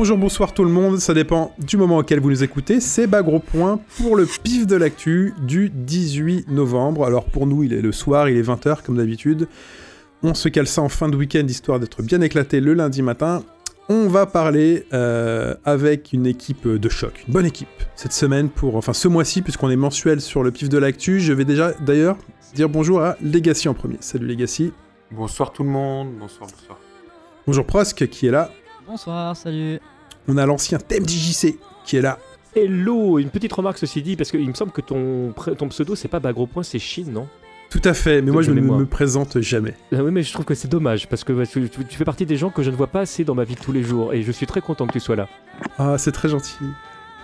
Bonjour, bonsoir tout le monde, ça dépend du moment auquel vous nous écoutez. C'est Bagro Point pour le pif de l'actu du 18 novembre. Alors pour nous, il est le soir, il est 20h comme d'habitude. On se cale ça en fin de week-end histoire d'être bien éclaté le lundi matin. On va parler euh, avec une équipe de choc, une bonne équipe cette semaine pour, enfin ce mois-ci puisqu'on est mensuel sur le pif de l'actu. Je vais déjà d'ailleurs dire bonjour à Legacy en premier. Salut Legacy. Bonsoir tout le monde, bonsoir, bonsoir. Bonjour Prosk qui est là. Bonsoir, salut. On a l'ancien TMDJC qui est là. Hello Une petite remarque ceci dit, parce qu'il me semble que ton, ton pseudo c'est pas Bagro Point, c'est Chine, non? Tout à fait, mais moi je ne me présente jamais. Ah oui, mais je trouve que c'est dommage, parce que tu, tu, fais partie des gens que je ne vois pas assez dans ma vie de tous les jours, et je suis très content que tu sois là. Ah, c'est très gentil.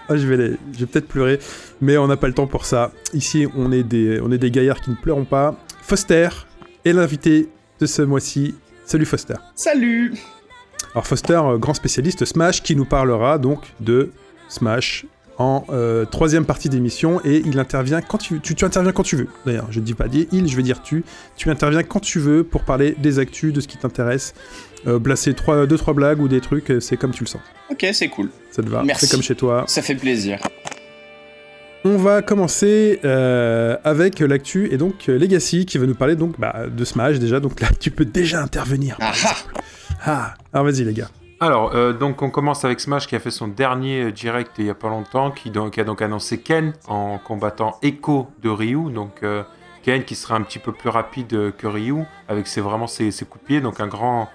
Ah, je vais, les... je vais peut-être pleurer, mais on n'a pas le temps pour ça. Ici, on est, des, on est des gaillards qui ne pleuront pas. Foster est l'invité de ce mois-ci. Salut Foster. Salut alors Foster, euh, grand spécialiste Smash, qui nous parlera donc de Smash en euh, troisième partie d'émission et il intervient quand tu, tu, tu interviens quand tu veux. D'ailleurs, je ne dis pas dire il, je vais dire tu. Tu interviens quand tu veux pour parler des actus, de ce qui t'intéresse, euh, placer trois, deux trois blagues ou des trucs, c'est comme tu le sens. Ok, c'est cool. Ça te va? C'est comme chez toi. Ça fait plaisir. On va commencer avec l'actu et donc Legacy qui va nous parler donc bah, de Smash déjà. Donc là, tu peux déjà intervenir. Ah ah, alors vas-y les gars. Alors, euh, donc on commence avec Smash qui a fait son dernier euh, direct il y a pas longtemps, qui, donc, a donc annoncé Ken en combattant Echo de Ryu. Donc euh, Ken qui sera un petit peu plus rapide que Ryu avec ses, vraiment ses, coups de pied. Donc un grand,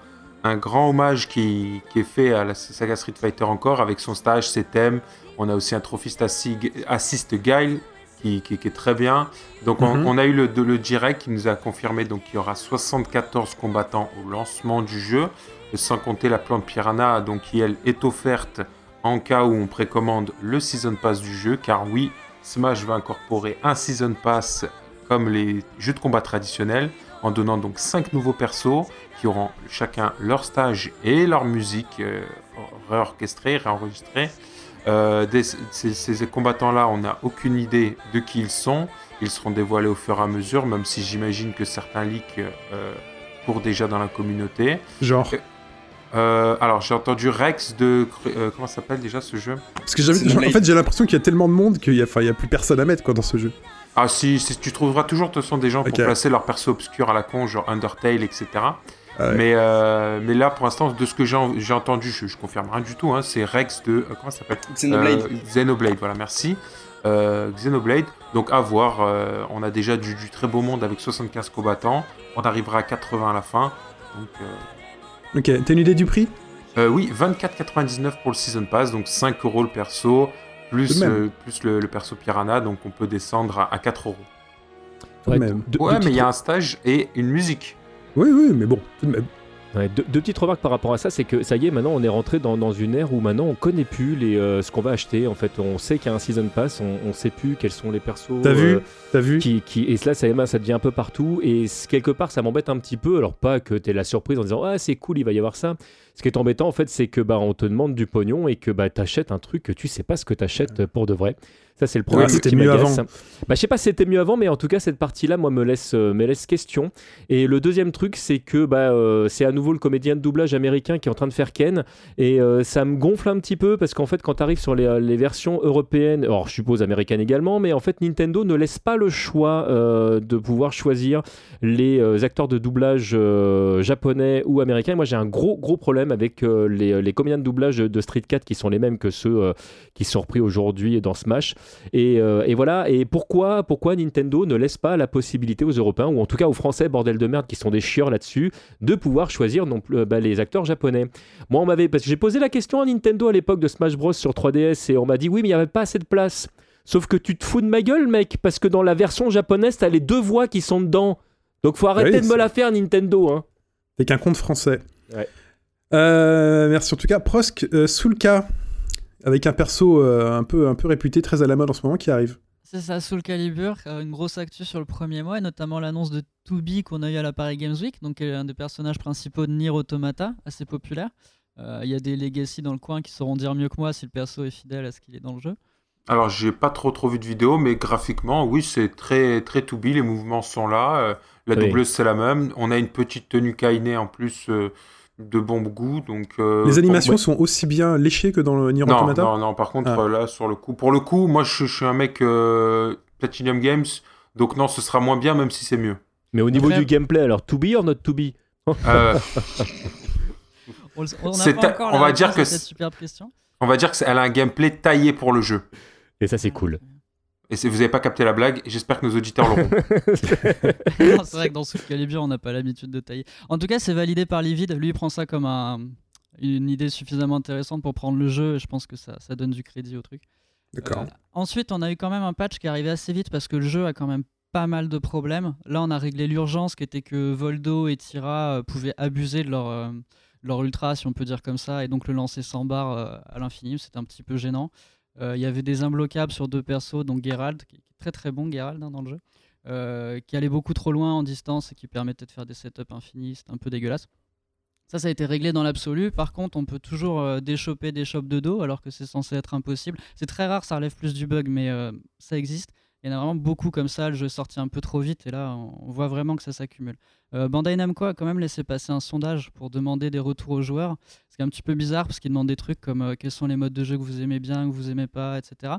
un grand hommage qui, est fait à la saga Street Fighter encore avec son stage, ses thèmes. On a aussi un trophiste assist Guile qui, qui, est très bien. Donc on, mhm. a eu le, le direct qui nous a confirmé qu'il y aura 74 combattants au lancement du jeu sans compter la plante Piranha, donc qui elle est offerte en cas où on précommande le Season Pass du jeu, car oui, Smash va incorporer un Season Pass comme les jeux de combat traditionnels, en donnant donc 5 nouveaux persos qui auront chacun leur stage et leur musique euh, réorchestrée, réenregistrée. Euh, ces, combattants-là, on n'a aucune idée de qui ils sont. Ils seront dévoilés au fur et à mesure, même si j'imagine que certains leaks euh, courent déjà dans la communauté. Genre euh, alors, j'ai entendu Rex de. Euh, comment s'appelle déjà ce jeu? Parce que en fait, j'ai l'impression qu'il y a tellement de monde qu'il n'y a, a plus personne à mettre quoi, dans ce jeu. Ah, si, si tu trouveras toujours de toute façon des gens pour placer leurs persos obscurs à la con, genre Undertale, etc. Ah mais, euh, mais là, pour l'instant, de ce que j'ai entendu, je, je, confirme rien du tout, hein, c'est Rex de. comment ça s'appelle? Xenoblade. Xenoblade, voilà, merci. Xenoblade, donc à voir, on a déjà du, du, très beau monde avec 75 combattants, on arrivera à 80 à la fin, donc Ok, t'as une idée du prix? Euh, Oui, 24,99 pour le Season Pass, donc 5 euros le perso, plus, euh, plus le, perso Piranha, donc on peut descendre à, 4 euros. Ouais, même. ouais mais il y a un stage et une musique. Oui, oui, mais bon, tout de même deux, petites remarques par rapport à ça, c'est que ça y est, maintenant on est rentré dans, dans une ère où maintenant on connaît plus les, euh, ce qu'on va acheter. En fait, on sait qu'il y a un season pass, on, on sait plus quels sont les persos. T'as vu euh, T'as vu qui, qui, Et cela, ça, ça devient un peu partout. Et quelque part, ça m'embête un petit peu. Alors pas que t'aies la surprise en disant ah c'est cool, il va y avoir ça. Ce qui est embêtant en fait, c'est que bah on te demande du pognon et que bah t'achètes un truc que tu sais pas ce que t'achètes pour de vrai. Ça, c'est le premier truc qui mieux avant. Bah, je sais pas si c'était mieux avant, mais en tout cas, cette partie-là, moi, me laisse, euh, me laisse question. Et le deuxième truc, c'est que bah, euh, c'est à nouveau le comédien de doublage américain qui est en train de faire Ken. Et euh, ça me gonfle un petit peu parce qu'en fait, quand tu arrives sur les, les, versions européennes, alors je suppose américaines également, mais en fait, Nintendo ne laisse pas le choix de pouvoir choisir les acteurs de doublage japonais ou américains. moi, j'ai un gros, gros problème avec les, les comédiens de doublage de Street Cat qui sont les mêmes que ceux qui sont repris aujourd'hui dans Smash. Euh, et, voilà. Et pourquoi, pourquoi Nintendo ne laisse pas la possibilité aux Européens, ou en tout cas aux Français, bordel de merde, qui sont des chieurs là-dessus, de pouvoir choisir non plus, bah, les acteurs japonais? Moi, on m'avait. Parce que j'ai posé la question à Nintendo à l'époque de Smash Bros sur 3DS, et on m'a dit oui, mais il n'y avait pas assez de place. Sauf que tu te fous de ma gueule, mec, parce que dans la version japonaise, t'as les deux voix qui sont dedans. Donc faut arrêter de me la faire, Nintendo. Hein. T'es qu'un compte français. Ouais. Euh, merci en tout cas. Prosk, euh, Soulka, avec un perso euh, un, peu, un peu réputé, très à la mode en ce moment, qui arrive. C'est ça, Soul Calibur, euh, une grosse actu sur le premier mois, et notamment l'annonce de 2 qu'on a eu à la Paris Games Week, donc un des personnages principaux de Nier Automata, assez populaire. Euh, il y a des Legacy dans le coin qui sauront dire mieux que moi si le perso est fidèle à ce qu'il est dans le jeu. Alors, j'ai pas trop trop vu de vidéo, mais graphiquement, oui, c'est très très to les mouvements sont là. la doubleuse, c'est la même. On a une petite tenue Kainé en plus de bon goût. Donc, euh, Les animations sont aussi bien léchées que dans le Nier Non, Automata non, non, par contre, Ah. là, sur le coup, pour le coup, moi, je, je suis un mec euh, Platinum Games, donc non, ce sera moins bien, même si c'est mieux. Mais au niveau Après- du gameplay, alors to be or not to be Euh, On, ta- va dire que cette c'est- superbe question. on va dire qu'elle a un gameplay taillé pour le jeu. Et ça, c'est cool. Et c'est- vous n'avez pas capté la blague, j'espère que nos auditeurs l'auront. C'est vrai que dans Soul Calibur, on n'a pas l'habitude de tailler. En tout cas, c'est validé par Livid. Lui, il prend ça comme un- une idée suffisamment intéressante pour prendre le jeu. Et je pense que ça, ça donne du crédit au truc. D'accord. Euh, ensuite, on a eu quand même un patch qui est arrivé assez vite parce que le jeu a quand même pas mal de problèmes. Là, on a réglé l'urgence qui était que Voldo et Tira euh, pouvaient abuser de leur, euh, leur ultra, si on peut dire comme ça, et donc le lancer sans barre euh, à l'infini. C'était un petit peu gênant. Euh, Il y avait des imbloquables sur deux persos, donc Geralt, qui est très très bon Geralt hein, dans le jeu, euh, qui allait beaucoup trop loin en distance et qui permettait de faire des setups infinis. C'était un peu dégueulasse. Ça, ça a été réglé dans l'absolu. Par contre, on peut toujours euh, déchoper des shops de dos alors que c'est censé être impossible. C'est très rare, ça relève plus du bug, mais euh, ça existe. Il y en a vraiment beaucoup comme ça. Le jeu est sorti un peu trop vite et là, on voit vraiment que ça s'accumule. Euh, Bandai Namco a quand même laissé passer un sondage pour demander des retours aux joueurs. Ce qui est un petit peu bizarre parce qu'ils demandent des trucs comme euh, quels sont les modes de jeu que vous aimez bien, que vous aimez pas, etc.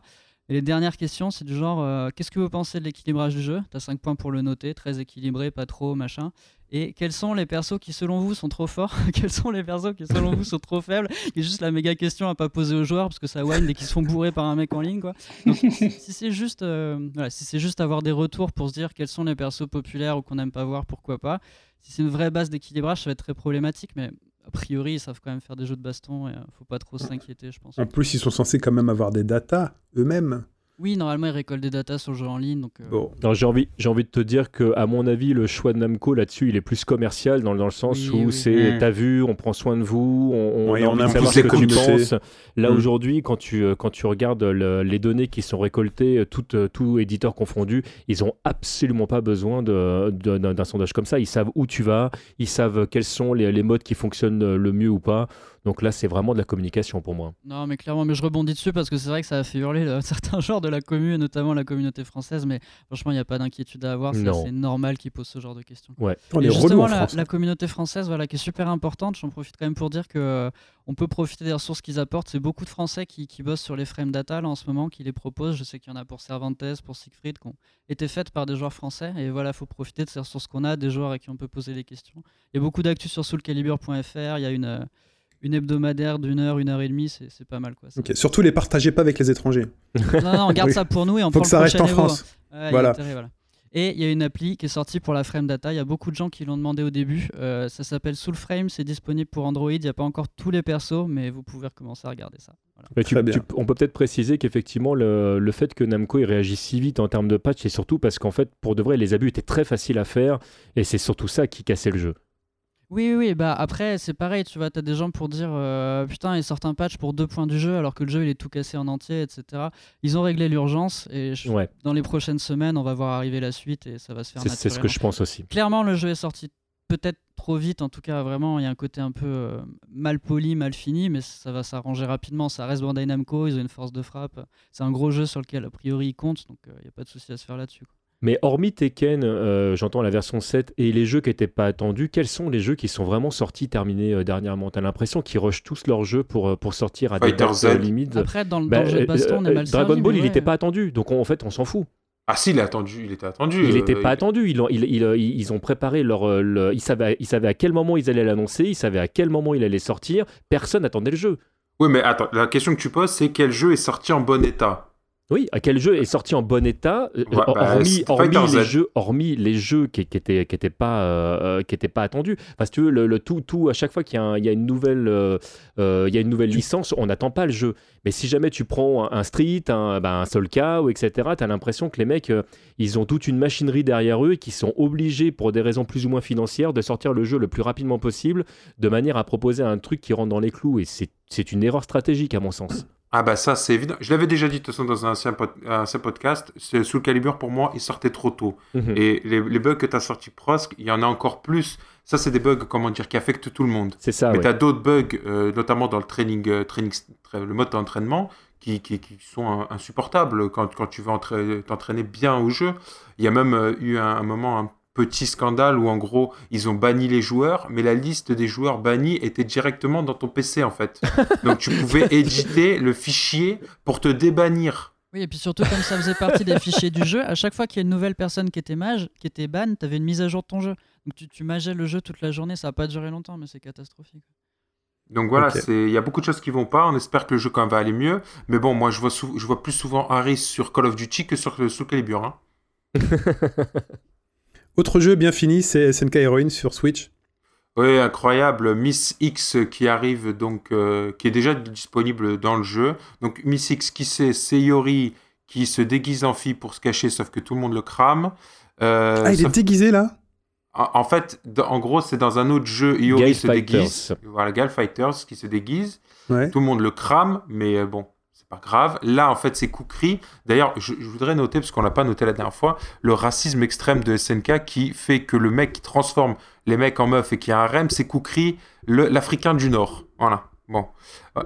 Et les dernières questions, c'est du genre euh, qu'est-ce que vous pensez de l'équilibrage du jeu? T'as 5 points pour le noter, très équilibré, pas trop, machin. Et quels sont les persos qui, selon vous, sont trop forts? Quels sont les persos qui, selon vous, sont trop faibles? A juste la méga question à pas poser aux joueurs parce que ça whine dès qu'ils se font bourrer par un mec en ligne, quoi. Si c'est juste, euh, si c'est juste avoir des retours pour se dire quels sont les persos populaires ou qu'on n'aime pas voir, pourquoi pas. Si c'est une vraie base d'équilibrage, ça va être très problématique, mais a priori, ils savent quand même faire des jeux de baston et euh, faut pas trop s'inquiéter, je pense. En plus, ils sont censés quand même avoir des datas eux-mêmes. Oui, normalement, ils récoltent des datas sur le jeu en ligne, donc. euh, Bon. J'ai envie, j'ai envie de te dire que, à mon avis, le choix de Namco là-dessus, il est plus commercial dans, dans le sens Oui, où oui. c'est Mm. t'as vu, on prend soin de vous, on, on Oui, a on envie de savoir ce les que tu communautés. penses. Là Mm. aujourd'hui, quand tu euh, quand tu regardes le- les données qui sont récoltées, euh, tout, euh, tout éditeur confondu, ils ont absolument pas besoin de- de- d'un d'un sondage comme ça. Ils savent où tu vas, ils savent quels sont les, les modes qui fonctionnent le mieux ou pas. Donc là, c'est vraiment de la communication pour moi. Non, mais clairement, mais je rebondis dessus parce que c'est vrai que ça a fait hurler là, certains genres de la commune, et notamment la communauté française. Mais franchement, il n'y a pas d'inquiétude à avoir. C'est normal qu'ils posent ce genre de questions. On Et est justement, en la, communauté française, voilà, qui est super importante, j'en profite quand même pour dire que euh, on peut profiter des ressources qu'ils apportent. C'est beaucoup de Français qui, qui bossent sur les frame data là, en ce moment, qui les proposent. Je sais qu'il y en a pour Cervantes, pour Siegfried, qui ont été faites par des joueurs français. Et voilà, faut profiter de ces ressources qu'on a, des joueurs à qui on peut poser des questions. Il y a beaucoup d'actu sur soulcalibre.fr. Il y a une, euh, une hebdomadaire d'une heure, une heure et demie. C'est pas mal, quoi. Ça- Ok. Surtout, les partagez pas avec les étrangers. Non, non, on garde Oui. ça pour nous et on Faut prend que ça reste en Evo. France. Ouais, Voilà. intérêt, voilà. Et il y a une appli qui est sortie pour la frame data. Il y a beaucoup de gens qui l'ont demandé au début. Euh, ça s'appelle Soulframe. C'est disponible pour Android. Il n'y a pas encore tous les persos, mais vous pouvez recommencer à regarder ça. Voilà. Mais tu- Très bien. tu- on peut peut-être préciser qu'effectivement, le, le fait que Namco il réagisse si vite en termes de patch, c'est surtout parce qu'en fait, pour de vrai, les abus étaient très faciles à faire et c'est surtout ça qui cassait le jeu. Oui, oui, bah après, c'est pareil. Tu vois, tu as des gens pour dire euh, Putain, ils sortent un patch pour deux points du jeu alors que le jeu il est tout cassé en entier, etc. Ils ont réglé l'urgence et je- Ouais, dans les prochaines semaines, on va voir arriver la suite et ça va se faire c'est c'est ce que je pense aussi. clairement le jeu est sorti peut-être trop vite en tout cas vraiment il y a un côté un peu euh, mal poli mal fini mais ça va s'arranger rapidement ça reste Bandai Namco ils ont une force de frappe c'est un gros jeu sur lequel a priori ils comptent donc il n'y a pas de souci à se faire là-dessus. Mais hormis Tekken, euh, j'entends la version 7 et les jeux qui n'étaient pas attendus, quels sont les jeux qui sont vraiment sortis, terminés euh, dernièrement? T'as l'impression qu'ils rushent tous leurs jeux pour, euh, pour sortir à des Fighter dates euh, limites? Après dans, le- Bah, dans le jeu de euh, baston on est mal Dragon servi, Ball, il ouais. n'était pas attendu, donc on- en fait, on s'en fout. Ah si, il est attendu, il était attendu. Il euh, n'était pas il- attendu. Ils, ont- ils- ils- ils- ils ont préparé leur. le- ils, savaient, ils savaient à quel moment ils allaient l'annoncer, ils savaient à quel moment il allait sortir. Personne n'attendait le jeu. Oui, mais attends, la question que tu poses, c'est quel jeu est sorti en bon état? Oui, à quel jeu est sorti en bon état, euh, bah, hormis, les Z. jeux, hormis les jeux qui, qui étaient qui pas euh, euh, qui pas attendus. Parce que tu veux, le, le tout tout à chaque fois qu'il y a, y une nouvelle euh, euh, il y a une nouvelle licence, on n'attend pas le jeu. Mais si jamais tu prends un, un Street, un, bah, un Solka ou etc, t'as l'impression que les mecs euh, ils ont toute une machinerie derrière eux et qui sont obligés pour des raisons plus ou moins financières de sortir le jeu le plus rapidement possible de manière à proposer un truc qui rentre dans les clous et c'est une erreur stratégique à mon sens. Ah bah ça, c'est évident. Je l'avais déjà dit de toute façon dans un ancien, pod- un ancien podcast, c'est- Soul Calibur pour moi, il sortait trop tôt. Mhm. Et les, les bugs que tu as sortis prosque, il y en a encore plus. Ça, c'est des bugs, comment dire, qui affectent tout le monde. C'est ça. Mais ouais. tu as d'autres bugs, euh, notamment dans le training, euh, training tra- le mode d'entraînement, qui, qui, qui sont insupportables quand, quand tu veux entra- t'entraîner bien au jeu. Il y a même euh, eu un, un moment, un petit scandale où en gros ils ont banni les joueurs, mais la liste des joueurs bannis était directement dans ton PC en fait. Donc tu pouvais éditer le fichier pour te débannir. Oui, et puis surtout, comme ça faisait partie des fichiers du jeu, à chaque fois qu'il y a une nouvelle personne qui était mage, qui était ban, tu avais une mise à jour de ton jeu. Donc tu, tu mageais le jeu toute la journée, ça n'a pas duré longtemps, mais c'est catastrophique. Donc voilà, il y a beaucoup de choses qui vont pas. On espère que le jeu quand même va aller mieux. Mais bon, moi je vois, sou- je vois plus souvent Harris sur Call of Duty que sur Soul Calibur. hein. Autre jeu bien fini, c'est SNK Heroine sur Switch. Oui, incroyable. Miss X qui arrive donc, euh, qui est déjà disponible dans le jeu. Donc Miss X, qui c'est C'est Yori qui se déguise en fille pour se cacher, sauf que tout le monde le crame. Euh, ah, il est déguisé là? En, en fait, en gros, c'est dans un autre jeu, Yori Gale se Fighters. déguise. Voilà, Gal Fighters qui se déguise. Ouais. Tout le monde le crame, mais euh, bon, grave. Là, en fait, c'est Kukri. D'ailleurs, je, voudrais noter, parce qu'on l'a pas noté la dernière fois, le racisme extrême de SNK qui fait que le mec qui transforme les mecs en meufs et qui a un rem, c'est Kukri, le- l'Africain du Nord. Voilà. Bon.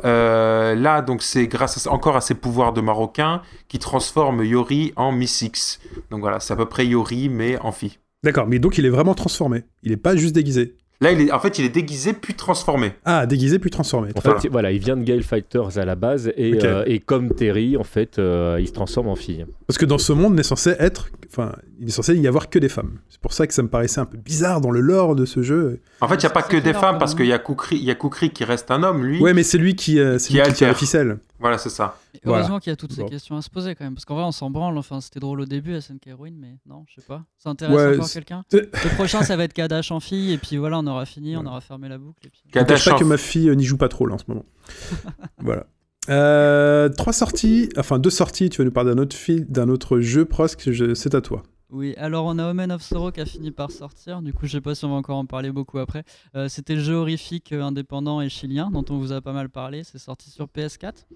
Euh, là, donc, c'est grâce encore à ses pouvoirs de Marocain qui transforme Yori en Miss X. Donc voilà, c'est à peu près Yori, mais en fille. D'accord, mais donc il est vraiment transformé. Il est pas juste déguisé. Là, il est, en fait, il est déguisé puis transformé. Ah, déguisé puis transformé. En fait, voilà, il vient de Gale Fighters à la base et, euh, et comme Terry, en fait, euh, il se transforme en fille. Parce que dans ce monde, on est censé être. Enfin, il est censé y avoir que des femmes. C'est pour ça que ça me paraissait un peu bizarre dans le lore de ce jeu. En fait, il n'y a pas que des femmes parce qu'il y a Kukri, il y a Kukri qui reste un homme, lui. Ouais, mais c'est lui qui, euh, c'est Qui lui qui tire la ficelle. Voilà, c'est ça. Et Voilà. Heureusement qu'il y a toutes ces Bon. questions à se poser quand même, parce qu'en vrai on s'en branle, enfin c'était drôle au début SNK Heroine, mais non, je sais pas. Ça intéresse Ouais, encore c'est- quelqu'un Le prochain ça va être Kadash en fille, et puis voilà, on aura fini, on aura fermé la boucle. Et puis... Je ne cache Kadash pas en- que ma fille euh, n'y joue pas trop là en ce moment. voilà. Euh, trois sorties, enfin deux sorties. Tu vas nous parler d'un autre d'un autre jeu, Prosk. C'est à toi. Oui, alors on a Omen of Sorrow qui a fini par sortir, du coup je sais pas si on va encore en parler beaucoup après. Euh, C'était le jeu horrifique euh, indépendant et chilien dont on vous a pas mal parlé, c'est sorti sur PS4.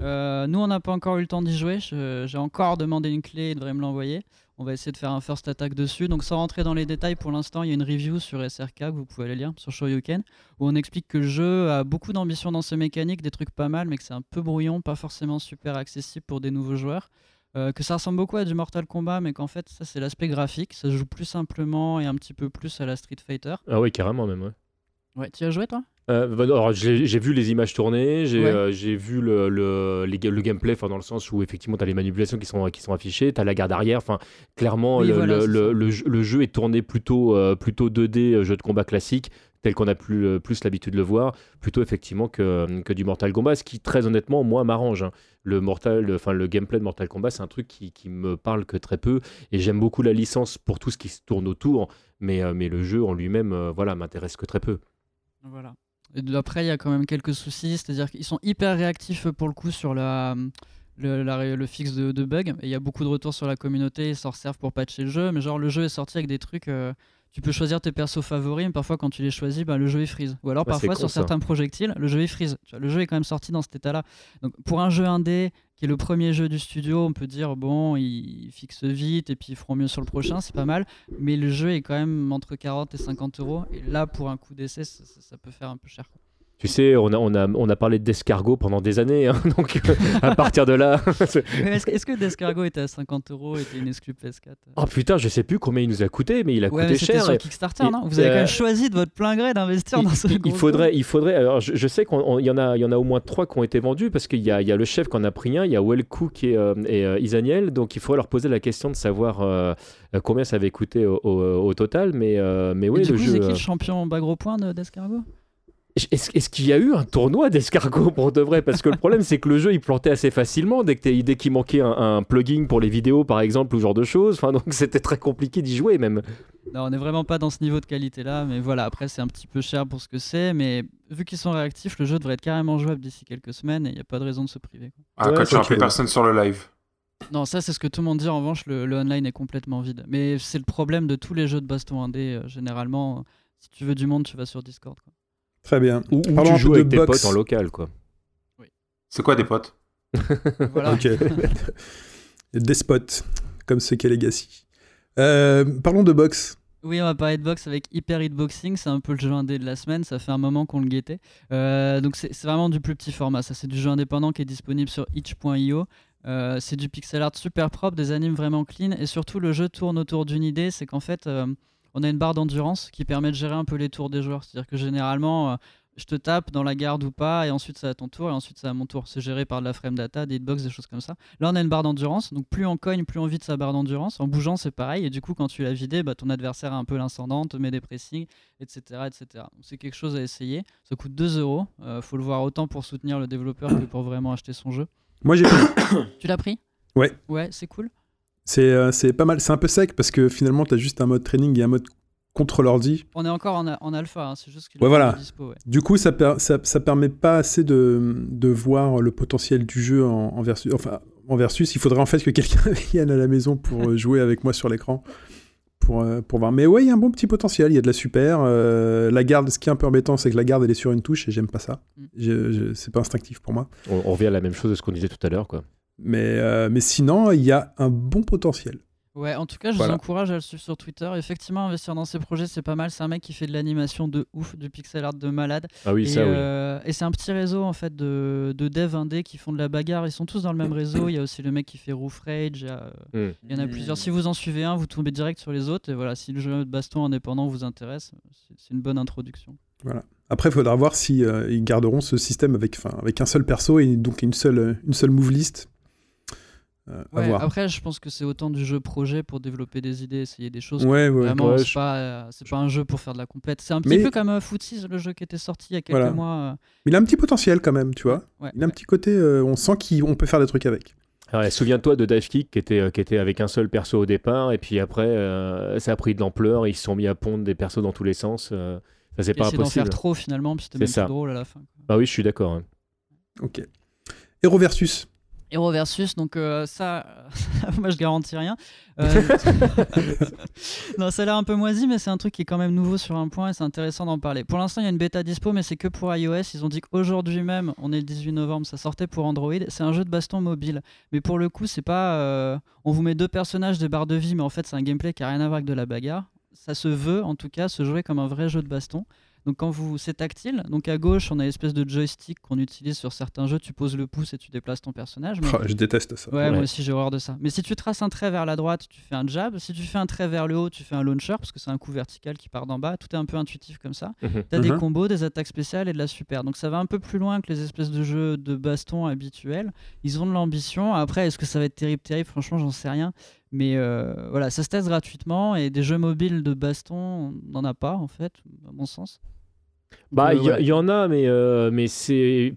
Euh, nous on n'a pas encore eu le temps d'y jouer, j'ai encore demandé une clé, il devrait me l'envoyer. On va essayer de faire un first attack dessus. Donc sans rentrer dans les détails pour l'instant, il y a une review sur SRK que vous pouvez aller lire sur Shoryuken où on explique que le jeu a beaucoup d'ambition dans ses mécaniques, des trucs pas mal mais que c'est un peu brouillon, pas forcément super accessible pour des nouveaux joueurs. Euh, que ça ressemble beaucoup à du Mortal Kombat, mais qu'en fait, ça c'est l'aspect graphique, ça se joue plus simplement et un petit peu plus à la Street Fighter. Ah oui, carrément même. Ouais. Ouais, tu as joué toi? Euh, bah, alors, j'ai j'ai vu les images tournées, j'ai Ouais. euh, j'ai vu le, le, les le gameplay, dans le sens où effectivement tu as les manipulations qui sont, qui sont affichées, tu as la garde arrière, enfin clairement Oui, le, voilà, le, jeu, est tourné plutôt, euh, plutôt 2D, euh, jeu de combat classique, tel qu'on a plus, euh, plus l'habitude de le voir, plutôt effectivement que, que du Mortal Kombat, ce qui très honnêtement moi m'arrange. hein. Le, Mortal, le- gameplay de Mortal Kombat, c'est un truc qui, qui me parle que très peu, et j'aime beaucoup la licence pour tout ce qui se tourne autour, mais, euh, mais le jeu en lui-même euh, voilà, m'intéresse que très peu. Voilà. Et après, il y a quand même quelques soucis, c'est-à-dire qu'ils sont hyper réactifs pour le coup sur la, le, fixe de, bugs. Et il y a beaucoup de retours sur la communauté, ils s'en servent pour patcher le jeu. Mais genre, le jeu est sorti avec des trucs. euh, tu peux choisir tes persos favoris, mais parfois quand tu les choisis, bah, le jeu il freeze. Ou alors c'est parfois con, sur ça. certains projectiles, le jeu il freeze. Le jeu est quand même sorti dans cet état-là. Donc pour un jeu indé qui est le premier jeu du studio, on peut dire bon, ils fixent vite et puis ils feront mieux sur le prochain, c'est pas mal. Mais le jeu est quand même entre 40 et 50 euros. Et là, pour un coup d'essai, ça, ça- ça peut faire un peu cher. quoi. Tu sais, on a, on a, on a parlé d'escargot pendant des années, hein, donc euh, à partir de là. Est-ce que, est-ce que Descargo était à 50 euros et était une exclu PS4 oh putain, je sais plus combien il nous a coûté, mais il a Ouais, coûté cher. sur Kickstarter, et- non? Vous avez quand euh, même choisi de votre plein gré d'investir dans ce il- il faudrait, il faudrait. Alors, je, je sais qu'il y en a, il y en a au moins trois qui ont été vendus parce qu'il y a, il y a le chef qui en a pris un, il y a Wellcook et, euh, et euh, Isaniel, donc il faudrait leur poser la question de savoir euh, euh, combien ça avait coûté au, au- au total, mais euh, mais Et oui, du le coup, jeu. c'est qui euh, le champion bas gros point de Descargo Est-ce est-ce qu'il y a eu un tournoi d'escargot pour de vrai? Parce que le problème, c'est que le jeu, il plantait assez facilement dès que dès qu'il manquait un, un plugin pour les vidéos, par exemple, ou ce genre de choses. Enfin, donc c'était très compliqué d'y jouer même. Non, on n'est vraiment pas dans ce niveau de qualité là, mais voilà, après c'est un petit peu cher pour ce que c'est, mais vu qu'ils sont réactifs, le jeu devrait être carrément jouable d'ici quelques semaines et il n'y a pas de raison de se priver. quoi. Ah, Ouais, quand tu plus personne sur le live. Non, ça c'est ce que tout le monde dit, en revanche, le, le online est complètement vide. Mais c'est le problème de tous les jeux de baston indé, euh, généralement, si tu veux du monde, tu vas sur Discord. quoi. Très bien. Ou, ou tu joues de avec tes box. potes en local, quoi. C'est quoi des potes? Voilà. Ok. Despote, comme ce qu'est Legacy. Euh, parlons de box. Oui, on va parler de box avec Hyper Hitboxing, c'est un peu le jeu indé de la semaine, ça fait un moment qu'on le guettait. Euh, donc c'est c'est vraiment du plus petit format, ça c'est du jeu indépendant qui est disponible sur itch.io. Euh, c'est du pixel art super propre, des animes vraiment clean, et surtout le jeu tourne autour d'une idée, c'est qu'en fait, euh, on a une barre d'endurance qui permet de gérer un peu les tours des joueurs. C'est-à-dire que généralement, euh, je te tape dans la garde ou pas, et ensuite c'est à ton tour, et ensuite c'est à mon tour. C'est géré par de la frame data, des hitbox, des choses comme ça. Là, on a une barre d'endurance, donc plus on cogne, plus on vide sa barre d'endurance. En bougeant, c'est pareil, et du coup, quand tu l'as vidé, bah, ton adversaire a un peu l'incendant, te met des pressings, etc. etc. C'est quelque chose à essayer. Ça coûte 2 euros. Euh, faut le voir autant pour soutenir le développeur que pour vraiment acheter son jeu. Moi, j'ai Tu l'as pris? Ouais. Ouais, c'est cool. C'est euh, c'est pas mal. C'est un peu sec parce que finalement, t'as juste un mode training et un mode contre l'ordi. On est encore en, alpha, hein, c'est juste qu'il Ouais, voilà. pas dispo. ouais. Du coup, ça, per- ça, ça permet pas assez de, de voir le potentiel du jeu en, en versus. Enfin, en versus, il faudrait en fait que quelqu'un vienne à la maison pour euh, jouer avec moi sur l'écran. Pour, euh, pour voir. Mais ouais, il y a un bon petit potentiel, il y a de la super. euh, la garde, ce qui est un peu embêtant, c'est que la garde, elle est sur une touche et j'aime pas ça. Mm. C'est pas instinctif pour moi. On, on revient à la même chose de ce qu'on disait tout à l'heure, quoi. Mais, euh, mais sinon, il y a un bon potentiel. Ouais, en tout cas, je Voilà. vous encourage à le suivre sur Twitter. Effectivement, investir dans ces projets, c'est pas mal. C'est un mec qui fait de l'animation de ouf, du pixel art de malade. Ah oui, et ça, oui. euh, et c'est un petit réseau en fait de, de devs indés qui font de la bagarre. Ils sont tous dans le même réseau. Il y a aussi le mec qui fait Roof Rage. Il y a, euh, Hmm. il y en a plusieurs. Si vous en suivez un, vous tombez direct sur les autres. Et voilà, si le jeu de baston indépendant vous intéresse, c'est- une bonne introduction. Après, il faudra voir si euh, ils garderont ce système avec, avec un seul perso et donc une seule, une seule move list. Euh, à Ouais, voir. après, je pense que c'est autant du jeu projet pour développer des idées, essayer des choses. Ouais, ouais. Vraiment, Ouais, c'est je- pas, euh, c'est pas un jeu pour faire de la compète. C'est un petit Mais- peu comme euh, Footsies, le jeu qui était sorti il y a quelques Voilà. mois. euh, Il a un petit potentiel quand même, tu vois. ouais, Il a un petit côté, euh, on sent qu'on peut faire des trucs avec. Ah ouais, Souviens-toi de Dive Kick qui était, qui était avec un seul perso au départ, et puis après, euh, ça a pris de l'ampleur, ils se sont mis à pondre des persos dans tous les sens. euh, ça, c'est pas essayer d'en faire impossible. trop finalement, puis c'était C'est même ça. plus drôle à la fin. quoi. Ah oui, je suis d'accord. hein. Ok. Hero versus. Hero versus, donc euh, ça, moi je garantis rien. Euh, non, ça a l'air un peu moisi, mais c'est un truc qui est quand même nouveau sur un point et c'est intéressant d'en parler. Pour l'instant, il y a une bêta dispo, mais c'est que pour iOS. Ils ont dit qu'aujourd'hui même, on est le 18 novembre, ça sortait pour Android. C'est un jeu de baston mobile, mais pour le coup, c'est pas. euh, on vous met deux personnages, des barres de vie, mais en fait, c'est un gameplay qui a rien à voir avec de la bagarre. Ça se veut, en tout cas, se jouer comme un vrai jeu de baston. Donc quand vous c'est tactile, donc à gauche on a une espèce de joystick qu'on utilise sur certains jeux, tu poses le pouce et tu déplaces ton personnage. mais- je déteste ça. Ouais, Ouais. moi aussi j'ai horreur de ça. Mais si tu traces un trait vers la droite, tu fais un jab. Si tu fais un trait vers le haut, tu fais un launcher parce que c'est un coup vertical qui part d'en bas. Tout est un peu intuitif comme ça. Mhm. T'as des Mhm. combos, des attaques spéciales et de la super. Donc ça va un peu plus loin que les espèces de jeux de baston habituels. Ils ont de l'ambition. Après, est-ce que ça va être terrible, terrible? Franchement, j'en sais rien. Mais euh, voilà, ça se teste gratuitement et des jeux mobiles de baston, on n'en a pas en fait, à mon sens. Bah, Euh, il y, ouais. il y en a, mais, euh, mais c'est.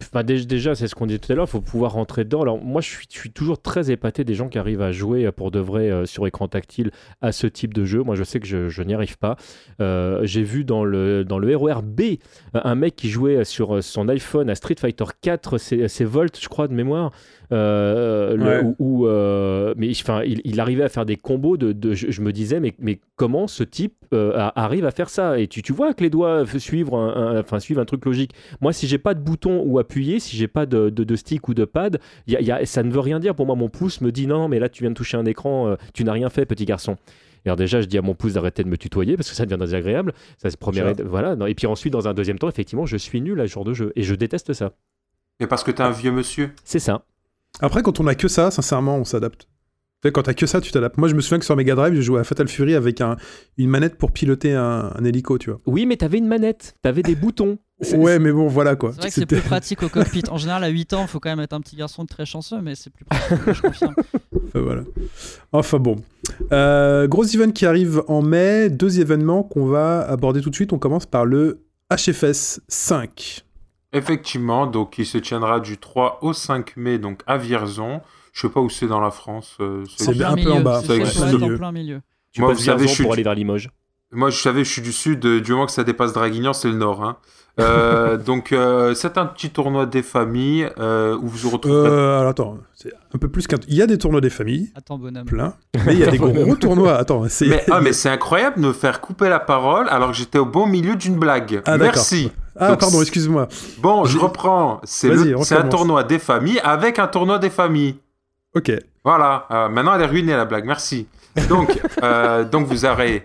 Déjà, c'est ce qu'on disait tout à l'heure, il faut pouvoir rentrer dedans. Alors, moi, je suis, je suis toujours très épaté des gens qui arrivent à jouer pour de vrai euh, sur écran tactile à ce type de jeu. Moi, je sais que je, je n'y arrive pas. Euh, J'ai vu dans le, dans le B euh, un mec qui jouait sur son iPhone à Street Fighter 4, c'est Volt, je crois, de mémoire. euh, Ouais. où, où, euh, mais enfin, il, il arrivait à faire des combos de, de- je, je me disais mais, mais comment ce type euh, arrive à faire ça? Et tu, tu vois que les doigts suivent un, un- enfin suivent un truc logique moi si j'ai pas de bouton ou appuyer si j'ai pas de, de, de stick ou de pad y a- y a- ça ne veut rien dire pour moi mon pouce me dit non non, mais là tu viens de toucher un écran euh, tu n'as rien fait petit garçon et alors déjà, je dis à mon pouce d'arrêter de me tutoyer parce que ça devient désagréable. Ça, c'est première Sure. voilà. Non, Et puis ensuite, dans un deuxième temps, effectivement, je suis nul à ce genre de jeu et je déteste ça. Et parce que t'es un vieux monsieur. C'est ça. Après, quand on a que ça, sincèrement, on s'adapte. Sais, Quand t'as que ça, tu t'adaptes. Moi, je me souviens que sur Mega Drive, je jouais à Fatal Fury avec un, une manette pour piloter un, un hélico, tu vois. Oui, mais t'avais une manette, t'avais des boutons. Ouais, mais bon, voilà quoi. C'est vrai que c'est plus pratique au cockpit. En général, à 8 ans, il faut quand même être un petit garçon très chanceux, mais c'est plus pratique, je confirme. Voilà. Enfin bon. Euh, gros event qui arrive en mai. Deux événements qu'on va aborder tout de suite. On commence par le HFS 5. Effectivement, donc il se tiendra du 3 au 5 mai, donc à Vierzon. Je sais pas où c'est dans la France. euh, C'est En bien plein un peu en bas. c'est Ça existe en plein milieu. Tu Moi, vous savez, je suis pour aller vers Limoges. Moi, je savais, je suis du sud, euh, du moment que ça dépasse Draguignan, c'est le nord. hein. Euh, donc, euh, c'est un petit tournoi des familles euh, où vous retrouverez. Euh, alors attends, c'est un peu plus qu'un. Il y a des tournois des familles, Attends, bonhomme. plein. Mais il y a des gros tournois. Attends, c'est. Mais, ah, mais c'est incroyable de me faire couper la parole alors que j'étais au bon milieu d'une blague. Ah, d'accord. Merci. Ah, Donc, pardon, excuse-moi. Bon, je reprends. C'est un tournoi des familles avec un tournoi des familles. Ok. Voilà, euh, maintenant elle est ruinée la blague, merci. Donc, euh, donc vous aurez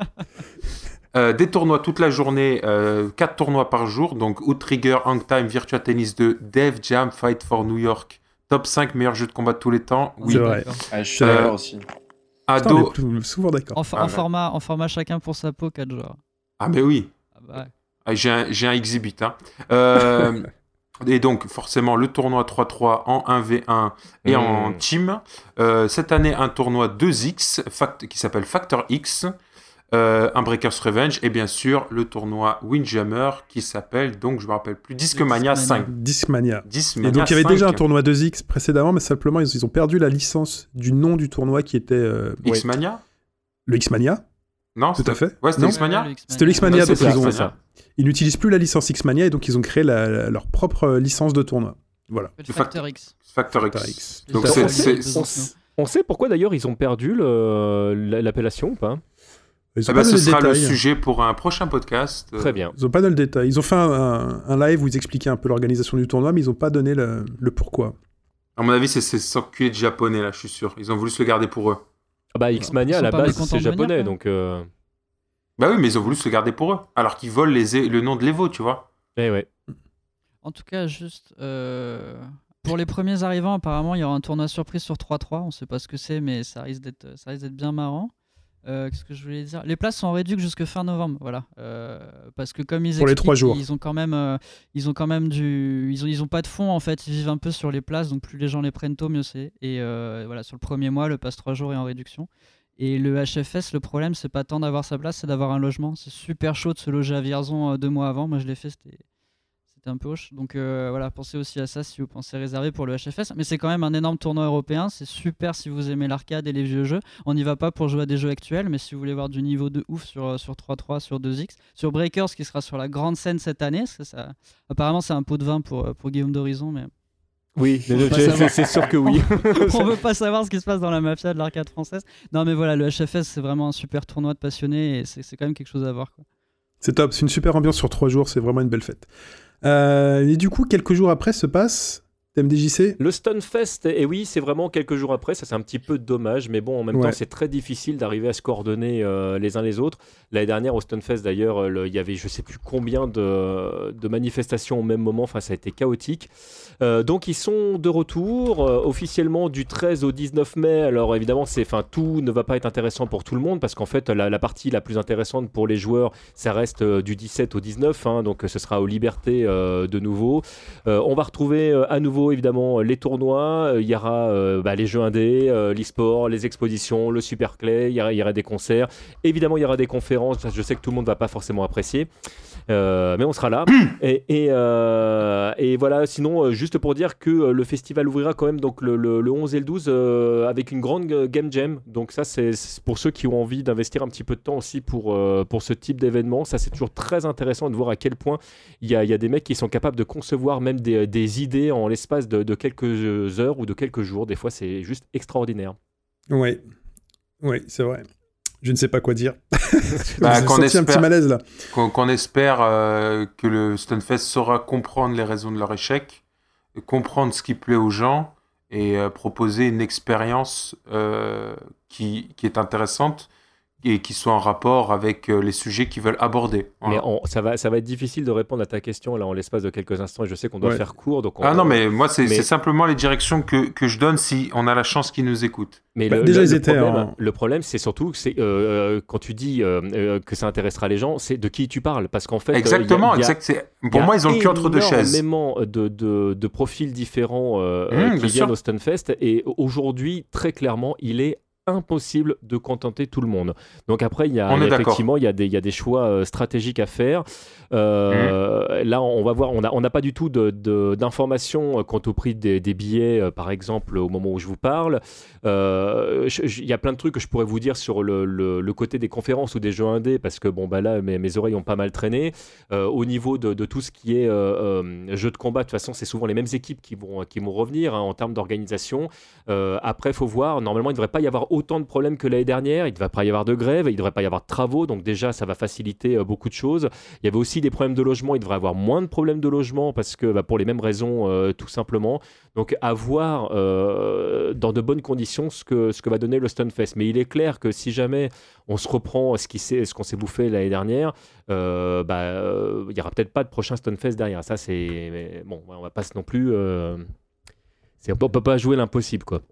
euh, des tournois toute la journée, 4 tournois par jour, donc Outrigger, Hang Time, Virtua Tennis 2, Dev Jam, Fight for New York, top 5 meilleurs jeux de combat de tous les temps. Oui. C'est vrai. Ah, je suis Euh, d'accord aussi. Putain, on Ado. est souvent d'accord. En, for- Ah en ouais. format, en format chacun pour sa peau, 4 joueurs. Ah, mais oui. Ah bah ouais. Ah, J'ai un, j'ai un exhibit. hein. Et donc, forcément, le tournoi 3-3 en 1v1 et en Mm. team. Euh, cette année, un tournoi 2x fact- qui s'appelle Factor X. euh, un Breakers Revenge. Et bien sûr, le tournoi Windjammer qui s'appelle, donc, je me rappelle plus, Discmania Discmania. 5. Discmania. Discmania Et donc il y avait 5. déjà un tournoi 2X précédemment, mais simplement ils, ils ont perdu la licence du nom du tournoi qui était euh, X-Mania? le X-Mania, Non, tout à fait. Ouais, c'était Non X-Mania le C'était le X-Mania, Ouais, donc c'est ils, ça, ont- c'est ça. ils n'utilisent plus la licence X-Mania et donc ils ont créé la- la- leur propre licence de tournoi. Voilà. Le Le Factor X. Factor X. Factor X. Donc, c'est-. On sait pourquoi d'ailleurs ils ont perdu le- la- l'appellation ou pas Ils Eh ont ben, pas ce le sera le détail. sujet pour un prochain podcast. Très bien. Ils ont pas donné le détail. Ils ont fait un, un- un live où ils expliquaient un peu l'organisation du tournoi, mais ils ont pas donné le, le pourquoi. À mon avis, c'est c'est s'enculer de japonais, là, je suis sûr. Ils ont voulu se le garder pour eux. Ah bah X-Mania à la base c'est venir, japonais donc. euh, Bah oui, mais ils ont voulu se garder pour eux. Alors qu'ils volent les, le nom de l'Evo, tu vois. Eh ouais. En tout cas, juste euh, pour les premiers arrivants, apparemment, il y aura un tournoi surprise sur 3-3. On sait pas ce que c'est, mais ça risque d'être, ça risque d'être bien marrant. Euh, Qu'est-ce que je voulais dire? Les places sont réduites jusque fin novembre, voilà. Euh, parce que comme ils Pour les trois jours. ils ont quand même, euh, ils ont quand même du, ils ont, ils ont pas de fonds en fait. Ils vivent un peu sur les places, donc plus les gens les prennent tôt, mieux c'est. Et voilà, sur le premier mois, le pass 3 jours est en réduction. Et le HFS, le problème, c'est pas tant d'avoir sa place, c'est d'avoir un logement. C'est super chaud de se loger à Vierzon deux mois avant. Moi, je l'ai fait, c'était c'était un peu hoche. Donc euh, voilà, pensez aussi à ça si vous pensez réserver pour le HFS. Mais c'est quand même un énorme tournoi européen. C'est super si vous aimez l'arcade et les vieux jeux. On n'y va pas pour jouer à des jeux actuels, mais si vous voulez voir du niveau de ouf sur, euh, sur 3.3, sur 2X, sur Breakers qui sera sur la grande scène cette année, que ça, apparemment c'est un pot de vin pour, euh, pour Guillaume d'Horizon, mais Oui, c'est sûr que oui. on veut pas savoir ce qui se passe dans la mafia de l'arcade française. Non mais voilà, le HFS c'est vraiment un super tournoi de passionnés et c'est quand même quelque chose à voir. C'est top, c'est une super ambiance sur trois jours, c'est vraiment une belle fête. Euh, et du coup, quelques jours après se passe TMDJC. Le Stunfest, et oui, c'est vraiment quelques jours après, ça c'est un petit peu dommage, mais bon, en même Ouais. temps, c'est très difficile d'arriver à se coordonner euh, les uns les autres. L'année dernière, au Stunfest d'ailleurs, le- il y avait je sais plus combien de, de manifestations au même moment, enfin, ça a été chaotique. Euh, donc, ils sont de retour euh, officiellement du 13 au 19 mai. Alors, évidemment, c'est, enfin, tout ne va pas être intéressant pour tout le monde parce qu'en fait, la, la partie la plus intéressante pour les joueurs, ça reste du 17 au 19, hein, donc ce sera aux libertés de nouveau. On va retrouver à nouveau évidemment les tournois. Euh, Il y aura euh, bah, les jeux indés, euh, l'e-sport, les expositions, le Superclay. Il y, aura, il y aura des concerts. Évidemment, il y aura des conférences. Je sais que tout le monde va pas forcément apprécier. Euh, mais on sera là. et, et, euh, et voilà, sinon, euh, juste pour dire que le festival ouvrira quand même donc, le, le- le 11 et le 12 euh, avec une grande game jam. Donc ça, c'est pour ceux qui ont envie d'investir un petit peu de temps aussi pour, pour ce type d'événement. Ça, c'est toujours très intéressant de voir à quel point il y a, il y a des mecs qui sont capables de concevoir même des, des idées en l'espace de, de quelques heures ou de quelques jours. Des fois, c'est juste extraordinaire. Ouais, ouais, c'est vrai. Je ne sais pas quoi dire. Bah, qu'on senti un petit espère- malaise là. Qu'on qu'on espère euh, que le Stunfest saura comprendre les raisons de leur échec, comprendre ce qui plaît aux gens et euh, proposer une expérience euh, qui, qui est intéressante et qui soit en rapport avec euh, les sujets qu'ils veulent aborder. Voilà. Mais on- ça, va, ça va être difficile de répondre à ta question là en l'espace de quelques instants. Et je sais qu'on doit Ouais. faire court. Donc on- Ah non, mais moi, c'est mais- simplement les directions que, que je donne si on a la chance qu'ils nous écoutent. Mais Bah, le, déjà, le- ils le étaient problème, en- le problème, c'est surtout que c'est euh, euh, quand tu dis euh, euh, que ça intéressera les gens, c'est de qui tu parles, parce qu'en fait, euh, il y a- Exactement, il y a- exact. c'est- il y Pour a moi, ils ont le cul entre deux chaises. énormément de, de, de profils différents euh, Mmh, euh, qui viennent sûr. au Stunfest, et aujourd'hui, très clairement, il est impossible de contenter tout le monde. Donc après, il y a, effectivement, il y a des, il y a des choix euh, stratégiques à faire. Euh, Là, on va voir, on n'a on pas du tout de- de- d'informations quant au prix des, des billets, euh, par exemple, au moment où je vous parle. Euh, Il y a plein de trucs que je pourrais vous dire sur le, le- le côté des conférences ou des jeux indés, parce que bon, bah là, mes, mes oreilles ont pas mal traîné. Euh, au niveau de, de tout ce qui est jeux de combat, de toute façon, c'est souvent les mêmes équipes qui vont, qui vont revenir hein, en termes d'organisation. Après, il faut voir, normalement, il ne devrait pas y avoir autant de problèmes que l'année dernière. Il ne devrait pas y avoir de grève, il ne devrait pas y avoir de travaux, donc déjà, ça va faciliter euh, beaucoup de choses. Il y avait aussi des problèmes de logement, il devrait avoir moins de problèmes de logement, parce que bah, pour les mêmes raisons, euh, tout simplement. Donc, à voir euh, dans de bonnes conditions ce que, va donner le Stunfest. Mais il est clair que si jamais on se reprend ce qu'on s'est bouffé l'année dernière, bah, il y aura peut-être pas de prochain Stunfest derrière. Ça, c'est bon, on va pas non plus. on peut pas jouer l'impossible, quoi.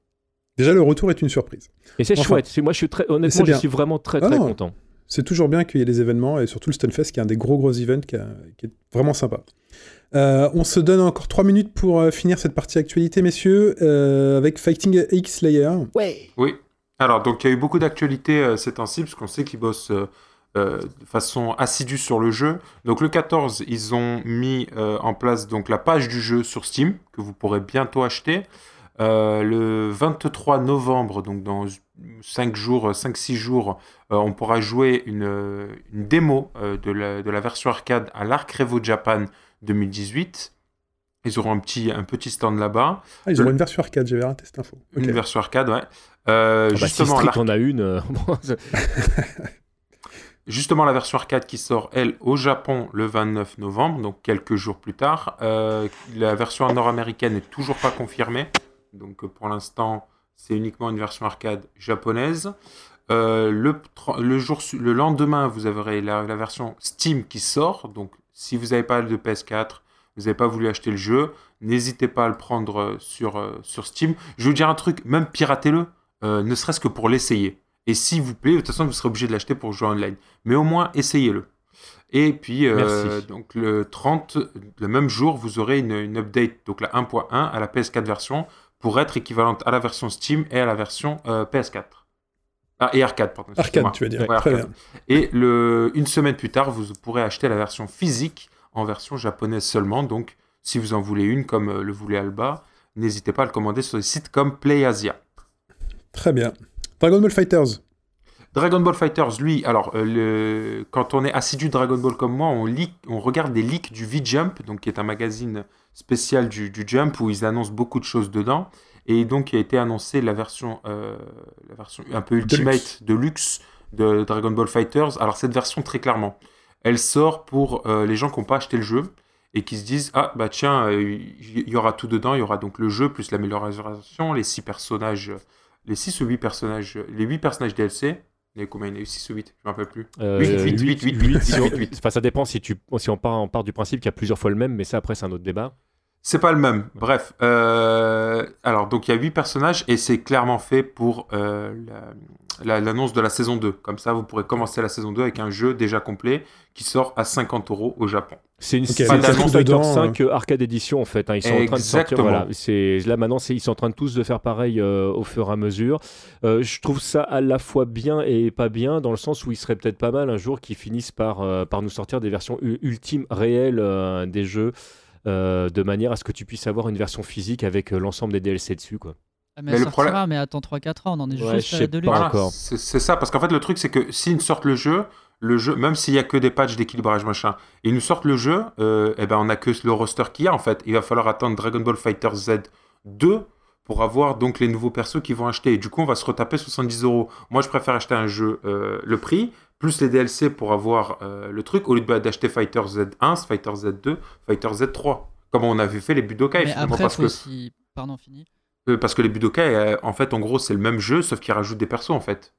Déjà, le retour est une surprise. Et c'est Enfin, chouette. C'est- Moi, je suis très, honnêtement, je suis vraiment très, Ah très non. content. C'est toujours bien qu'il y ait des événements, et surtout le Stunfest, qui est un des gros gros events qui, a- qui est vraiment sympa. Euh, on se donne encore 3 minutes pour euh, finir cette partie actualité, messieurs, euh, avec Fighting X. Ouais. Oui. Alors, donc, il y a eu beaucoup d'actualités euh, ces temps-ci, parce qu'on sait qu'ils bossent euh, euh, de façon assidue sur le jeu. Donc, le 14, ils ont mis euh, en place donc, la page du jeu sur Steam, que vous pourrez bientôt acheter. Euh, le 23 novembre, donc dans 5 jours, 5-6 jours, euh, on pourra jouer une, une démo euh, de, la, de la version arcade à l'Arc Revo Japan 2018. Ils auront un petit, un petit stand là-bas. Ah, ils auront une version arcade, j'avais raté cette info. Une version arcade, ouais. Euh, Ah bah, si justement, en a une. euh, Justement, la version arcade qui sort, elle, au Japon le 29 novembre, donc quelques jours plus tard. Euh, la version nord-américaine n'est toujours pas confirmée. Donc euh, pour l'instant, c'est uniquement une version arcade japonaise. Euh, le, tr- le, jour, su- le lendemain, vous aurez la, la version Steam qui sort. Donc si vous n'avez pas de PS4, vous n'avez pas voulu acheter le jeu, n'hésitez pas à le prendre euh, sur, sur Steam. Je vais vous dire un truc, même piratez-le, euh, ne serait-ce que pour l'essayer. Et s'il vous plaît, de toute façon, vous serez obligé de l'acheter pour jouer online. Mais au moins, essayez-le. Et puis, euh, donc le 30, le même jour, vous aurez une, une update, donc la 1.1 à la PS4 version, pour être équivalente à la version Steam et à la version euh, PS4. Ah, et arcade, pardon. Arcade, tu veux dire. Ouais, Très bien. Et le, une semaine plus tard, vous pourrez acheter la version physique en version japonaise seulement. Donc, si vous en voulez une, comme euh, le voulait Alba, n'hésitez pas à le commander sur des sites comme PlayAsia. Très bien. Dragon Ball Fighters. Dragon Ball Fighters, lui, alors, euh, le... quand on est assidu Dragon Ball comme moi, on, on regarde des leaks du V-Jump, donc qui est un magazine spécial du, du Jump où ils annoncent beaucoup de choses dedans. Et donc, il a été annoncé la version, euh, la version un peu ultimate de luxe de Dragon Ball Fighters. Alors, cette version, très clairement, elle sort pour euh, les gens qui n'ont pas acheté le jeu et qui se disent Ah, bah tiens, il y aura tout dedans. Il y aura donc le jeu plus l'amélioration, les six personnages, les 6 ou 8 personnages, les 8 personnages DLC. Il y en a combien? Il y en a eu 6 ou 8 Je ne me rappelle plus. Euh, Huit, huit, huit, huit, huit, huit, huit, si on- huit, huit. Enfin, ça dépend si, tu, si on, part, on part du principe qu'il y a plusieurs fois le même, mais ça, après, c'est un autre débat. C'est pas le même. Bref. euh, alors, donc, il y a 8 personnages et c'est clairement fait pour euh, la- la- l'annonce de la saison 2. Comme ça, vous pourrez commencer la saison 2 avec un jeu déjà complet qui sort à 50 euros au Japon. C'est une Ok, c'est mais une t'as Street tout Fighter dedans, 5 euh, arcade édition en fait. hein. Ils sont en train de sortir. Exactement. Voilà, c'est là maintenant, c'est- ils sont en train de tous de faire pareil euh, au fur et à mesure. Euh, je trouve ça à la fois bien et pas bien dans le sens où il serait peut-être pas mal un jour qu'ils finissent par euh, par nous sortir des versions u- ultimes réelles euh, des jeux. Euh, de manière à ce que tu puisses avoir une version physique avec euh, l'ensemble des DLC dessus quoi. Ah, mais, le problème- mais attends 3-4 ans, on en est Ouais, juste à de pas encore. c'est ça. Parce qu'en fait, le truc, c'est que s'ils nous sortent le jeu, le jeu, même s'il y a que des patchs d'équilibrage machin, ils nous sortent le jeu, euh, eh ben on a que le roster qu'il y a en fait. Il va falloir attendre Dragon Ball Fighter Z 2 pour avoir donc les nouveaux persos qui vont acheter. Et du coup, on va se retaper 70 euros. Moi, je préfère acheter un jeu euh, le prix plus les DLC pour avoir euh, le truc au lieu d'acheter Fighter Z1, Fighter Z2, Fighter Z3. Comme on avait fait les Budokai Mais finalement après, parce que aussi. Pardon, fini. euh, parce que les Budokai euh, en fait en gros c'est le même jeu sauf qu'ils rajoutent des persos en fait.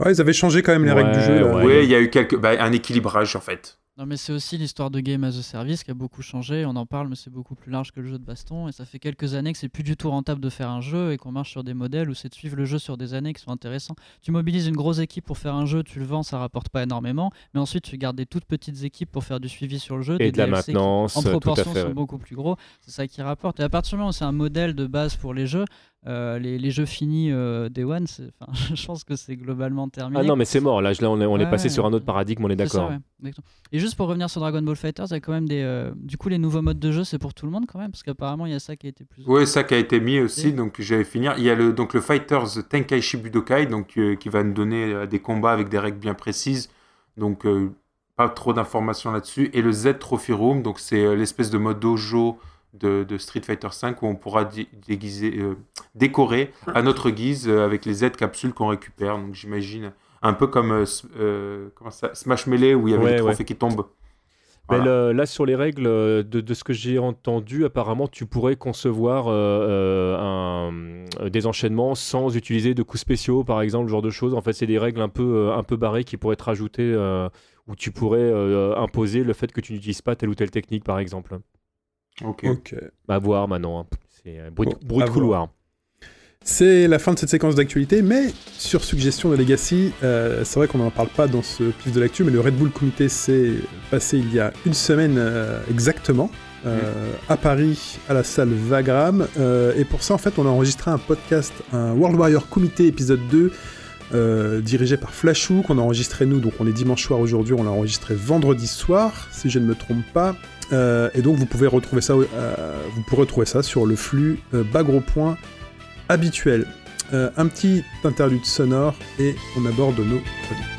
Ouais, ils avaient changé quand même les règles du jeu. Oui, il y a eu quelques bah, un équilibrage en fait. Non, mais c'est aussi l'histoire de Game as a Service qui a beaucoup changé. On en parle, mais c'est beaucoup plus large que le jeu de baston. Et ça fait quelques années que c'est plus du tout rentable de faire un jeu et qu'on marche sur des modèles où c'est de suivre le jeu sur des années qui sont intéressants. Tu mobilises une grosse équipe pour faire un jeu, tu le vends, ça rapporte pas énormément. Mais ensuite, tu gardes des toutes petites équipes pour faire du suivi sur le jeu. Et des de la DLC qui, maintenance, en tout à proportion fait. sont ouais. beaucoup plus gros. C'est ça qui rapporte. Et à partir du moment où c'est un modèle de base pour les jeux, euh, les, les jeux finis euh, Day One, je pense que c'est globalement terminé. Ah non, mais c'est mort. Là, je- là, on est, on est Ouais, passé ouais. sur un autre paradigme. On est d'accord. ouais. Et juste pour revenir sur Dragon Ball Fighters, il y a quand même des. euh, du coup, les nouveaux modes de jeu, c'est pour tout le monde quand même, parce qu'apparemment, il y a ça qui a été plus. Oui, ça qui a été mis aussi, donc j'allais finir. Il y a le, donc le Fighters Tenkaichi Budokai, donc, euh, qui va nous donner euh, des combats avec des règles bien précises, donc euh, pas trop d'informations là-dessus. Et le Z Trophy Room, donc c'est euh, l'espèce de mode dojo de, de Street Fighter V où on pourra dé- déguiser, euh, décorer à notre guise euh, avec les Z capsules qu'on récupère. Donc j'imagine un peu comme euh, s- comment ça, Smash Melee où il y avait Ouais, les ouais. trophées qui tombent. Mais Voilà. le- là, sur les règles, de, de ce que j'ai entendu, apparemment, tu pourrais concevoir un- des enchaînements sans utiliser de coups spéciaux, par exemple, ce genre de choses. En fait, c'est des règles un peu, un peu barrées qui pourraient être ajoutées, où tu pourrais imposer le fait que tu n'utilises pas telle ou telle technique, par exemple. Ok. Ok. À voir maintenant. hein. C'est euh, bruit, de- Bon, bruit à de voir. couloir. C'est la fin de cette séquence d'actualité, mais sur suggestion de Legacy, euh, c'est vrai qu'on n'en parle pas dans ce pif de l'actu, mais le Red Bull Comité s'est passé il y a une semaine euh, exactement. euh, à Paris, à la salle Vagram. Euh, et pour ça, en fait, on a enregistré un podcast, un World Warrior Comité épisode 2, euh, dirigé par Flashou, qu'on a enregistré nous, donc on est dimanche soir aujourd'hui, on l'a enregistré vendredi soir, si je ne me trompe pas. Euh, et donc vous pouvez retrouver ça, euh, sur le flux euh, bas gros point habituel. Un petit interlude sonore et on aborde nos produits.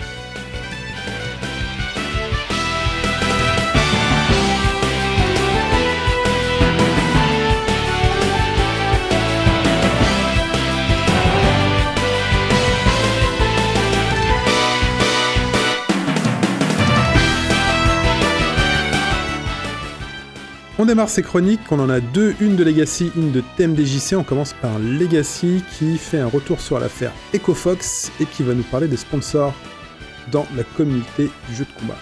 Démarre ces on en a deux, une de Legacy, une de TMDJC. On commence par Legacy qui fait un retour sur l'affaire EcoFox et qui va nous parler des sponsors dans la communauté du jeu de combat.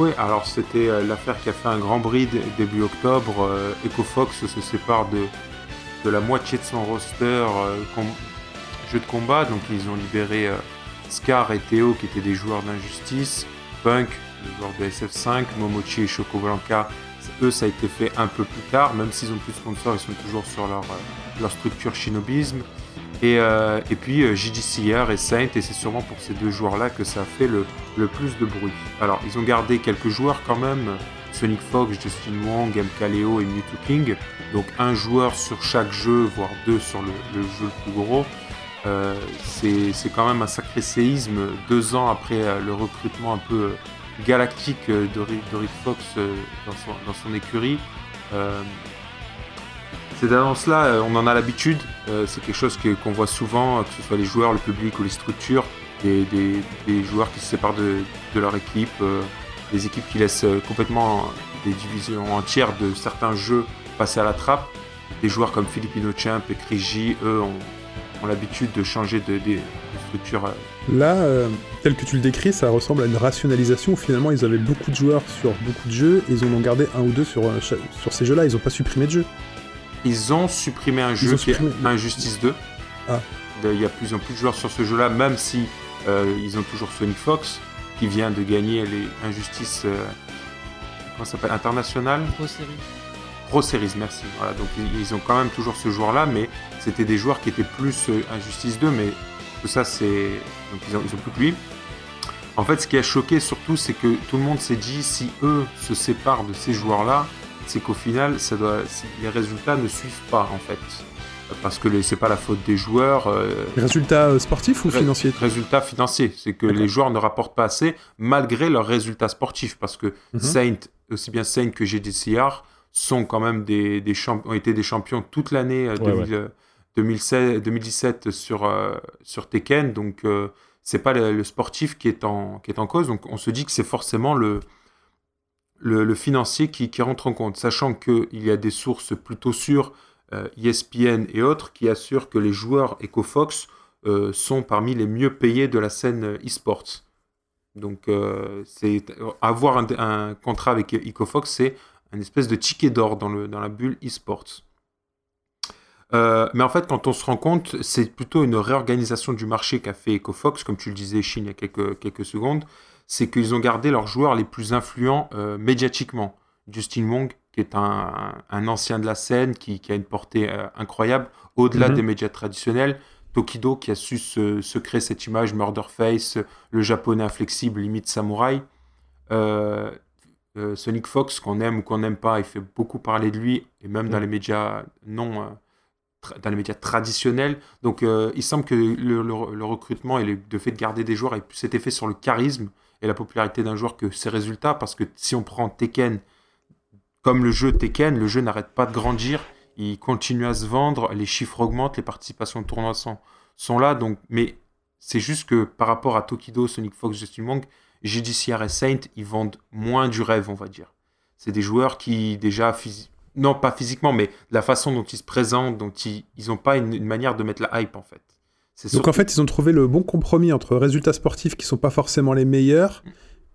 Oui, alors c'était euh, l'affaire qui a fait un grand bris dé- début octobre. Euh, EcoFox se sépare de, de la moitié de son roster euh, jeu de combat. Donc ils ont libéré Scar et Théo qui étaient des joueurs d'injustice, Punk, le joueur de SF5, Momochi et Choco Blanca. Ça a été fait un peu plus tard, même s'ils ont plus de sponsors, ils sont toujours sur leur, euh, leur structure Shinobism. Et, euh, et puis euh, et Saint, et c'est sûrement pour ces deux joueurs-là que ça a fait le, le plus de bruit. Alors, ils ont gardé quelques joueurs quand même, Sonic Fox, Justin Wong, MKLeo et Mewtwo King. Donc un joueur sur chaque jeu, voire deux sur le, jeu le plus gros. Euh, c'est quand même un sacré séisme deux ans après le recrutement un peu galactique euh, de, Rick- Fox euh, dans, son, écurie. Euh, ces annonces-là, on en a l'habitude. C'est quelque chose qu'on voit souvent, que ce soit les joueurs, le public ou les structures, des, joueurs qui se séparent de, leur équipe, des équipes qui laissent complètement des divisions entières de certains jeux passer à la trappe. Des joueurs comme Filipino Champ et eux, ont, l'habitude de changer de structure. Là, euh, tel que tu le décris, ça ressemble à une rationalisation finalement ils avaient beaucoup de joueurs sur beaucoup de jeux et ils en ont gardé un ou deux sur, euh, sur ces jeux-là, ils n'ont pas supprimé de jeux. Ils ont supprimé un jeu qui est Injustice 2. Ah. Il y a plus en plus de joueurs sur ce jeu-là, même si euh, ils ont toujours Sonic Fox qui vient de gagner les Injustices euh, comment ça s'appelle international? Pro série. Pro Series, merci. Voilà, donc ils, ont quand même toujours ce joueur-là, mais c'était des joueurs qui étaient plus Injustice 2, mais ça c'est donc ils ont, ils ont plus que lui. En fait, ce qui a choqué surtout, c'est que tout le monde s'est dit si eux se séparent de ces joueurs-là, c'est qu'au final, ça doit, les résultats ne suivent pas en fait, parce que c'est pas la faute des joueurs. euh, Résultats euh, sportifs ou Ré- financiers Résultats financiers, c'est que les joueurs ne rapportent pas assez malgré leurs résultats sportifs, parce que Mhm. Saint, aussi bien Saint que GDCR, sont quand même des, des ont été des champions toute l'année Ouais, 2000, euh, 2016 2017 sur, euh, sur Tekken, donc euh, c'est pas le, sportif qui est, en, qui est en cause, donc on se dit que c'est forcément le, le, financier qui, qui rentre en compte, sachant qu'il y a des sources plutôt sûres, euh, ESPN et autres, qui assurent que les joueurs EcoFox euh, sont parmi les mieux payés de la scène e-sports. Donc, avoir un, contrat avec EcoFox, c'est un espèce de ticket d'or dans, dans la bulle e-sports. Euh, mais en fait, quand on se rend compte, c'est plutôt une réorganisation du marché qu'a fait EcoFox, comme tu le disais, Chine, il y a quelques, quelques secondes. C'est qu'ils ont gardé leurs joueurs les plus influents euh, médiatiquement. Justin Wong, qui est un, un ancien de la scène, qui, qui a une portée euh, incroyable, au-delà Mhm. des médias traditionnels. Tokido, qui a su se, se créer cette image, Murderface, le japonais inflexible, limite samouraï. Sonic Fox, qu'on aime ou qu'on n'aime pas, il fait beaucoup parler de lui, et même dans Mm. les médias non, dans les médias traditionnels. Donc, euh, il semble que le, recrutement et le, le fait de garder des joueurs ait plus cet effet sur le charisme et la popularité d'un joueur que ses résultats, parce que si on prend Tekken comme le jeu Tekken, le jeu n'arrête pas de grandir, il continue à se vendre, les chiffres augmentent, les participations au tournoi sont, sont là, donc, mais c'est juste que par rapport à Tokido, Sonic Fox, Justin Wong, JDCR et Saint, ils vendent moins du rêve, on va dire. C'est des joueurs qui, déjà, physi- non pas physiquement, mais la façon dont ils se présentent, dont ils n'ont pas une, une manière de mettre la hype, en fait. Donc en fait, ils ont trouvé le bon compromis entre résultats sportifs qui sont pas forcément les meilleurs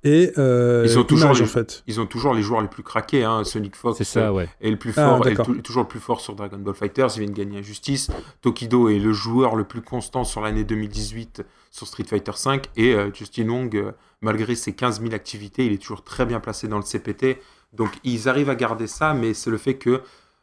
et euh, Ils sont toujours Image, les- en fait. Ils ont toujours les joueurs les plus craqués, hein. Sonic Fox C'est ça, ouais. est le plus Ah, fort, est toujours le plus fort sur Dragon Ball Fighters, ils viennent gagner Injustice. Tokido est le joueur le plus constant sur l'année 2018 sur Street Fighter V, et euh, Justin Wong, euh, malgré ses 15 000 activités, il est toujours très bien placé dans le CPT. Donc ils arrivent à garder ça, mais c'est le fait que,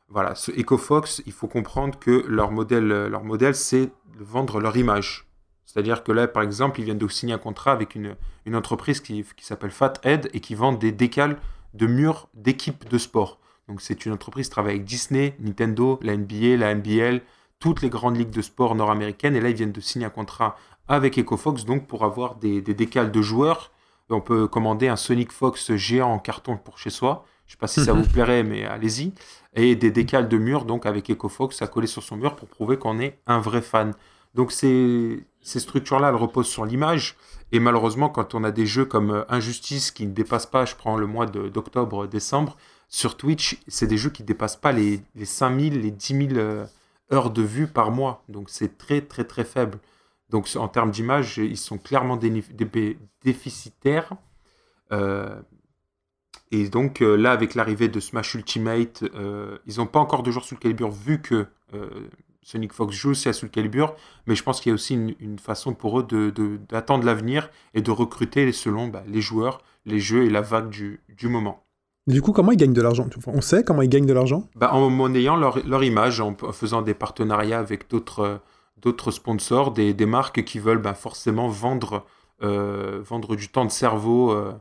voilà, ce EcoFox, il faut comprendre que leur modèle, euh, leur modèle c'est de vendre leur image. C'est-à-dire que là, par exemple, ils viennent de signer un contrat avec une, une entreprise qui, qui s'appelle Fathead et qui vend des décals de murs d'équipes de sport. Donc c'est une entreprise qui travaille avec Disney, Nintendo, la NBA, la NBL, toutes les grandes ligues de sport nord-américaines. Et là, ils viennent de signer un contrat avec EcoFox donc pour avoir des, des décals de joueurs. On peut commander un Sonic Fox géant en carton pour chez soi. Je sais pas si ça Mhm. vous plairait, mais allez-y. Et des décals de murs, donc avec EcoFox à coller sur son mur pour prouver qu'on est un vrai fan. Donc ces, ces structures-là, elles reposent sur l'image. Et malheureusement, quand on a des jeux comme euh, Injustice qui ne dépassent pas, je prends le mois d'octobre, décembre, sur Twitch, c'est des jeux qui ne dépassent pas les, les 5000, les 10 000 euh, heures de vue par mois. Donc c'est très très très faible. Donc en termes d'image, ils sont clairement déficitaires. Euh, et donc euh, là, avec l'arrivée de Smash Ultimate, euh, ils n'ont pas encore de joueurs Soul Calibur vu que euh, Sonic Fox joue aussi à Soul Calibur. Mais je pense qu'il y a aussi une, une façon pour eux de- de- d'attendre l'avenir et de recruter selon bah, les joueurs, les jeux et la vague du, du moment. Mais du coup, comment ils gagnent de l'argent? On sait comment ils gagnent de l'argent? Bah, en monnayant leur, leur image, en, faisant des partenariats avec d'autres d'autres sponsors, des, des marques qui veulent bah, forcément vendre, euh, vendre du temps de cerveau euh,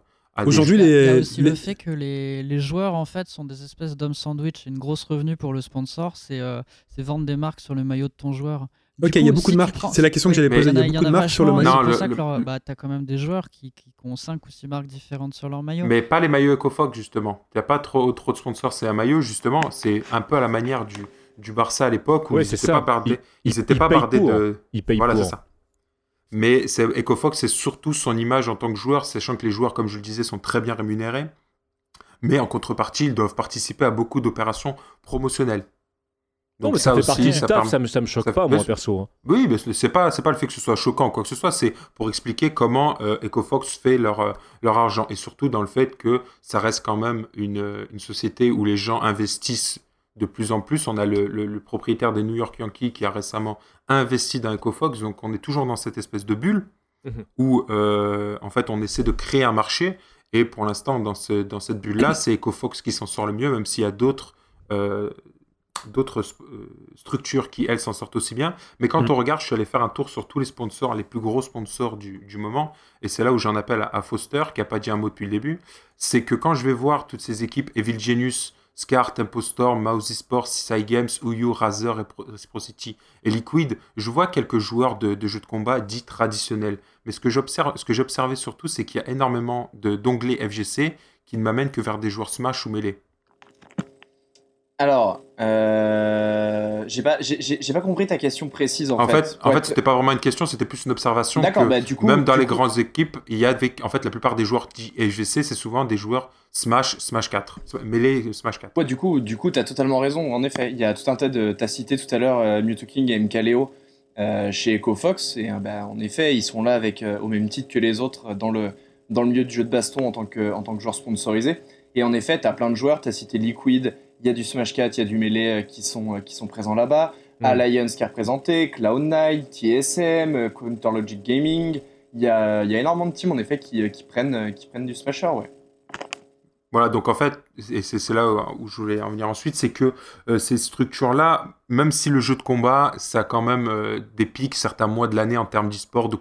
Aujourd'hui, Il y a- il y a les- aussi les- le fait que les, les joueurs en fait sont des espèces d'hommes sandwich. Une grosse revenu pour le sponsor, c'est euh, c'est vendre des marques sur le maillot de ton joueur. Du Ok, il y a coup, beaucoup si de tu marques. prends- C'est la question que j'allais poser. Il y, y a en a- beaucoup de marques sur le maillot. Non, C'est pour le- ça le- que leur- bah, t'as quand même des joueurs qui, qui, ont 5 ou 6 marques différentes sur leur maillot. Mais pas les maillots EcoFox, justement. Il n'y a pas trop, trop de sponsors, c'est un maillot, justement. C'est un peu à la manière du, du Barça à l'époque où Ouais, ils n'étaient pas bardés, Ils- ils pas bardés pour. de. Ils payent Voilà, pour. c'est ça. Mais EcoFox, c'est surtout son image en tant que joueur, sachant que les joueurs, comme je le disais, sont très bien rémunérés. Mais en contrepartie, ils doivent participer à beaucoup d'opérations promotionnelles. Non, mais ça, fait partie du ça taf, permet- ça me, ça me choque ça- pas, mais moi, c'est- perso. hein. Oui, mais ce- c'est pas pas le fait que ce soit choquant ou quoi que ce soit, c'est pour expliquer comment euh, EcoFox fait leur euh, leur argent et surtout dans le fait que ça reste quand même une, euh, une société où les gens investissent de plus en plus. On a le, le- le propriétaire des New York Yankees qui a récemment investi dans EcoFox, donc on est toujours dans cette espèce de bulle Mhm. où euh, en fait on essaie de créer un marché et pour l'instant dans ce dans cette bulle là, c'est EcoFox qui s'en sort le mieux, même s'il y a d'autres euh, d'autres euh, structures qui, elles, s'en sortent aussi bien. Mais quand Mm. on regarde, je suis allé faire un tour sur tous les sponsors, les plus gros sponsors du, du moment, et c'est là où j'en appelle à, à Foster, qui n'a pas dit un mot depuis le début, c'est que quand je vais voir toutes ces équipes, Evil Genius, Scar, Tempo Storm, Mousy Sports, Seaside Games, Uyu, Razer, Reciprocity et Liquid, je vois quelques joueurs de, jeux de combat dits traditionnels. Mais ce que j'observe, ce observé surtout, c'est qu'il y a énormément d'onglets FGC qui ne m'amènent que vers des joueurs Smash ou Melee. Alors, euh, j'ai pas, j'ai- pas compris ta question précise en, En fait, en Ouais, fait, c'était pas vraiment une question, c'était plus une observation. D'accord, que bah, du coup- même dans les coup- grandes équipes, il y a avec, en fait, la plupart des joueurs FGC, c'est souvent des joueurs Smash, Smash 4, Melee, Smash 4. Ouais, du coup, du coup, t'as totalement raison. En effet, il y a tout un tas de. T'as cité tout à l'heure euh, Mewtwo King et Mkaleo euh, chez EcoFox, et euh, bah, en effet, ils sont là avec euh, au même titre que les autres dans le dans le milieu du jeu de baston en tant que en tant que joueur sponsorisé. Et en effet, t'as plein de joueurs. T'as cité Liquid, il y a du Smash 4, il y a du Melee euh, qui sont euh, qui sont présents là-bas. Mm. Alliance qui est représenté, Cloud9, TSM, euh, Counter Logic Gaming. Il y a, il y a énormément de teams en effet qui, qui prennent qui prennent du Smasher, ouais. Voilà, donc en fait, et c'est là où je voulais en venir ensuite, c'est que euh, ces structures-là, même si le jeu de combat, ça a quand même euh, des pics certains mois de l'année en termes d'e-sport, de,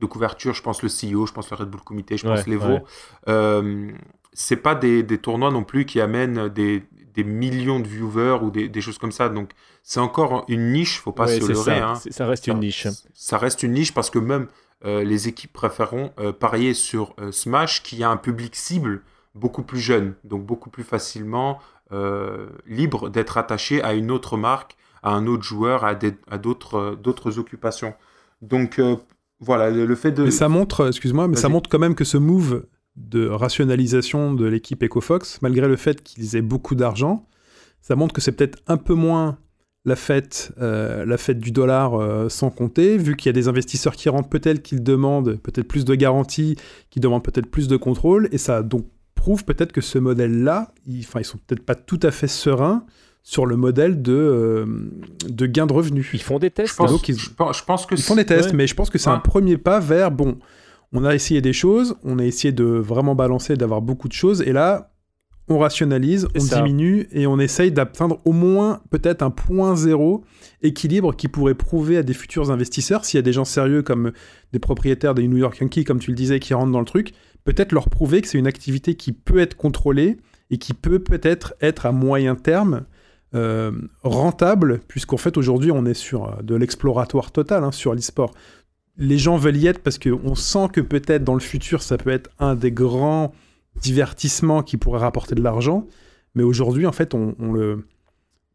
de couverture, je pense le CEO, je pense le Red Bull Comité, je pense Ouais, l'Evo, ouais. euh, c'est pas des, des tournois non plus qui amènent des, des millions de viewers ou des, des choses comme ça, donc c'est encore une niche, faut pas Ouais, se leurrer. ça, hein. ça reste une niche. Ça reste une niche parce que même euh, les équipes préféreront euh, parier sur euh, Smash qui a un public cible beaucoup plus jeune, donc beaucoup plus facilement libre d'être attaché à une autre marque, à un autre joueur, à des- à d'autres d'autres occupations. Donc voilà, le, le fait de... Mais ça montre, excuse-moi, mais ça montre quand même que ce move de rationalisation de l'équipe EcoFox, malgré le fait qu'ils aient beaucoup d'argent, ça montre que c'est peut-être un peu moins la fête, euh, la fête du dollar euh, sans compter, vu qu'il y a des investisseurs qui rentrent peut-être qu'ils demandent peut-être plus de garanties, qui demandent peut-être plus de contrôle, et ça donc prouve peut-être que ce modèle-là, ils, enfin, ils sont peut-être pas tout à fait sereins sur le modèle de, euh, de gain de revenus. Ils font des tests. Je pense, Donc, ils- je pense- je pense que Ils font des tests, ouais. mais je pense que c'est Ouais. un premier pas vers, bon, on a essayé des choses, on a essayé de vraiment balancer, d'avoir beaucoup de choses, et là, on rationalise, on ça. diminue, et on essaye d'atteindre au moins peut-être un point zéro équilibre qui pourrait prouver à des futurs investisseurs, s'il y a des gens sérieux comme des propriétaires des New York Yankees, comme tu le disais, qui rentrent dans le truc, peut-être leur prouver que c'est une activité qui peut être contrôlée et qui peut peut-être être à moyen terme euh, rentable, puisqu'en fait aujourd'hui on est sur euh, de l'exploratoire total hein, sur l'e-sport. Les gens veulent y être parce qu'on sent que peut-être dans le futur ça peut être un des grands divertissements qui pourrait rapporter de l'argent, mais aujourd'hui en fait on, on le...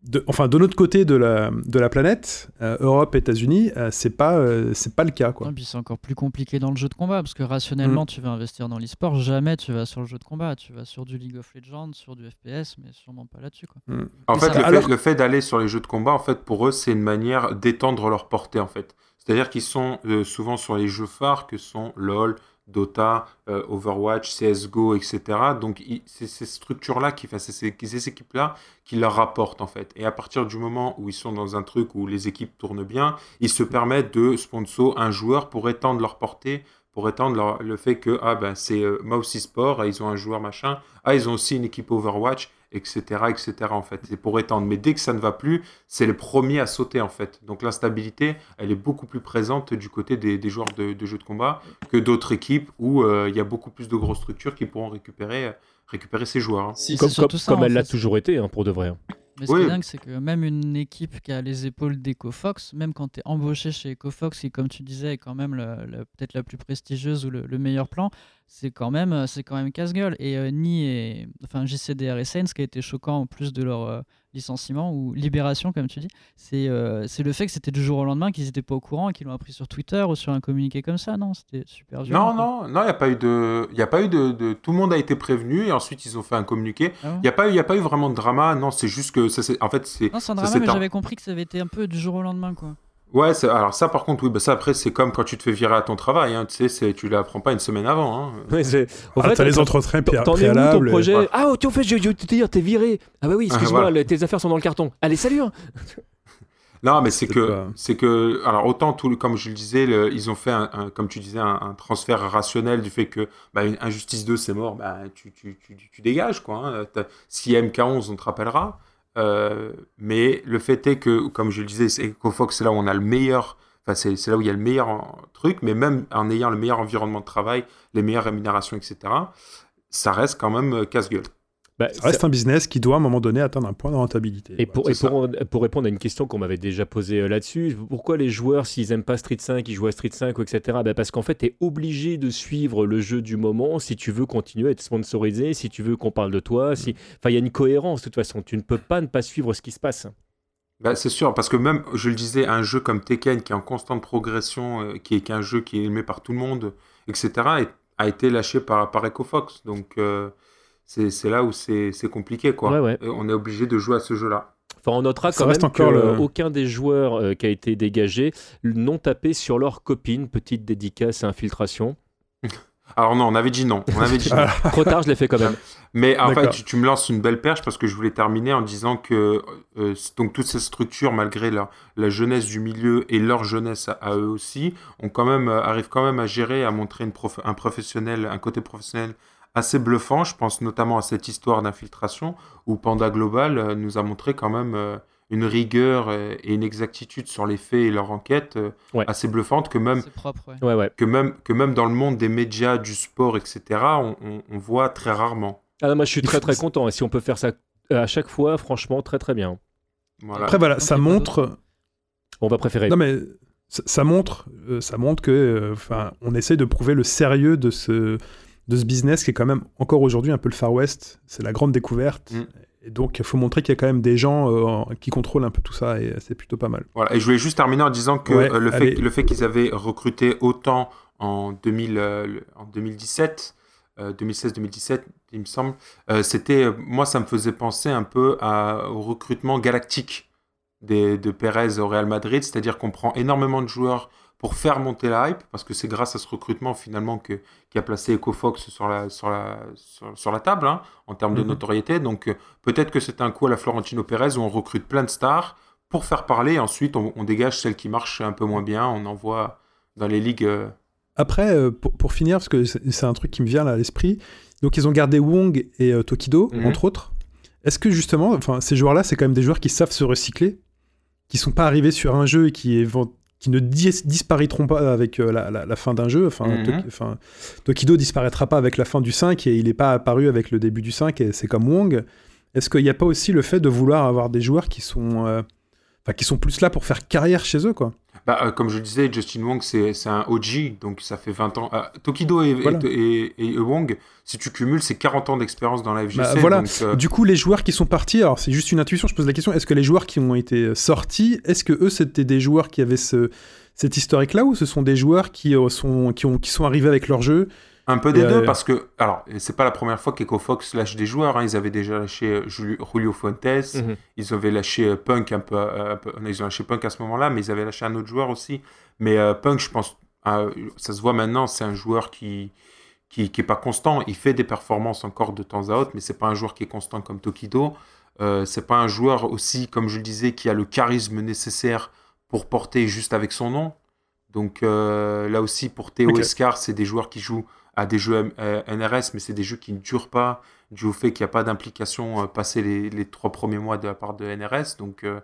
De, enfin, de notre côté de la, de la planète, euh, Europe, États-Unis, euh, c'est pas, euh, c'est pas le cas. Quoi. Et puis c'est encore plus compliqué dans le jeu de combat parce que rationnellement Mm. tu vas investir dans l'e-sport, jamais tu vas sur le jeu de combat, tu vas sur du League of Legends, sur du FPS, mais sûrement pas là-dessus quoi. En Et fait, ça- le, Alors- fait, le fait d'aller sur les jeux de combat, en fait, pour eux, c'est une manière d'étendre leur portée, en fait. C'est-à-dire qu'ils sont euh, souvent sur les jeux phares que sont LoL, Dota, euh, Overwatch, CSGO, etc. Donc, c'est ces structures-là, qui, ces, ces équipes-là qui leur rapportent, en fait. Et à partir du moment où ils sont dans un truc où les équipes tournent bien, ils se permettent de sponsor un joueur pour étendre leur portée, pour étendre leur- le fait que, ah ben, c'est euh, Mouse eSport, ah, ils ont un joueur machin, ah, ils ont aussi une équipe Overwatch, etc., etc., en fait. C'est pour étendre. Mais dès que ça ne va plus, c'est le premier à sauter, en fait. Donc l'instabilité, elle est beaucoup plus présente du côté des, des joueurs de, de jeux de combat que d'autres équipes où euh, il y a beaucoup plus de grosses structures qui pourront récupérer, récupérer ces joueurs. hein. Si, Comme, ça, elle l'a toujours été, hein, pour de vrai. Mais ce Oui. qui est dingue, c'est que même une équipe qui a les épaules d'EcoFox, même quand tu es embauché chez EcoFox, qui, comme tu disais, est quand même peut-être la plus prestigieuse ou le, le meilleur plan, c'est quand même, euh, c'est quand même casse-gueule. Et euh, Ni et enfin, JCDR et Saints, ce qui a été choquant en plus de leur euh, licenciement ou libération, comme tu dis, c'est euh, c'est le fait que c'était du jour au lendemain, qu'ils n'étaient pas au courant et qu'ils l'ont appris sur Twitter ou sur un communiqué comme ça. Non, c'était super violent. Non, non, non, il n'y a pas eu de, il y a pas eu de, de- tout le monde a été prévenu et ensuite ils ont fait un communiqué. Ah ouais Il n'y a pas eu, il y a pas eu vraiment de drama. Non, c'est juste que ça, c'est, en fait, c'est, Non, c'est un drama, mais j'avais compris que ça avait été un peu du jour au lendemain, quoi. Ouais, alors ça par contre, oui, bah ça après c'est comme quand tu te fais virer à ton travail, hein, tu sais, c'est, tu l'apprends pas une semaine avant. Hein. En Ah, fait, t'as les entretiens pré- t'en es où ton préalables. projet ouais. Ah, tu en fait, je je vais te dire, t'es viré. Ah bah oui, excuse-moi, voilà. le- tes affaires sont dans le carton. Allez, salut hein. Non, mais c'est que, pas- c'est que, alors autant tout, comme je le disais, le- ils ont fait, un, un- comme tu disais, un, un transfert rationnel du fait que, bah, une Injustice 2 c'est mort, bah, tu, tu, tu, tu dégages quoi. Hein. Si MK11 on te rappellera, Euh, mais le fait est que, comme je le disais, c'est EcoFox c'est là où on a le meilleur, enfin c'est là où il y a le meilleur truc, mais même en ayant le meilleur environnement de travail, les meilleures rémunérations, etc. Ça reste quand même euh, casse-gueule. Bah, Ça reste un business qui doit à un moment donné atteindre un point de rentabilité. Et Voilà. pour, et c'est pour, pour répondre à une question qu'on m'avait déjà posée euh, là-dessus, pourquoi les joueurs, s'ils aiment pas Street 5, ils jouent à Street 5, ou etc. Ben parce qu'en fait, tu es obligé de suivre le jeu du moment si tu veux continuer à être sponsorisé, si tu veux qu'on parle de toi. Si... Enfin, il y a une cohérence de toute façon. Tu ne peux pas ne pas suivre ce qui se passe. Bah, c'est sûr, parce que même, je le disais, un jeu comme Tekken, qui est en constante progression, euh, qui est qu'un jeu qui est aimé par tout le monde, etc., a été lâché par, par EcoFox. Donc, euh, c'est c'est là où c'est c'est compliqué, quoi. Ouais, ouais. Et on est obligé de jouer à ce jeu-là. Enfin, on notera Ça quand reste même encore le- qu'aucun des joueurs euh, qui a été dégagé n'ont tapé sur leur copine. Petite dédicace à infiltration. Alors non, on avait dit non. On avait dit non. Trop tard, je l'ai fait quand même. Mais en fait, tu, tu me lances une belle perche parce que je voulais terminer en disant que euh, donc toutes ces structures, malgré la, la jeunesse du milieu et leur jeunesse à, à eux aussi, ont quand même euh, arrivent quand même à gérer, à montrer une prof- un professionnel, un côté professionnel assez bluffant. Je pense notamment à cette histoire d'infiltration où Panda Global euh, nous a montré quand même euh, une rigueur euh, et une exactitude sur les faits et leur enquête Ouais. assez bluffante que même C'est propre, ouais. Ouais, ouais. que même que même dans le monde des médias, du sport, etc. On, on- on voit très rarement. Ah non, moi, je suis très très content. Et si on peut faire ça à chaque fois, franchement, très très bien. Voilà. Après, voilà, ça montre. On va préférer. Non, mais ça, montre, ça montre que, euh, enfin, on essaie de prouver le sérieux de ce, de ce business qui est quand même encore aujourd'hui un peu le Far West. C'est la grande découverte. Mm. Et donc, il faut montrer qu'il y a quand même des gens euh, qui contrôlent un peu tout ça et c'est plutôt pas mal. Voilà. Et je voulais juste terminer en disant que Ouais, euh, le, fait, le fait qu'ils avaient recruté autant en, 2000, euh, le- en 2017, euh, 2016-2017, il me semble, euh, c'était, euh, moi, ça me faisait penser un peu à- au recrutement galactique des, de Perez au Real Madrid, c'est-à-dire qu'on prend énormément de joueurs pour faire monter la hype, parce que c'est grâce à ce recrutement finalement que, qui a placé EcoFox sur la, sur la, sur, la table hein, en termes de Mhm. notoriété. Donc euh, peut-être que c'est un coup à la Florentino Pérez où on recrute plein de stars pour faire parler, et ensuite on, on dégage celles qui marchent un peu moins bien, on envoie dans les ligues. euh, Après, euh, pour, pour finir, parce que c'est un truc qui me vient là à l'esprit, donc ils ont gardé Wong et euh, Tokido, Mhm. entre autres. Est-ce que justement, enfin, ces joueurs-là, c'est quand même des joueurs qui savent se recycler, qui sont pas arrivés sur un jeu et qui, qui ne dis- disparaîtront pas avec euh, la, la- la fin d'un jeu. Enfin, Tokido disparaîtra pas avec la fin du 5 et il n'est pas apparu avec le début du 5 et c'est comme Wong. Est-ce qu'il n'y a pas aussi le fait de vouloir avoir des joueurs qui sont, euh, qui sont plus là pour faire carrière chez eux, quoi? Bah, euh, comme je le disais, Justin Wong, c'est un OG, donc ça fait 20 ans. Euh, Tokido et, Voilà. et, et- et Wong, si tu cumules, c'est 40 ans d'expérience dans la FGC. Bah, voilà. donc, euh, Du coup, les joueurs qui sont partis, alors c'est juste une intuition, je pose la question, est-ce que les joueurs qui ont été sortis, est-ce que eux c'était des joueurs qui avaient ce, cet historique-là ou ce sont des joueurs qui, sont, qui, ont, qui sont arrivés avec leur jeu Un peu des Et, deux, euh, parce que, alors, c'est pas la première fois qu'EcoFox lâche des joueurs. hein. Ils avaient déjà lâché euh, Julio, Fuentes, Mhm. ils avaient lâché euh, Punk un peu, euh, un peu- non, Ils ont lâché Punk à ce moment-là, mais ils avaient lâché un autre joueur aussi. Mais euh, Punk, je pense, euh, ça se voit maintenant, c'est un joueur qui, qui, qui est pas constant. Il fait des performances encore de temps à autre, mais c'est pas un joueur qui est constant comme Tokido. C'est pas un joueur aussi, comme je le disais, qui a le charisme nécessaire pour porter juste avec son nom. Donc là aussi, pour Théo Ok. Escar, c'est des joueurs qui jouent à des jeux euh, NRS, mais c'est des jeux qui ne durent pas, dû au fait qu'il n'y a pas d'implication euh, passé les, les trois premiers mois de la part de NRS. Donc euh,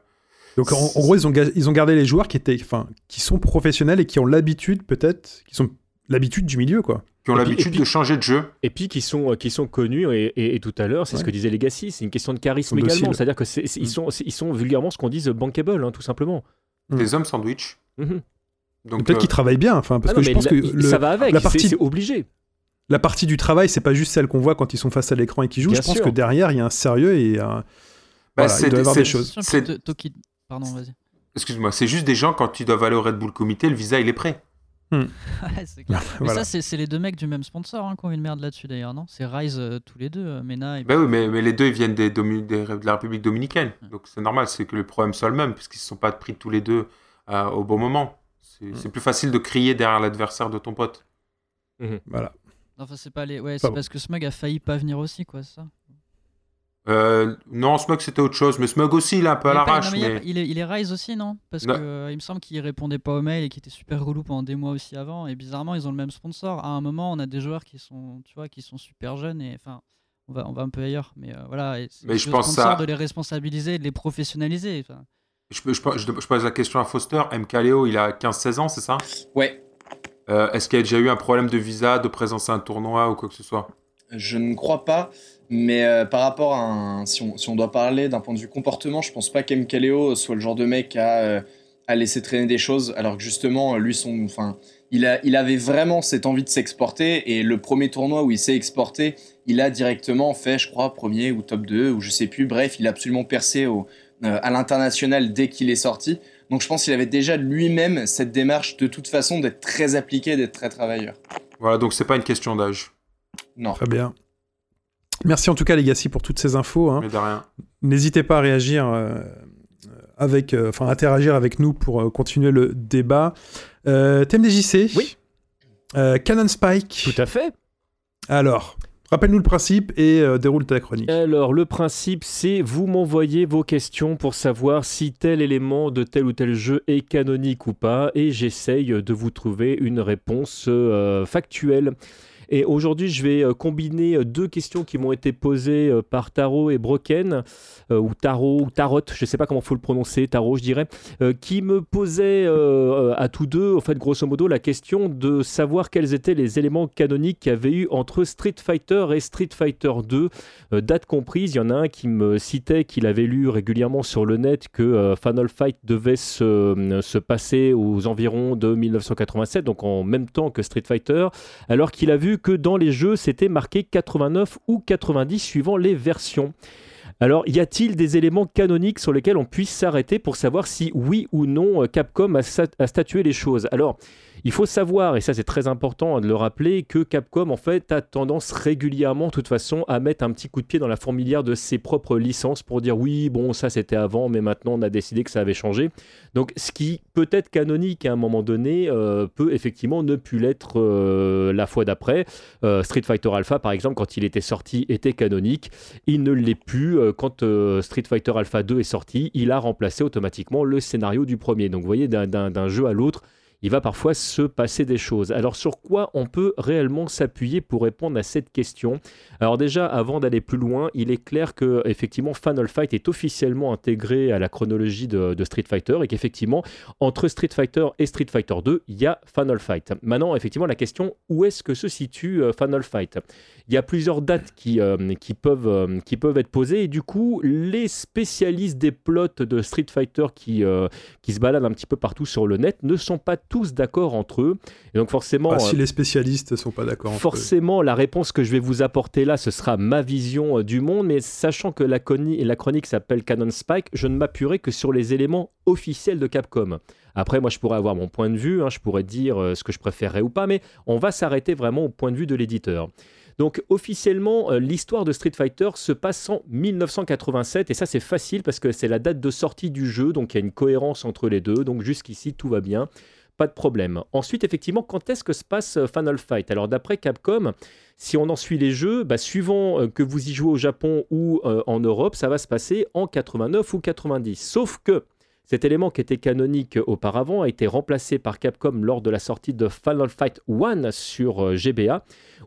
Donc en, en gros, ils ont, ils ont gardé les joueurs qui, étaient, enfin, qui sont professionnels et qui ont l'habitude peut-être, qui sont l'habitude du milieu, quoi. qui ont l'habitude de changer de jeu. Et puis qui sont, qui sont connus, et, et- et tout à l'heure, c'est ce que disait Legacy, c'est une question de charisme également. C'est-à-dire que c'est- c'est- ils, Mm. sont, c'est- ils sont vulgairement ce qu'on dit bankable, hein, tout simplement. Mm. Des hommes sandwich. Mhm. Donc Peut-être euh, qu'ils travaillent bien, enfin, parce Ah que non, je pense la- que le- ça va avec, la c'est- partie- c'est obligé. La partie du travail, c'est pas juste celle qu'on voit quand ils sont face à l'écran et qu'ils jouent. Bien je pense que derrière, il y a un sérieux et un... bah, voilà, c'est il doit y des- avoir des choses. C'est- Pardon, vas-y. Excuse-moi, c'est juste des gens, quand ils doivent aller au Red Bull Comité, le visa, il est prêt. Ouais, c'est clair. Mais Voilà. ça, c'est les deux mecs du même sponsor hein, qui ont une merde là-dessus d'ailleurs, non? C'est Rise euh, tous les deux, euh, Mena et. Bah oui, mais, mais les deux, ils viennent des Domi- des- de la République dominicaine. Donc c'est normal, c'est que le problème soit le même, puisqu'ils ne se sont pas pris tous les deux euh, au bon moment. C'est Mm. c'est plus facile de crier derrière l'adversaire de ton pote. Voilà. Enfin, c'est pas les. Ouais, c'est bon. parce que Smug a failli pas venir aussi, quoi, c'est ça. Euh, non, Smug, c'était autre chose. Mais Smug aussi, il est un peu à Il est pas- l'arrache. mais il il, est, il est Rise aussi, non? Parce Non. que euh, il me semble qu'il répondait pas aux mails et qu'il était super relou pendant des mois aussi avant. Et bizarrement, ils ont le même sponsor. À un moment, on a des joueurs qui sont, tu vois, qui sont super jeunes et enfin, on va, on va un peu ailleurs. Mais euh, voilà. Mais je pense ça- de les responsabiliser, et de les professionnaliser. enfin. Je, je- je- je pose la question à Foster. MKLeo, il a 15-16 ans, c'est ça? Ouais, Euh, Est-ce qu'il y a déjà eu un problème de visa, de présence à un tournoi ou quoi que ce soit? Je ne crois pas. Mais euh, par rapport à un. Si on, doit parler d'un point de vue comportement, je pense pas qu'Emkaleo soit le genre de mec à, euh, à laisser traîner des choses. Alors que justement, lui, son. Enfin, il, avait vraiment cette envie de s'exporter. Et le premier tournoi où il s'est exporté, il a directement fait, je crois, premier ou top 2, ou je sais plus. Bref, il a absolument percé à l'international dès qu'il est sorti. Donc je pense qu'il avait déjà lui-même cette démarche de toute façon d'être très appliqué, d'être très travailleur. Voilà, donc c'est pas une question d'âge. Non. Très bien. Merci en tout cas, Legacy, pour toutes ces infos. hein. Mais de rien. N'hésitez pas à réagir euh, avec, euh, enfin, interagir avec nous pour euh, continuer le débat. Euh, TMDJC. Oui. Euh, Canon Spike. Tout à fait. Alors, rappelle-nous le principe et euh, déroule ta chronique. Alors, le principe, c'est vous m'envoyez vos questions pour savoir si tel élément de tel ou tel jeu est canonique ou pas, et j'essaye de vous trouver une réponse euh, factuelle. Et aujourd'hui, je vais euh, combiner euh, deux questions qui m'ont été posées euh, par Taro et Broken, ou Taro, ou Tarot, je ne sais pas comment faut le prononcer, Taro, je dirais, qui me posaient à tous deux, en fait, grosso modo, la question de savoir quels étaient les éléments canoniques qu'il y avait eu entre Street Fighter et Street Fighter 2 euh, date comprise, il y en a un qui me citait qu'il avait lu régulièrement sur le net que Final Fight devait se, se passer aux environs de 1987, donc en même temps que Street Fighter, alors qu'il a vu que dans les jeux c'était marqué 89 ou 90 suivant les versions. Alors, y a-t-il des éléments canoniques sur lesquels on puisse s'arrêter pour savoir si oui ou non euh, Capcom a, statué les choses? Alors, Il faut savoir, et ça c'est très important de le rappeler, que Capcom en fait a tendance régulièrement, de toute façon, à mettre un petit coup de pied dans la fourmilière de ses propres licences pour dire oui, bon, ça c'était avant, mais maintenant on a décidé que ça avait changé. Donc ce qui peut être canonique à un moment donné euh, peut effectivement ne plus l'être euh, la fois d'après. Euh, Street Fighter Alpha, par exemple, quand il était sorti, était canonique. Il ne l'est plus quand Street Fighter Alpha 2 est sorti. Il a remplacé automatiquement le scénario du premier. Donc vous voyez, d'un jeu à l'autre, il va parfois se passer des choses. Alors sur quoi on peut réellement s'appuyer pour répondre à cette question? Alors déjà, avant d'aller plus loin, il est clair que effectivement Final Fight est officiellement intégré à la chronologie de, Street Fighter et qu'effectivement entre Street Fighter et Street Fighter 2, il y a Final Fight. Maintenant, effectivement, la question où est-ce que se situe euh, Final Fight? Il y a plusieurs dates qui, euh, euh, qui peuvent être posées et du coup, les spécialistes des plots de Street Fighter qui, qui se baladent un petit peu partout sur le net ne sont pas tous d'accord entre eux. Et donc forcément... Ah, si euh, les spécialistes ne sont pas d'accord. Forcément, la réponse que je vais vous apporter là, ce sera ma vision euh, du monde, mais sachant que la, la chronique s'appelle Canon Spike, je ne m'appuierai que sur les éléments officiels de Capcom. Après, moi, je pourrais avoir mon point de vue, hein, je pourrais dire euh, ce que je préférerais ou pas, mais on va s'arrêter vraiment au point de vue de l'éditeur. Donc officiellement, l'histoire de Street Fighter se passe en 1987 et ça c'est facile parce que c'est la date de sortie du jeu, donc il y a une cohérence entre les deux, donc jusqu'ici tout va bien pas de problème. Ensuite, effectivement, quand est-ce que se passe euh, Final Fight? Alors, d'après Capcom, si on en suit les jeux, bah, suivant euh, que vous y jouez au Japon ou euh, en Europe, ça va se passer en 89 ou 90. Sauf que cet élément qui était canonique auparavant a été remplacé par Capcom lors de la sortie de Final Fight 1 sur GBA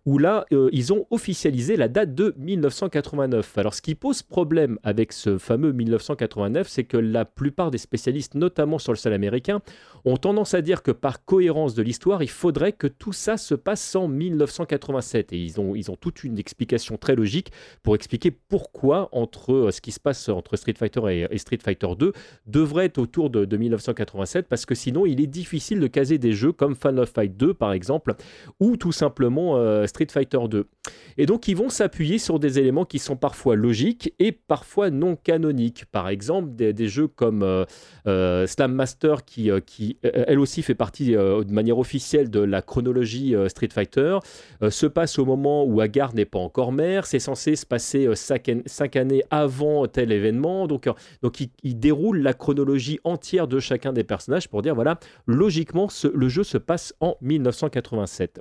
où là, euh, ils ont officialisé la date de 1989. Alors, ce qui pose problème avec ce fameux 1989, c'est que la plupart des spécialistes, notamment sur le sol américain, ont tendance à dire que par cohérence de l'histoire, il faudrait que tout ça se passe en 1987. Et ils ont, ils ont toute une explication très logique pour expliquer pourquoi entre euh, ce qui se passe entre Street Fighter et, Street Fighter 2 devrait autour de, 1987, parce que sinon, il est difficile de caser des jeux comme Final Fight 2, par exemple, ou tout simplement euh, Street Fighter 2. Et donc ils vont s'appuyer sur des éléments qui sont parfois logiques et parfois non canoniques. Par exemple, des, jeux comme euh, euh, Slam Master qui, euh, qui elle aussi fait partie de manière officielle de la chronologie Street Fighter, se passe au moment où Agar n'est pas encore mère. C'est censé se passer cinq, années avant tel événement. Donc, donc il, il, déroule la chronologie entière de chacun des personnages pour dire voilà, logiquement, le jeu se passe en 1987.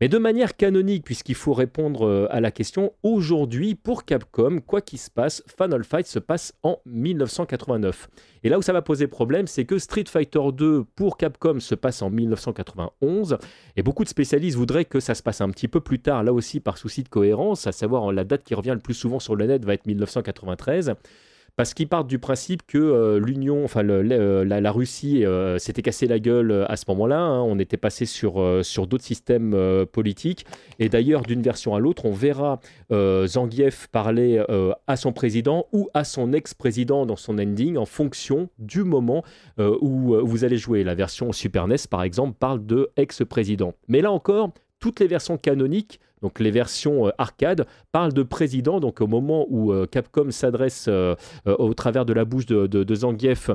Mais de manière canonique, puisqu'il faut répondre euh, à la question, aujourd'hui, pour Capcom, quoi qu'il se passe, Final Fight se passe en 1989. Et là où ça va poser problème, c'est que Street Fighter 2 pour Capcom se passe en 1991, et beaucoup de spécialistes voudraient que ça se passe un petit peu plus tard, là aussi par souci de cohérence, à savoir la date qui revient le plus souvent sur le net va être 1993 parce qu'ils partent du principe que euh, l'Union, enfin euh, la, Russie euh, s'était cassé la gueule à ce moment-là. Hein. on était passé sur, sur d'autres systèmes politiques. Et d'ailleurs, d'une version à l'autre, on verra Zangief parler à son président ou à son ex-président dans son ending en fonction du moment où vous allez jouer. La version Super NES, par exemple, parle de ex-président. Mais là encore, toutes les versions canoniques donc les versions euh, arcade parlent de président. Donc au moment où euh, Capcom s'adresse euh, au travers de la bouche de, Zangief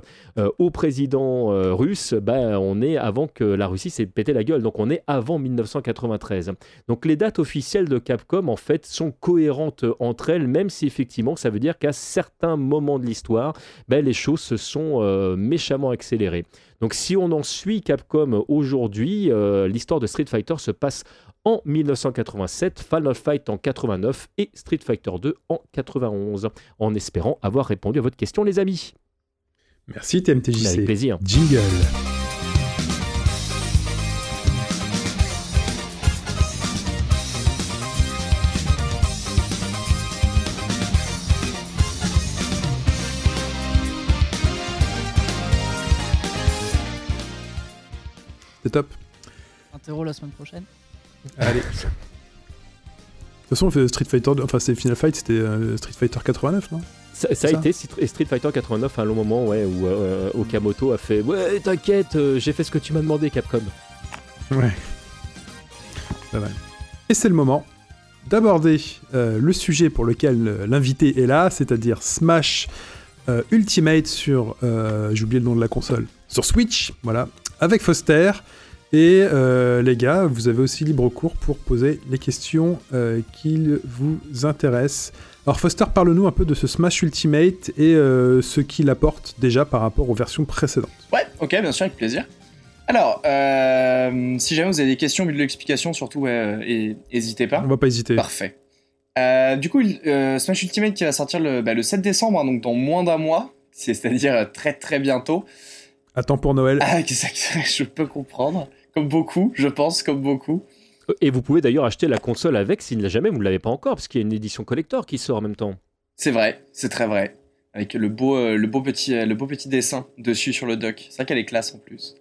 au président russe, bah, on est avant que la Russie s'est pété la gueule. Donc on est avant 1993. Donc les dates officielles de Capcom en fait sont cohérentes entre elles, même si effectivement ça veut dire qu'à certains moments de l'histoire, bah, les choses se sont méchamment accélérées. Donc si on en suit Capcom aujourd'hui, l'histoire de Street Fighter se passe en 1987, Final Fight en 89 et Street Fighter 2 en 91. En espérant avoir répondu à votre question, les amis. Merci TMTJC. Avec plaisir. Jingle. C'est top. Interro la semaine prochaine. Allez. De toute façon, Street Fighter, enfin c'est Final Fight, c'était euh, Street Fighter 89, non? Ça, a été Street Fighter 89 à un long moment, ouais, où euh, Okamoto a fait Ouais, t'inquiète, euh, j'ai fait ce que tu m'as demandé, Capcom. Ouais. Pas mal. Et c'est le moment d'aborder le sujet pour lequel l'invité est là, c'est-à-dire Smash Ultimate sur. j'ai oublié le nom de la console. Sur Switch, voilà. Avec Foster. Et euh, les gars, vous avez aussi libre cours pour poser les questions euh, qui vous intéressent. Alors Foster, parle-nous un peu de ce Smash Ultimate et euh, ce qu'il apporte déjà par rapport aux versions précédentes. Ouais, ok, bien sûr, avec plaisir. Alors, euh, si jamais vous avez des questions, de l'explication, surtout, n'hésitez pas. On va pas hésiter. Parfait. Du coup, Smash Ultimate qui va sortir le, bah, le 7 décembre, hein, donc dans moins d'un mois, c'est-à-dire très très bientôt. Attends pour Noël. Ah, exact, je peux comprendre. Comme beaucoup, je pense, comme beaucoup. Et vous pouvez d'ailleurs acheter la console avec si jamais vous ne l'avez pas encore, parce qu'il y a une édition collector qui sort en même temps. C'est vrai, c'est très vrai. Avec le beau, euh, le, beau petit, le beau petit dessin dessus sur le dock. C'est vrai qu'elle est classe en plus.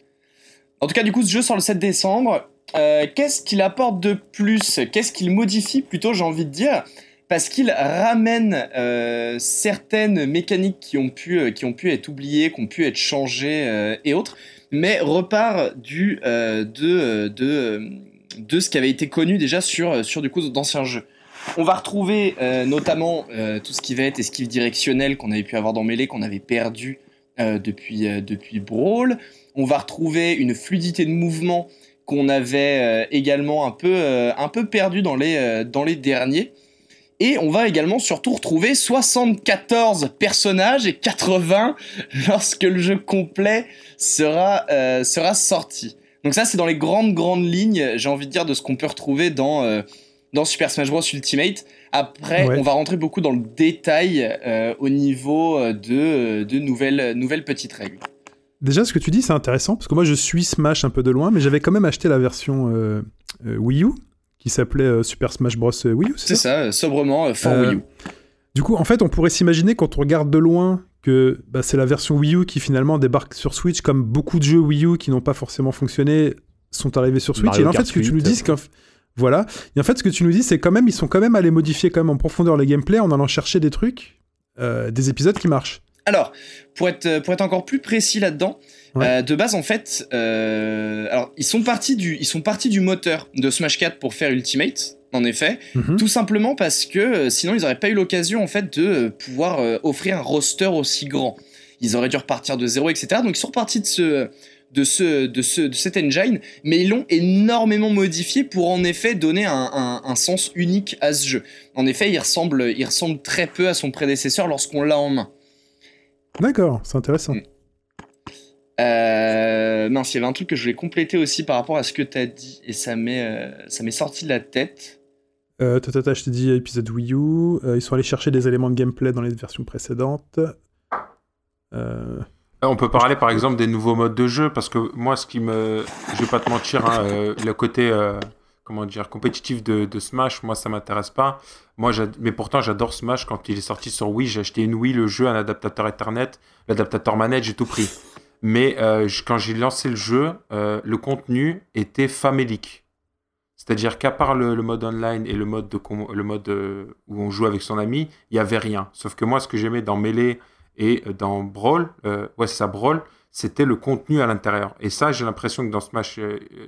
En tout cas, du coup, ce jeu sort le 7 décembre. Euh, qu'est-ce qu'il apporte de plus? Qu'est-ce qu'il modifie plutôt, j'ai envie de dire? Parce qu'il ramène euh, certaines mécaniques qui ont, pu, euh, qui ont pu être oubliées, qui ont pu être changées et autres, mais repart du, de, de, de ce qui avait été connu déjà sur, sur du coup d'anciens jeux. On va retrouver notamment tout ce qui va être esquive directionnelle qu'on avait pu avoir dans Melee, qu'on avait perdu depuis, depuis Brawl. On va retrouver une fluidité de mouvement qu'on avait euh, également un peu, euh, un peu perdu dans les, euh, dans les derniers. Et on va également surtout retrouver 74 personnages et 80 lorsque le jeu complet sera, sera sorti. Donc ça c'est dans les grandes grandes lignes, j'ai envie de dire, de ce qu'on peut retrouver dans, dans Super Smash Bros Ultimate. Après, on va rentrer beaucoup dans le détail au niveau de, de nouvelles, nouvelles petites règles. Déjà, ce que tu dis, c'est intéressant, parce que moi, je suis Smash un peu de loin, mais j'avais quand même acheté la version euh, euh, Wii U, qui s'appelait euh, Super Smash Bros. Wii U, c'est ça, sobrement, for Wii U. Du coup, en fait, on pourrait s'imaginer, quand on regarde de loin, que bah, c'est la version Wii U qui finalement débarque sur Switch, comme beaucoup de jeux Wii U qui n'ont pas forcément fonctionné sont arrivés sur Switch. et en fait, ce que tu nous dis, c'est voilà. Et en fait, ce que tu nous dis, c'est quand même, ils sont quand même allés modifier quand même en profondeur les gameplay en allant chercher des trucs, des épisodes qui marchent. Alors, pour être, pour être encore plus précis là-dedans, euh, de base, en fait, euh, alors ils sont partis du, ils sont partis du moteur de Smash 4 pour faire Ultimate, en effet, mhm. tout simplement parce que euh, sinon ils n'auraient pas eu l'occasion en fait de pouvoir offrir un roster aussi grand. Ils auraient dû repartir de zéro, etc. Donc ils sont repartis de ce, de ce, de ce, de cet engine, mais ils l'ont énormément modifié pour en effet donner un, un, sens unique à ce jeu. En effet, il ressemble, il ressemble très peu à son prédécesseur lorsqu'on l'a en main. D'accord, c'est intéressant. Mm. Euh, mince, il y avait un truc que je voulais compléter aussi par rapport à ce que tu as dit et ça m'est euh, ça m'est sorti de la tête. Euh, tata, je t'ai dit épisode Wii U. Euh, ils sont allés chercher des éléments de gameplay dans les versions précédentes. On peut parler par exemple des nouveaux modes de jeu parce que moi, ce qui me, je vais pas te mentir, hein, le côté comment dire compétitif de, Smash, moi ça m'intéresse pas. Moi, mais pourtant j'adore Smash quand il est sorti sur Wii. J'ai acheté une Wii, le jeu, un adaptateur Ethernet, l'adaptateur manette, j'ai tout pris. Mais euh, quand j'ai lancé le jeu, euh, le contenu était famélique. C'est-à-dire qu'à part le, mode online et le mode, euh, où on joue avec son ami, il n'y avait rien. Sauf que moi, ce que j'aimais dans Melee et dans Brawl, ouais, ça, Brawl, c'était le contenu à l'intérieur. Et ça, j'ai l'impression que dans Smash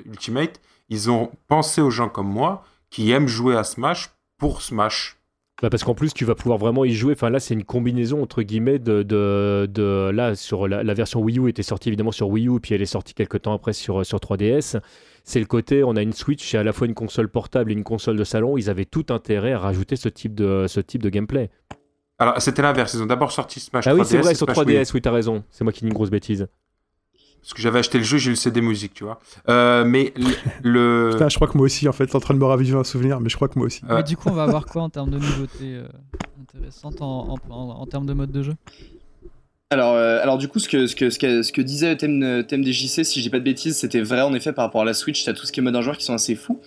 Ultimate, ils ont pensé aux gens comme moi qui aiment jouer à Smash pour Smash. Bah parce qu'en plus, tu vas pouvoir vraiment y jouer. Enfin, là, c'est une combinaison entre guillemets de. de, de là, sur la, version Wii U était sortie évidemment sur Wii U, puis elle est sortie quelques temps après sur, sur 3DS. C'est le côté, on a une Switch, c'est à la fois une console portable et une console de salon. Ils avaient tout intérêt à rajouter ce type de, ce type de gameplay. Alors, c'était l'inverse. Ils ont d'abord sorti Smash ah 3DS. oui, c'est vrai, sur 3DS, oui, t'as raison. C'est moi qui dis une grosse bêtise. Parce que j'avais acheté le jeu, j'ai eu le CD musique, tu vois. Euh, mais le. Putain, je crois que moi aussi, en fait, t'es en train de me raviver un souvenir, mais je crois que moi aussi. Mais du coup, on va avoir quoi en termes de nouveautés euh, intéressantes en, en, termes de mode de jeu? Alors, euh, alors du coup, ce que, ce que, ce que, ce que disait thème, thème des JC, si j'ai pas de bêtises, c'était vrai en effet par rapport à la Switch, t'as tout ce qui est mode un joueur qui sont assez fous.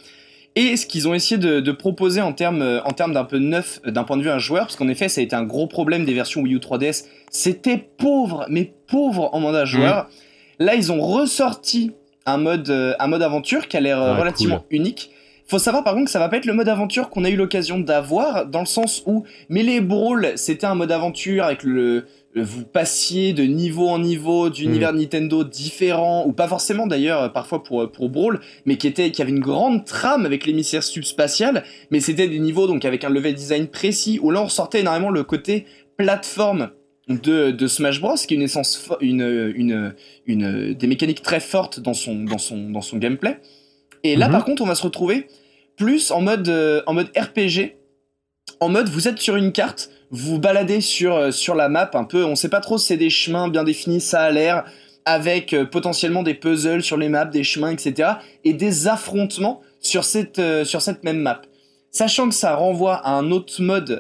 Et ce qu'ils ont essayé de, de proposer en termes en termes d'un peu neuf d'un point de vue un joueur, parce qu'en effet, ça a été un gros problème des versions Wii U 3DS, c'était pauvre, mais pauvre en mandat joueur. Mmh. Là, ils ont ressorti un mode, euh, un mode aventure qui a l'air euh, relativement unique. Faut savoir par contre que ça va pas être le mode aventure qu'on a eu l'occasion d'avoir, dans le sens où Melee Brawl, c'était un mode aventure avec le, vous passiez de niveau en niveau d'univers mm. Nintendo différent, ou pas forcément d'ailleurs, parfois pour, pour Brawl, mais qui, était, qui avait une grande trame avec l'émissaire subspatial, mais c'était des niveaux donc avec un level design précis, où là on ressortait énormément le côté plateforme de, de Smash Bros, qui est une essence, une, une, une, des mécaniques très fortes dans son, dans son, dans son gameplay. Et là, Mhm. par contre, on va se retrouver plus en mode, euh, en mode RPG, en mode vous êtes sur une carte, vous baladez sur, euh, sur la map un peu, on sait pas trop si c'est des chemins bien définis, ça a l'air, avec euh, potentiellement des puzzles sur les maps, des chemins, etc. Et des affrontements sur cette, sur cette même map. Sachant que ça renvoie à un autre mode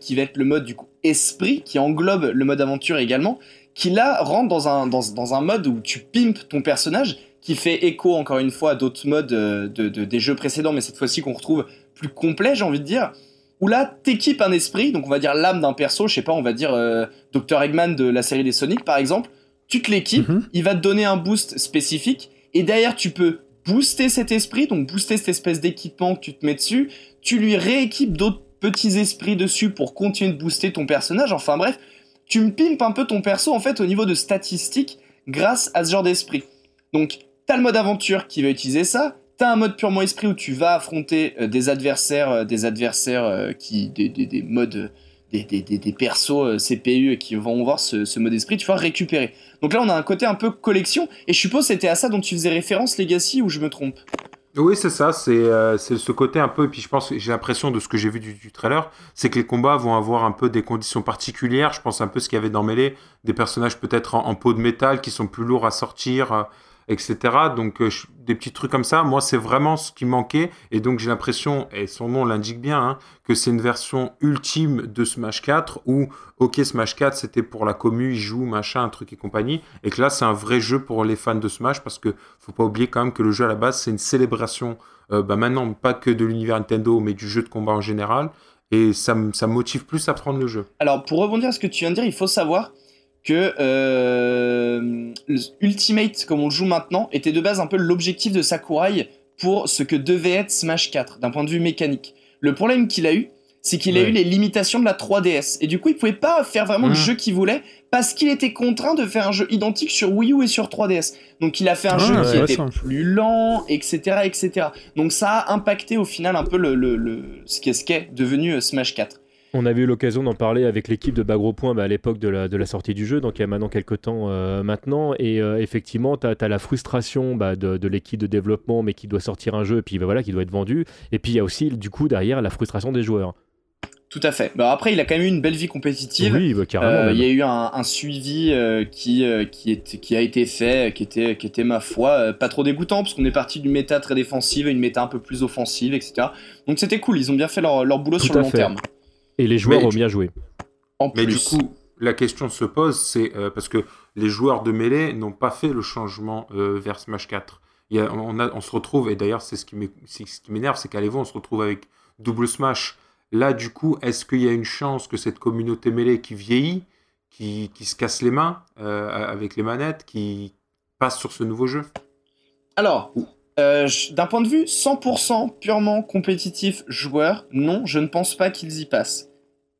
qui va être le mode du coup esprit, qui englobe le mode aventure également, qui là rentre dans un, dans, dans un mode où tu pimpes ton personnage, qui fait écho encore une fois à d'autres modes euh, de, de- des jeux précédents, mais cette fois-ci qu'on retrouve plus complet, j'ai envie de dire, où là t'équipes un esprit, donc on va dire l'âme d'un perso, je sais pas, on va dire euh, Dr Eggman de la série des Sonic par exemple, tu te l'équipes, Mhm. il va te donner un boost spécifique, et derrière tu peux booster cet esprit, donc booster cette espèce d'équipement que tu te mets dessus, tu lui rééquipes d'autres petits esprits dessus pour continuer de booster ton personnage, enfin bref, tu me pimpes un peu ton perso en fait au niveau de statistiques grâce à ce genre d'esprit. Donc t'as le mode aventure qui va utiliser ça, t'as un mode purement esprit où tu vas affronter euh, des adversaires, euh, des adversaires euh, qui, des, des, des modes, des, des, persos CPU qui vont voir ce, ce mode esprit, tu vas récupérer. Donc là on a un côté un peu collection, et je suppose c'était à ça dont tu faisais référence Legacy ou je me trompe? Oui, c'est ça, c'est euh, ce côté un peu, et puis je pense, j'ai l'impression de ce que j'ai vu du, trailer, c'est que les combats vont avoir un peu des conditions particulières, je pense un peu ce qu'il y avait dans Melee, des personnages peut-être en, en peau de métal qui sont plus lourds à sortir, euh, etc. Donc euh, des petits trucs comme ça, moi c'est vraiment ce qui manquait, et donc j'ai l'impression, et son nom l'indique bien, hein, que c'est une version ultime de Smash 4, où ok Smash 4 c'était pour la commu, ils jouent, machin, truc et compagnie, et que là c'est un vrai jeu pour les fans de Smash, parce que faut pas oublier quand même que le jeu à la base c'est une célébration euh, bah maintenant pas que de l'univers Nintendo mais du jeu de combat en général et ça ça motive plus à prendre le jeu. Alors, pour rebondir à ce que tu viens de dire, il faut savoir que euh, Ultimate, comme on le joue maintenant, était de base un peu l'objectif de Sakurai pour ce que devait être Smash 4, d'un point de vue mécanique. Le problème qu'il a eu, c'est qu'il a eu les limitations de la 3DS. Et du coup, il pouvait pas faire vraiment le Mhm. jeu qu'il voulait, parce qu'il était contraint de faire un jeu identique sur Wii U et sur 3DS. Donc il a fait un Ah, jeu qui était plus lent, etc., etc. Donc ça a impacté au final un peu le, le- le- ce qu'est ce qu'est devenu euh, Smash 4. On avait eu l'occasion d'en parler avec l'équipe de Bagro Point bah, à l'époque de la, de la sortie du jeu, donc il y a maintenant quelques temps euh, maintenant. Et euh, effectivement, tu as, la frustration bah, de, de l'équipe de développement, mais qui doit sortir un jeu, et puis bah, voilà, qui doit être vendu. Et puis il y a aussi, du coup, derrière, la frustration des joueurs. Tout à fait. Bah après, il a quand même eu une belle vie compétitive. Oui, bah, carrément. Euh. Il y a eu un, un suivi qui, qui, est- qui a été fait, qui était, qui était ma foi, pas trop dégoûtant, parce qu'on est parti d'une méta très défensive à une méta un peu plus offensive, etc. Donc c'était cool, ils ont bien fait leur, leur boulot Tout sur le long fait. terme. Et les joueurs Mais ont du- bien joué. En Mais plus. du coup, la question se pose, c'est euh, parce que les joueurs de Melee n'ont pas fait le changement euh, vers Smash 4. Il y a- on, a- on se retrouve, et d'ailleurs c'est ce qui m'énerve, c'est qu'à l'Evo on se retrouve avec double Smash. Là, du coup, est-ce qu'il y a une chance que cette communauté Melee qui vieillit, qui, qui se casse les mains euh, avec les manettes, qui passe sur ce nouveau jeu? Alors, euh, d'un point de vue 100% purement compétitif joueur, non, je ne pense pas qu'ils y passent.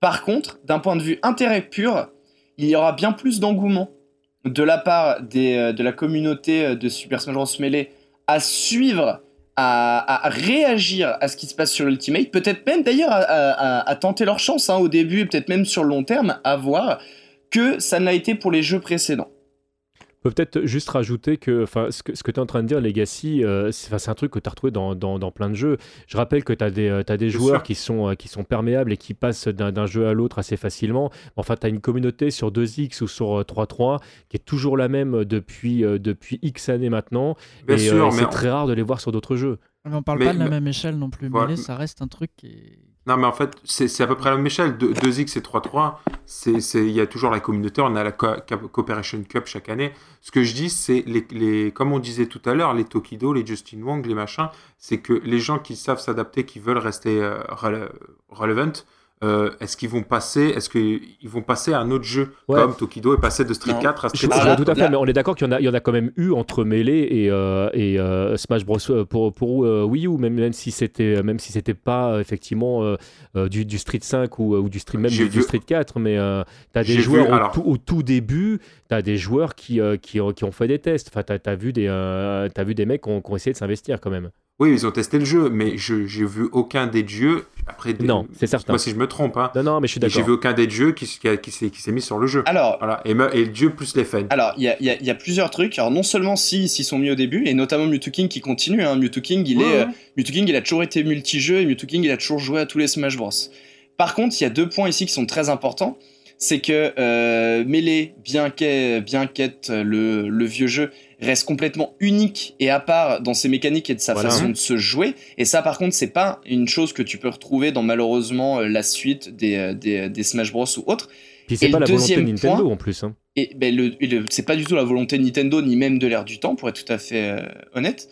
Par contre, d'un point de vue intérêt pur, il y aura bien plus d'engouement de la part euh, de la communauté euh, de Super Smash Bros. Melee à suivre, à, réagir à ce qui se passe sur l'Ultimate, peut-être même d'ailleurs à, tenter leur chance hein, au début, et peut-être même sur le long terme, à voir, que ça ne l'a été pour les jeux précédents. Peut peut-être juste rajouter que enfin, ce que, ce que tu es en train de dire, Legacy, euh, c'est un truc que tu as retrouvé dans, dans, dans plein de jeux. Je rappelle que tu as des, euh, t'as des joueurs sûr. qui sont, euh, qui sont perméables et qui passent d'un d'un jeu à l'autre assez facilement. Enfin, tu as une communauté sur 2X ou sur euh, 3.3 qui est toujours la même depuis, euh, depuis X années maintenant. Bien et sûr, euh, mais c'est on- très rare de les voir sur d'autres jeux. Mais on parle Mais- pas de la mais- même échelle non plus. Voilà. Melee, ça reste un truc qui est. Non, mais en fait, c'est à peu près la même échelle. De- 2X et 3.3, c'est- c'est- il y a toujours la communauté. On a la Co- Co- Cooperation Cup chaque année. Ce que je dis, c'est, comme on disait tout à l'heure, les Tokido, les Justin Wong, les machins, c'est que les gens qui savent s'adapter, qui veulent rester euh, rele- relevant, euh, est-ce qu'ils vont passer, est-ce qu'ils vont passer à un autre jeu Ouais. comme Tokido est passé de Street Non. 4 à Street je Ah, vois là, 5 tout à fait, mais on est d'accord qu'il y, en a- il y en a quand même eu entre Melee et, euh, et euh, Smash Bros pour, pour euh, Wii U, même, même si c'était même si c'était pas effectivement du, du Street 5 ou, ou du Street même du, Street 4, mais euh, tu as des joueurs vu, au, alors- tout, au tout début, tu as des joueurs qui, euh, qui, ont, qui ont fait des tests. Enfin, tu as, vu des euh, t'as vu des mecs qui ont, qui ont essayé de s'investir quand même. Oui, ils ont testé le jeu, mais je j'ai vu aucun des dieux. Après, des- Non, c'est certain. Moi, si je me trompe, hein. Non, non, mais je suis mais J'ai d'accord. vu aucun des dieux qui, qui, a- qui s'est qui s'est mis sur le jeu. Alors, Voilà. Et, me- et le dieu plus les fans. Alors, il y a, il y a- il y a plusieurs trucs. Alors, non seulement si s'ils sont mis au début, et notamment Mewtwo King qui continue. Hein. Mewtwo King, il Ouais, est, ouais. euh, Mewtwo King, il a toujours été multijeu et Mewtwo King, il a toujours joué à tous les Smash Bros. Par contre, il y a deux points ici qui sont très importants. C'est que euh, Melee, bien qu'ait bien qu'être le, le vieux jeu, reste complètement unique et à part dans ses mécaniques et de sa Voilà. façon de se jouer. Et ça, par contre, c'est pas une chose que tu peux retrouver dans malheureusement euh, la suite des, euh, des, des Smash Bros ou autres. Puis c'est pas la volonté de Nintendo point- en plus. hein. Et ben, le, c'est pas du tout la volonté de Nintendo, ni même de l'ère du temps, pour être tout à fait euh, honnête.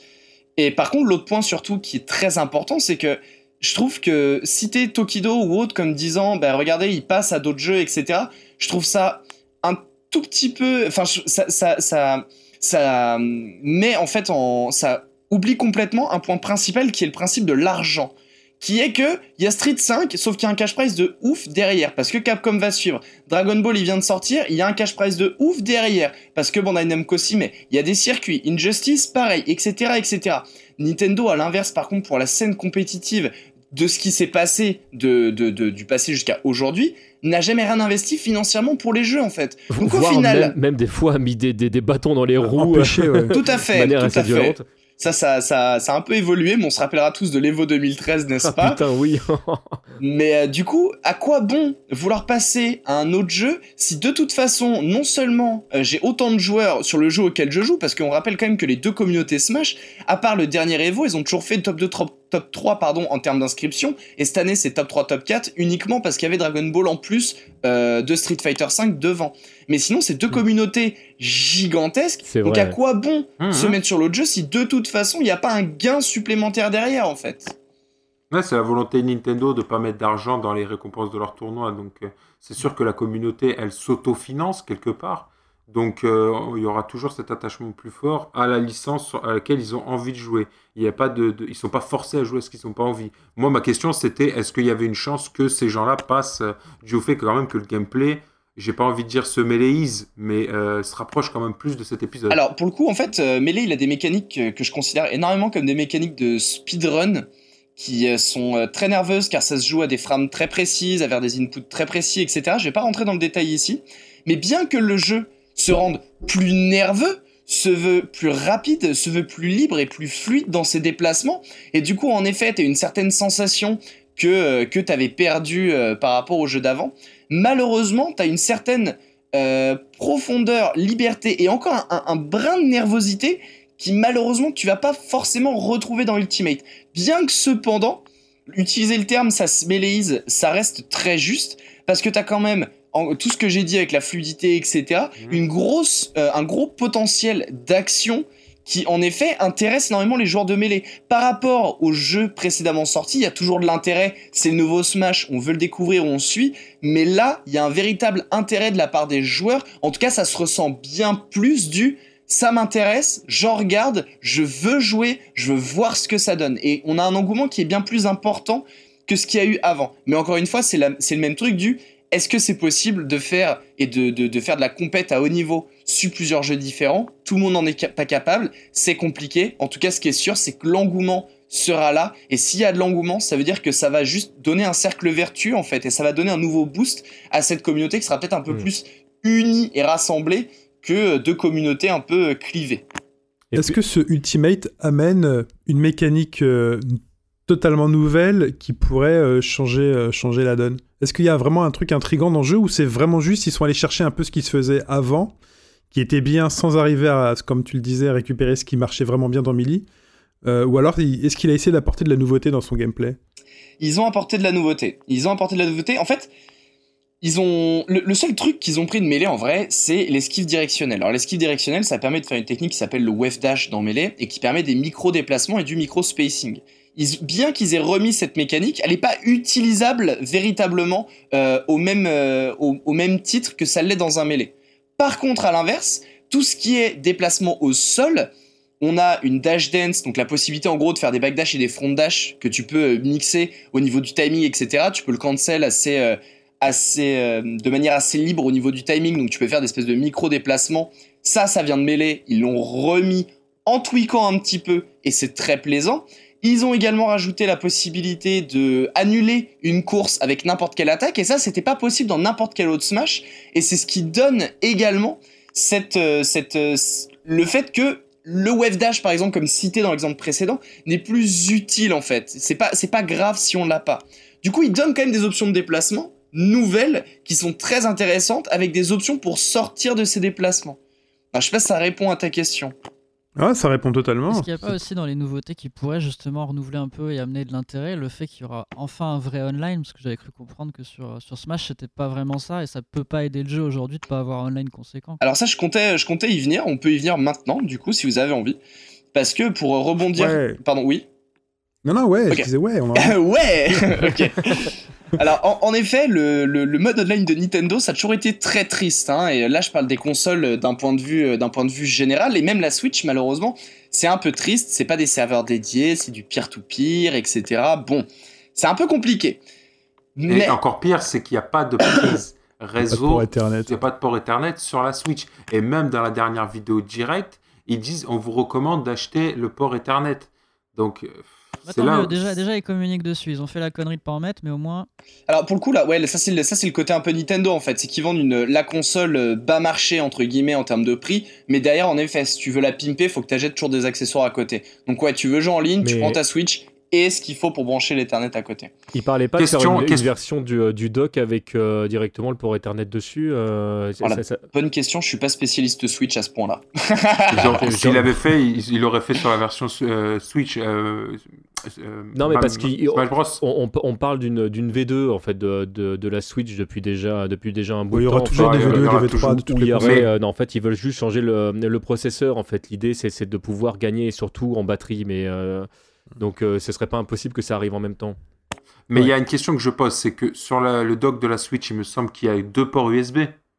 Et par contre, l'autre point surtout qui est très important, c'est que je trouve que citer Tokido ou autre comme disant, ben regardez, il passe à d'autres jeux, etc., je trouve ça un tout petit peu. Enfin, ça, ça, ça met en fait en. Ça oublie complètement un point principal qui est le principe de l'argent. Qui est que il y a Street 5, sauf qu'il y a un cash price de ouf derrière, parce que Capcom va suivre. Dragon Ball, il vient de sortir, il y a un cash price de ouf derrière, parce que Bandai Namco s'y met. Il y a des circuits, Injustice, pareil, etc., etc. Nintendo, à l'inverse, par contre, pour la scène compétitive de ce qui s'est passé de, de- de- du passé jusqu'à aujourd'hui, n'a jamais rien investi financièrement pour les jeux, en fait. Donc au Voire final, même, même des fois a mis des, des, des bâtons dans les roues Empêché, ouais. tout à de fait, manière tout assez à fait. violente. Ça, ça, ça, ça a un peu évolué, mais on se rappellera tous de l'Evo 2013, n'est-ce Ah pas? putain, oui. Mais euh, du coup, à quoi bon vouloir passer à un autre jeu si de toute façon, non seulement euh, j'ai autant de joueurs sur le jeu auquel je joue, parce qu'on rappelle quand même que les deux communautés Smash, à part le dernier Evo, ils ont toujours fait top 2, top, top 3 pardon, en termes d'inscription, et cette année c'est top 3, top 4, uniquement parce qu'il y avait Dragon Ball en plus euh, de Street Fighter 5 devant. Mais sinon, c'est deux communautés gigantesques, C'est donc vrai. à quoi bon Mhm. se mettre sur l'autre jeu si de toute façon il n'y a pas un gain supplémentaire derrière en fait? Ouais, c'est la volonté de Nintendo de pas mettre d'argent dans les récompenses de leurs tournois. Donc, euh, c'est sûr que la communauté, elle s'autofinance quelque part. Donc, euh, il y aura toujours cet attachement plus fort à la licence à laquelle ils ont envie de jouer. Il y a pas de, ils sont pas forcés à jouer ce qu'ils n'ont pas envie. Moi, ma question, c'était est-ce qu'il y avait une chance que ces gens-là passent euh, du fait que quand même que le gameplay, j'ai pas envie de dire se mêléise, mais euh, se rapproche quand même plus de cet épisode. Alors, pour le coup, en fait, Melee, il a des mécaniques que je considère énormément comme des mécaniques de speedrun qui sont très nerveuses car ça se joue à des frames très précises, à vers des inputs très précis, etc. Je vais pas rentrer dans le détail ici, mais bien que le jeu se rende plus nerveux, se veut plus rapide, se veut plus libre et plus fluide dans ses déplacements, et du coup, en effet, t'as une certaine sensation que, euh, que t'avais perdu euh, par rapport au jeu d'avant. Malheureusement, t'as une certaine euh, profondeur, liberté et encore un, brin de nervosité qui malheureusement tu vas pas forcément retrouver dans Ultimate. Bien que cependant, utiliser le terme ça se mêléise, ça reste très juste parce que t'as quand même en- tout ce que j'ai dit avec la fluidité, etc. Mhm. Une grosse, euh, un gros potentiel d'action qui en effet intéresse énormément les joueurs de mêlée. Par rapport aux jeux précédemment sortis, il y a toujours de l'intérêt, c'est le nouveau Smash, on veut le découvrir, on suit, mais là, il y a un véritable intérêt de la part des joueurs, en tout cas ça se ressent bien plus du ça m'intéresse, j'en regarde, je veux jouer, je veux voir ce que ça donne. Et on a un engouement qui est bien plus important que ce qu'il y a eu avant. Mais encore une fois, c'est le même truc du est-ce que c'est possible de faire et de, de- de faire de la compète à haut niveau sur plusieurs jeux différents? Tout le monde n'en est pas capable, c'est compliqué. En tout cas, ce qui est sûr, c'est que l'engouement sera là. Et s'il y a de l'engouement, ça veut dire que ça va juste donner un cercle vertueux, en fait, et ça va donner un nouveau boost à cette communauté qui sera peut-être un peu Mm. plus unie et rassemblée que deux communautés un peu clivées. Et Est-ce que ce Ultimate amène euh, une mécanique euh, totalement nouvelle qui pourrait euh, changer, euh, changer la donne? Est-ce qu'il y a vraiment un truc intrigant dans le jeu ou c'est vraiment juste ils sont allés chercher un peu ce qui se faisait avant, qui était bien sans arriver à, comme tu le disais, récupérer ce qui marchait vraiment bien dans Melee Euh, Ou alors est-ce qu'il a essayé d'apporter de la nouveauté dans son gameplay? Ils ont apporté de la nouveauté. Ils ont apporté de la nouveauté. En fait, ils ont le, le seul truc qu'ils ont pris de mêlée en vrai, c'est l'esquive directionnelle. Alors l'esquive directionnelle, ça permet de faire une technique qui s'appelle le wave dash dans mêlée et qui permet des micro déplacements et du micro spacing. Bien qu'ils aient remis cette mécanique, elle n'est pas utilisable véritablement euh, au même euh, au, même titre que ça l'est dans un mêlée. Par contre, à l'inverse, tout ce qui est déplacement au sol, on a une dash dance, donc la possibilité en gros de faire des backdash et des front dash que tu peux euh, mixer au niveau du timing, etc. Tu peux le cancel assez, assez, de manière assez libre au niveau du timing, donc tu peux faire des espèces de micro déplacements. Ça, ça vient de mêler. Ils l'ont remis en tweakant un petit peu et c'est très plaisant. Ils ont également rajouté la possibilité de annuler une course avec n'importe quelle attaque, et ça, c'était pas possible dans n'importe quel autre Smash, et c'est ce qui donne également cette, euh, cette, euh, le fait que le wave dash, par exemple, comme cité dans l'exemple précédent, n'est plus utile en fait. C'est pas, c'est pas grave si on l'a pas. Du coup, il donne quand même des options de déplacement nouvelles qui sont très intéressantes avec des options pour sortir de ces déplacements. Alors, je sais pas si ça répond à ta question. Ah, ça répond totalement. Est-ce qu'il n'y a pas aussi dans les nouveautés qui pourraient justement renouveler un peu et amener de l'intérêt le fait qu'il y aura enfin un vrai online? Parce que j'avais cru comprendre que sur, sur Smash, c'était pas vraiment ça et ça peut pas aider le jeu aujourd'hui de pas avoir un online conséquent. Alors, ça, je comptais, je comptais y venir. On peut y venir maintenant, du coup, si vous avez envie. Parce que pour rebondir. Ouais. Pardon, oui Non, non, ouais, Ok. je disais ouais. On va... ouais Ok. Alors, en, en effet, le, le- le mode online de Nintendo, ça a toujours été très triste. Hein, et là, je parle des consoles euh, d'un point de vue, euh, d'un point de vue général, et même la Switch, malheureusement, c'est un peu triste. C'est pas des serveurs dédiés, c'est du peer-to-peer, etc. Bon, c'est un peu compliqué. Et Mais encore pire, c'est qu'il n'y a pas de prise Pas de réseau, il n'y a pas de port Ethernet sur la Switch. Et même dans la dernière vidéo direct, ils disent on vous recommande d'acheter le port Ethernet. Donc, Bah, là. déjà, déjà, ils communiquent dessus. Ils ont fait la connerie de pas en mettre, mais au moins. Alors pour le coup là, ouais, ça c'est le, ça c'est le côté un peu Nintendo en fait, c'est qu'ils vendent une la console euh, bas marché entre guillemets en termes de prix, mais derrière en effet, si tu veux la pimper, faut que tu achètes toujours des accessoires à côté. Donc ouais, tu veux jouer en ligne, tu prends ta Switch et ce qu'il faut pour brancher l'Ethernet à côté. Il parlait pas de Question- faire une, version du, euh, du dock avec euh, directement le port Ethernet dessus. euh, ça- Voilà. ça- Bonne question, je suis pas spécialiste Switch à ce point-là. S'il avait fait, il, il aurait fait sur la version euh, Switch. euh, euh, Non, mais Ma- parce qu'il- Smash Bros. on, on- on parle d'une d'une V2 en fait de, de, de la Switch depuis déjà depuis déjà un bout Bon, il y de aura temps. toujours des il y V2, aura des toujours- V3, de toutes les euh, non, en fait, ils veulent juste changer le, le processeur. En fait, l'idée, c'est c'est de pouvoir gagner surtout en batterie. Mais euh, donc, euh, ce serait pas impossible que ça arrive en même temps. Mais il Ouais. y a une question que je pose, c'est que sur la- le dock de la Switch, il me semble qu'il y a deux ports USB.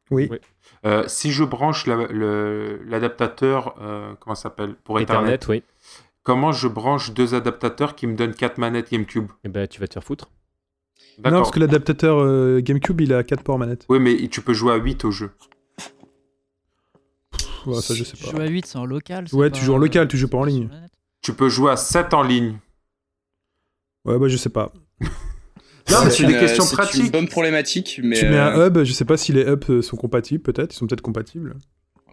Oui. Oui. Euh, si je branche la- l'adaptateur, euh, comment ça s'appelle Pour Ethernet, Ethernet, oui. comment je branche deux adaptateurs qui me donnent quatre manettes GameCube? Et ben, tu vas te faire foutre. Non, parce que l'adaptateur euh, GameCube, il a 4 ports manettes. Oui, mais tu peux jouer à 8 au jeu. Ouais, ça, je sais Tu pas. joues à 8, c'est en local. Ouais, pas- tu joues en local, tu joues pas en ligne. Tu peux jouer à 7 en ligne. Ouais, bah, je sais pas. Non, mais c'est une- des questions c'est une pratiques. bonne problématique, mais tu mets un euh, hub, je sais pas si les hubs euh, sont compatibles, peut-être. Ils sont peut-être compatibles.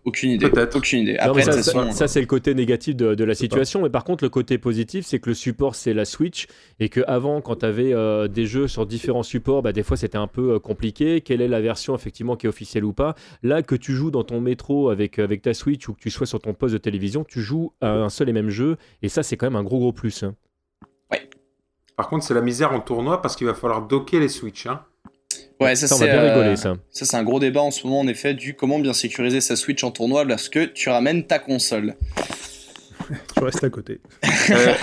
Aucune idée. Peut-être. Aucune idée. Après, ça, toute ça- façon, ça, c'est le côté négatif de, de la pas. situation. Mais par contre, le côté positif, c'est que le support, c'est la Switch. Et que avant, quand tu avais des jeux sur différents supports, bah, des fois, c'était un peu euh, compliqué. Quelle est la version, effectivement, qui est officielle ou pas? Là, que tu joues dans ton métro avec, avec ta Switch ou que tu sois sur ton poste de télévision, tu joues à un seul et même jeu. Et ça, c'est quand même un gros, gros plus. hein. Par contre, c'est la misère en tournoi parce qu'il va falloir docker les Switch. Hein. Ouais, ça, Ça, on c'est euh, ça. ça c'est un gros débat en ce moment en effet du comment bien sécuriser sa Switch en tournoi lorsque tu ramènes ta console. Je reste à côté. Euh,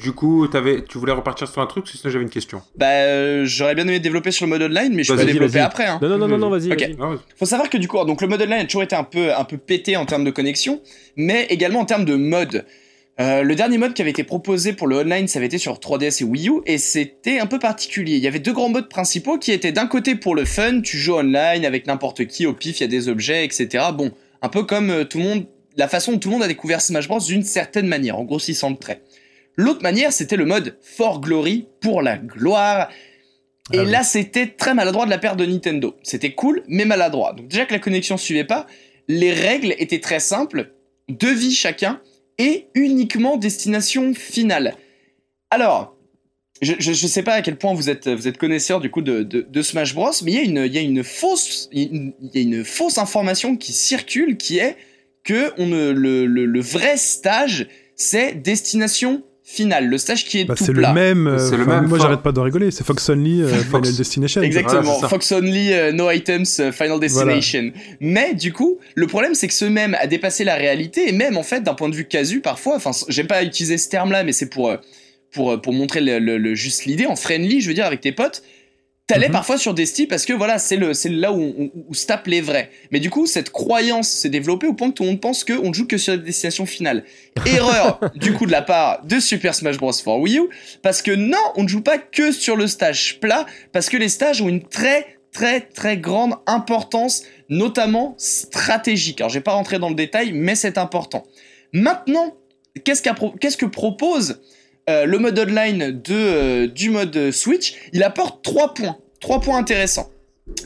du coup, avais, tu voulais repartir sur un truc, sinon j'avais une question. Bah, euh, j'aurais bien aimé développer sur le mode online, mais je peux développer après. Hein. Non, non, non, non, non, vas-y. Ok. vas-y. Ah. Faut savoir que du coup, donc le mode online a toujours été un peu, un peu pété en termes de connexion, mais également en termes de mode. Euh, le dernier mode qui avait été proposé pour le online, ça avait été sur 3DS et Wii U, et c'était un peu particulier. Il y avait deux grands modes principaux qui étaient d'un côté pour le fun, tu joues online avec n'importe qui, au pif, il y a des objets, etc. Bon, un peu comme euh, tout le monde, la façon dont tout le monde a découvert Smash Bros d'une certaine manière, en grossissant le trait. L'autre manière, c'était le mode For Glory, pour la gloire. Et Ah oui. là, c'était très maladroit de la part de Nintendo. C'était cool, mais maladroit. Donc déjà que la connexion suivait pas, les règles étaient très simples, deux vies chacun, et uniquement destination finale. Alors, je, je sais pas à quel point vous êtes, vous êtes connaisseur du coup de, Smash Bros, mais il y a une, il y a une fausse, y a une fausse information qui circule, qui est que on ne, le, le, le vrai stage, c'est destination finale, le stage qui est Bah, tout c'est plat. le même. euh, C'est le enfin, même Moi, j'arrête pas de rigoler. C'est Fox Only, euh, Fox- Final Destination. Exactement, Voilà. Fox Only, euh, No Items, euh, Final Destination. Mais du coup, le problème c'est que ce même a dépassé la réalité et même en fait d'un point de vue casu parfois, enfin j'aime pas utiliser ce terme là mais c'est pour, euh, pour, euh, pour montrer le, le- le- juste l'idée, en friendly je veux dire avec tes potes, t'allais Mhm. parfois sur Desti parce que voilà c'est le c'est là où, où, où se tapent les vrais. Mais du coup cette croyance s'est développée au point que tout le monde pense qu'on ne joue que sur la destination finale. Erreur du coup de la part de Super Smash Bros. for Wii U parce que non on ne joue pas que sur le stage plat parce que les stages ont une très très très grande importance, notamment stratégique. Alors je vais pas rentrer dans le détail, mais c'est important. Maintenant, qu'est-ce que propose le mode online de, du mode Switch, il apporte trois points. Trois points intéressants.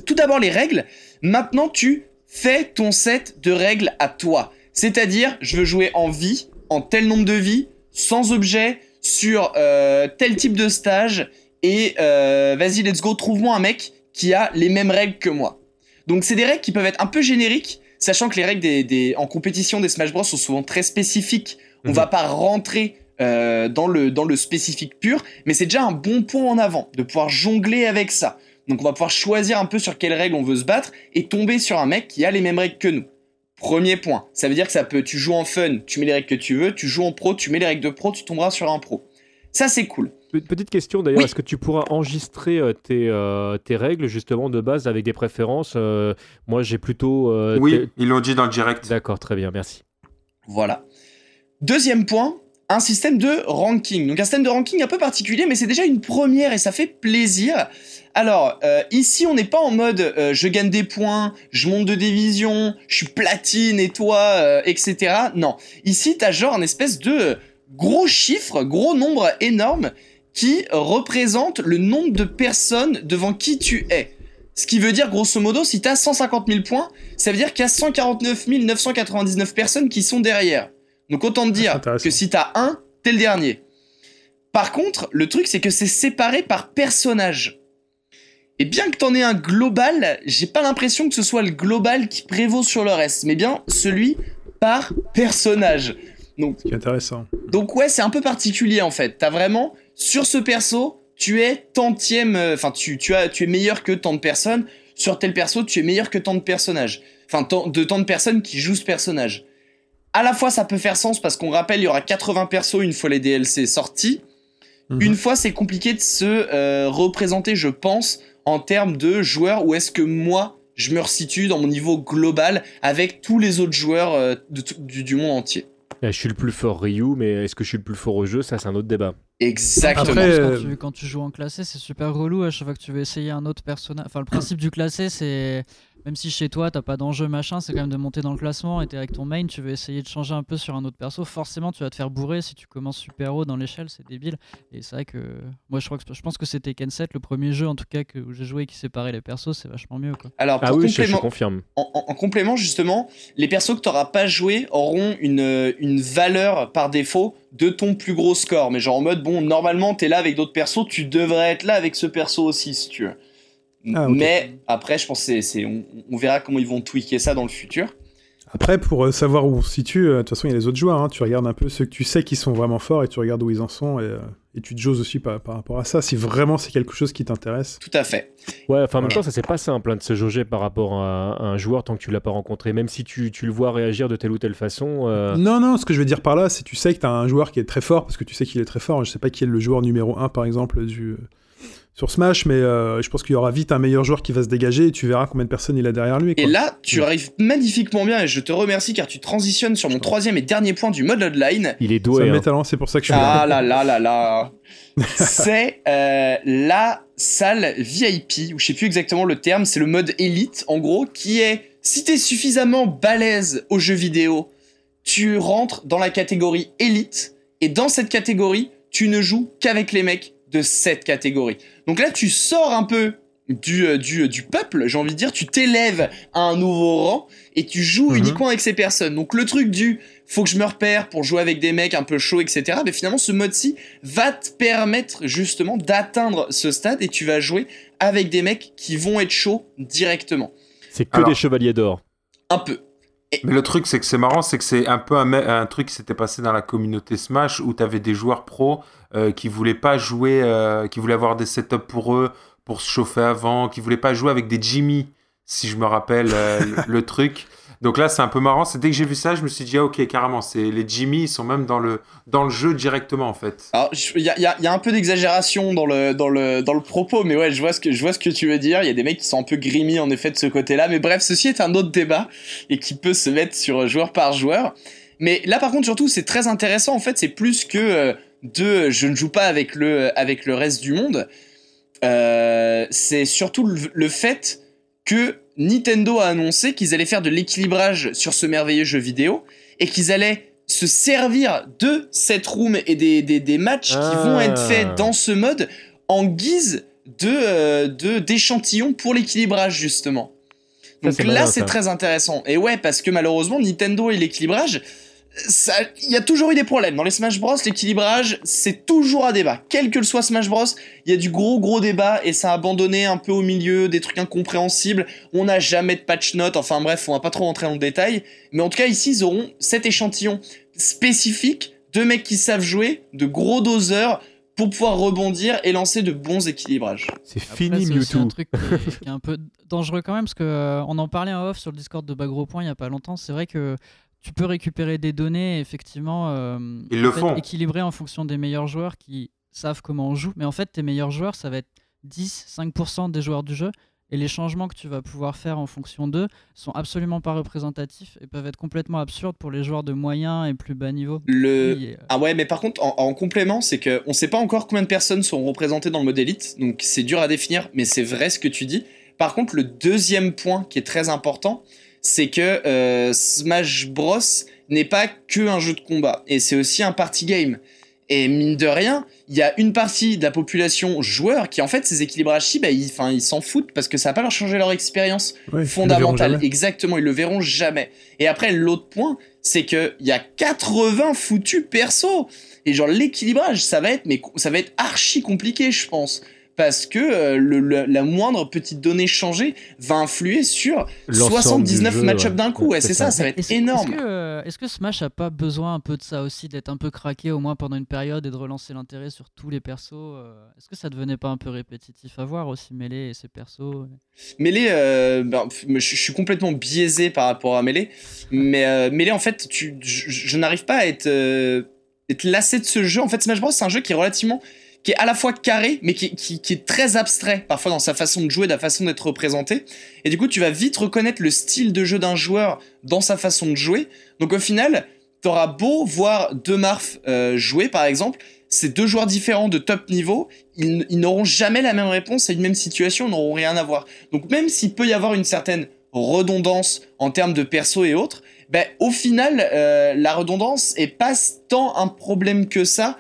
Tout d'abord les règles. Maintenant tu fais ton set de règles à toi. C'est-à-dire, je veux jouer en vie, en tel nombre de vies, sans objet, sur tel type de stage, et vas-y, let's go, trouve-moi un mec qui a les mêmes règles que moi. Donc c'est des règles qui peuvent être un peu génériques, sachant que les règles des, en compétition des Smash Bros sont souvent très spécifiques. On mhm. va pas rentrer euh, dans, le, dans le spécifique pur, mais c'est déjà un bon point en avant de pouvoir jongler avec ça. Donc on va pouvoir choisir un peu sur quelles règles on veut se battre et tomber sur un mec qui a les mêmes règles que nous. Premier point, ça veut dire que ça peut, tu joues en fun, tu mets les règles que tu veux, tu joues en pro, tu mets les règles de pro, tu tomberas sur un pro. Ça c'est cool. Petite question d'ailleurs, est-ce que tu pourras enregistrer euh, tes, euh, tes, règles justement de base avec des préférences euh, Moi j'ai plutôt... oui, ils l'ont dit dans le direct. D'accord, très bien, merci. Voilà. Deuxième point, un système de ranking. Donc un système de ranking un peu particulier, mais c'est déjà une première et ça fait plaisir. Alors, ici, on n'est pas en mode je gagne des points, je monte de division, je suis platine et toi, etc. Non. Ici, t'as genre un espèce de gros chiffre, gros nombre énorme qui représente le nombre de personnes devant qui tu es. Ce qui veut dire, grosso modo, si tu as 150 000 points, ça veut dire qu'il y a 149 999 personnes qui sont derrière. Donc autant te dire que si tu as un, t'es le dernier. Par contre, le truc, c'est que c'est séparé par personnage. Et bien que t'en aies un global, j'ai pas l'impression que ce soit le global qui prévaut sur le reste, mais bien celui par personnage. Donc, c'est intéressant. Donc ouais, c'est un peu particulier en fait. T'as vraiment sur ce perso, tu es tantième, euh, enfin tu, tu, as, tu es meilleur que tant de personnes. Sur tel perso, tu es meilleur que tant de personnages. Enfin, de tant de personnes qui jouent ce personnage. À la fois, ça peut faire sens parce qu'on rappelle, il y aura 80 persos une fois les DLC sortis. Mhm. Une fois, c'est compliqué de se euh, représenter, je pense, en termes de joueurs. Où est-ce que moi, je me resitue dans mon niveau global avec tous les autres joueurs euh, du monde entier je suis le plus fort Ryu, mais est-ce que je suis le plus fort au jeu? Ça, c'est un autre débat. Exactement. Après, quand, tu, joues en classé, c'est super relou à chaque fois que tu veux essayer un autre personnage. Enfin, le principe du classé, c'est même si chez toi t'as pas d'enjeu machin, c'est quand même de monter dans le classement et t'es avec ton main, tu veux essayer de changer un peu sur un autre perso, forcément tu vas te faire bourrer si tu commences super haut dans l'échelle, c'est débile. Et c'est vrai que moi je crois que je pense que c'était Ken 7, le premier jeu en tout cas que où j'ai joué qui séparait les persos, c'est vachement mieux quoi. Alors ah oui, je, confirme. En, complément justement, les persos que t'auras pas joué auront une, une valeur par défaut de ton plus gros score, mais genre en mode bon normalement t'es là avec d'autres persos, tu devrais être là avec ce perso aussi si tu veux. Ah, Mais après, je pense que c'est, on, verra comment ils vont tweaker ça dans le futur. Après, pour euh, savoir où on se situe, euh, de toute façon, il y a les autres joueurs. Hein. Tu regardes un peu ceux que tu sais qui sont vraiment forts et tu regardes où ils en sont et, euh, tu te joses aussi par, rapport à ça, si vraiment c'est quelque chose qui t'intéresse. Tout à fait. Ouais, enfin, en même temps, ça c'est pas simple hein, de se jauger par rapport à, un joueur tant que tu l'as pas rencontré, même si tu, tu, le vois réagir de telle ou telle façon. Non, non, ce que je veux dire par là, c'est tu sais que tu as un joueur qui est très fort parce que tu sais qu'il est très fort. Je sais pas qui est le joueur numéro 1 par exemple du sur Smash, mais euh, je pense qu'il y aura vite un meilleur joueur qui va se dégager et tu verras combien de personnes il a derrière lui. Et là, tu arrives magnifiquement bien et je te remercie car tu transitionnes sur mon troisième et dernier point du mode online. Il est doué. Hein. c'est pour ça que je suis Ah là là là là. c'est euh, la salle VIP, ou je sais plus exactement le terme, c'est le mode élite en gros, qui est si t'es suffisamment balèze aux jeux vidéo, tu rentres dans la catégorie élite et dans cette catégorie, tu ne joues qu'avec les mecs de cette catégorie. Donc là, tu sors un peu du, euh, du, euh, du peuple, j'ai envie de dire, tu t'élèves à un nouveau rang et tu joues mhm. uniquement avec ces personnes. Donc le truc du faut que je me repère pour jouer avec des mecs un peu chauds, etc. Mais finalement, ce mode-ci va te permettre justement d'atteindre ce stade et tu vas jouer avec des mecs qui vont être chauds directement. C'est que des chevaliers d'or. Un peu. Mais le truc, c'est que c'est marrant, c'est que c'est un peu un, un truc qui s'était passé dans la communauté Smash où tu avais des joueurs pros euh, qui voulaient pas jouer, euh, qui voulaient avoir des setups pour eux, pour se chauffer avant, qui voulaient pas jouer avec des Jimmy, si je me rappelle euh, le, truc. Donc là, c'est un peu marrant. C'est dès que j'ai vu ça, je me suis dit, ah, ok, carrément, c'est les Jimmy, ils sont même dans le, dans le jeu directement, en fait. Alors, il y a, un peu d'exagération dans le, dans, le, dans le propos, mais ouais, je vois, ce que, je vois ce que tu veux dire. Il y a des mecs qui sont un peu grimy, en effet, de ce côté-là. Mais bref, ceci est un autre débat et qui peut se mettre sur joueur par joueur. Mais là, par contre, surtout, c'est très intéressant. En fait, c'est plus que de je ne joue pas avec le, avec le reste du monde, euh, c'est surtout le, fait que Nintendo a annoncé qu'ils allaient faire de l'équilibrage sur ce merveilleux jeu vidéo et qu'ils allaient se servir de cette room et des, des, des matchs qui vont être faits Ah. dans ce mode en guise de euh, de- d'échantillons pour l'équilibrage justement. Donc là c'est très intéressant. Et ouais parce que malheureusement Nintendo et l'équilibrage il y a toujours eu des problèmes. Dans les Smash Bros, l'équilibrage, c'est toujours un débat. Quel que le soit Smash Bros, il y a du gros gros débat et ça a abandonné un peu au milieu, des trucs incompréhensibles. On n'a jamais de patch note, enfin bref, on va pas trop rentrer dans le détail. Mais en tout cas, ici, ils auront cet échantillon spécifique de mecs qui savent jouer, de gros doseurs, pour pouvoir rebondir et lancer de bons équilibrages. C'est fini c'est aussi un Mewtwo. truc qui est, qui est un peu dangereux quand même, parce que euh, on en parlait en off sur le Discord de Bagro Point il y a pas longtemps. C'est vrai que tu peux récupérer des données, effectivement, euh, Ils le peut-être font. équilibrées en fonction des meilleurs joueurs qui savent comment on joue. Mais en fait, tes meilleurs joueurs, ça va être 10-5% des joueurs du jeu. Et les changements que tu vas pouvoir faire en fonction d'eux sont absolument pas représentatifs et peuvent être complètement absurdes pour les joueurs de moyen et plus bas niveau. Le... Oui, euh, Ah ouais, mais par contre, en, en complément, c'est que on sait pas encore combien de personnes sont représentées dans le mode élite, donc c'est dur à définir, mais c'est vrai ce que tu dis. Par contre, le deuxième point qui est très important, c'est que euh, Smash Bros n'est pas que un jeu de combat, et c'est aussi un party game. Et mine de rien, il y a une partie de la population joueur qui en fait ces équilibrages-ci, bah, ils s'en foutent parce que ça va pas leur changer leur expérience fondamentale. Exactement, ils le verront jamais. Et après, l'autre point, c'est que il y a 80 foutus persos. Et genre l'équilibrage, ça va être, mais ça va être archi compliqué, je pense, parce que euh, le- le- la moindre petite donnée changée va influer sur L'ensemble 79 du jeu, match-up ouais. d'un coup. Ouais, C'est ça, ça. ça va être Est-ce- énorme. Est-ce que, euh, est-ce que Smash a pas besoin un peu de ça aussi, d'être un peu craqué au moins pendant une période et de relancer l'intérêt sur tous les persos euh, Est-ce que ça devenait pas un peu répétitif à voir aussi mêler et ses persos Melee, euh, ben, je je suis complètement biaisé par rapport à Melee, mais euh, Melee, en fait, tu, je, je n'arrive pas à être, euh, être lassé de ce jeu. En fait, Smash Bros, c'est un jeu qui est relativement, qui est à la fois carré, mais qui, est très abstrait, parfois dans sa façon de jouer, de la façon d'être représenté. Et du coup, tu vas vite reconnaître le style de jeu d'un joueur dans sa façon de jouer. Donc au final, t'auras beau voir deux Marf euh, jouer, par exemple, ces deux joueurs différents de top niveau, ils, n'auront jamais la même réponse à une même situation, n'auront rien à voir. Donc même s'il peut y avoir une certaine redondance en termes de perso et autres, ben, au final, euh, la redondance est pas tant un problème que ça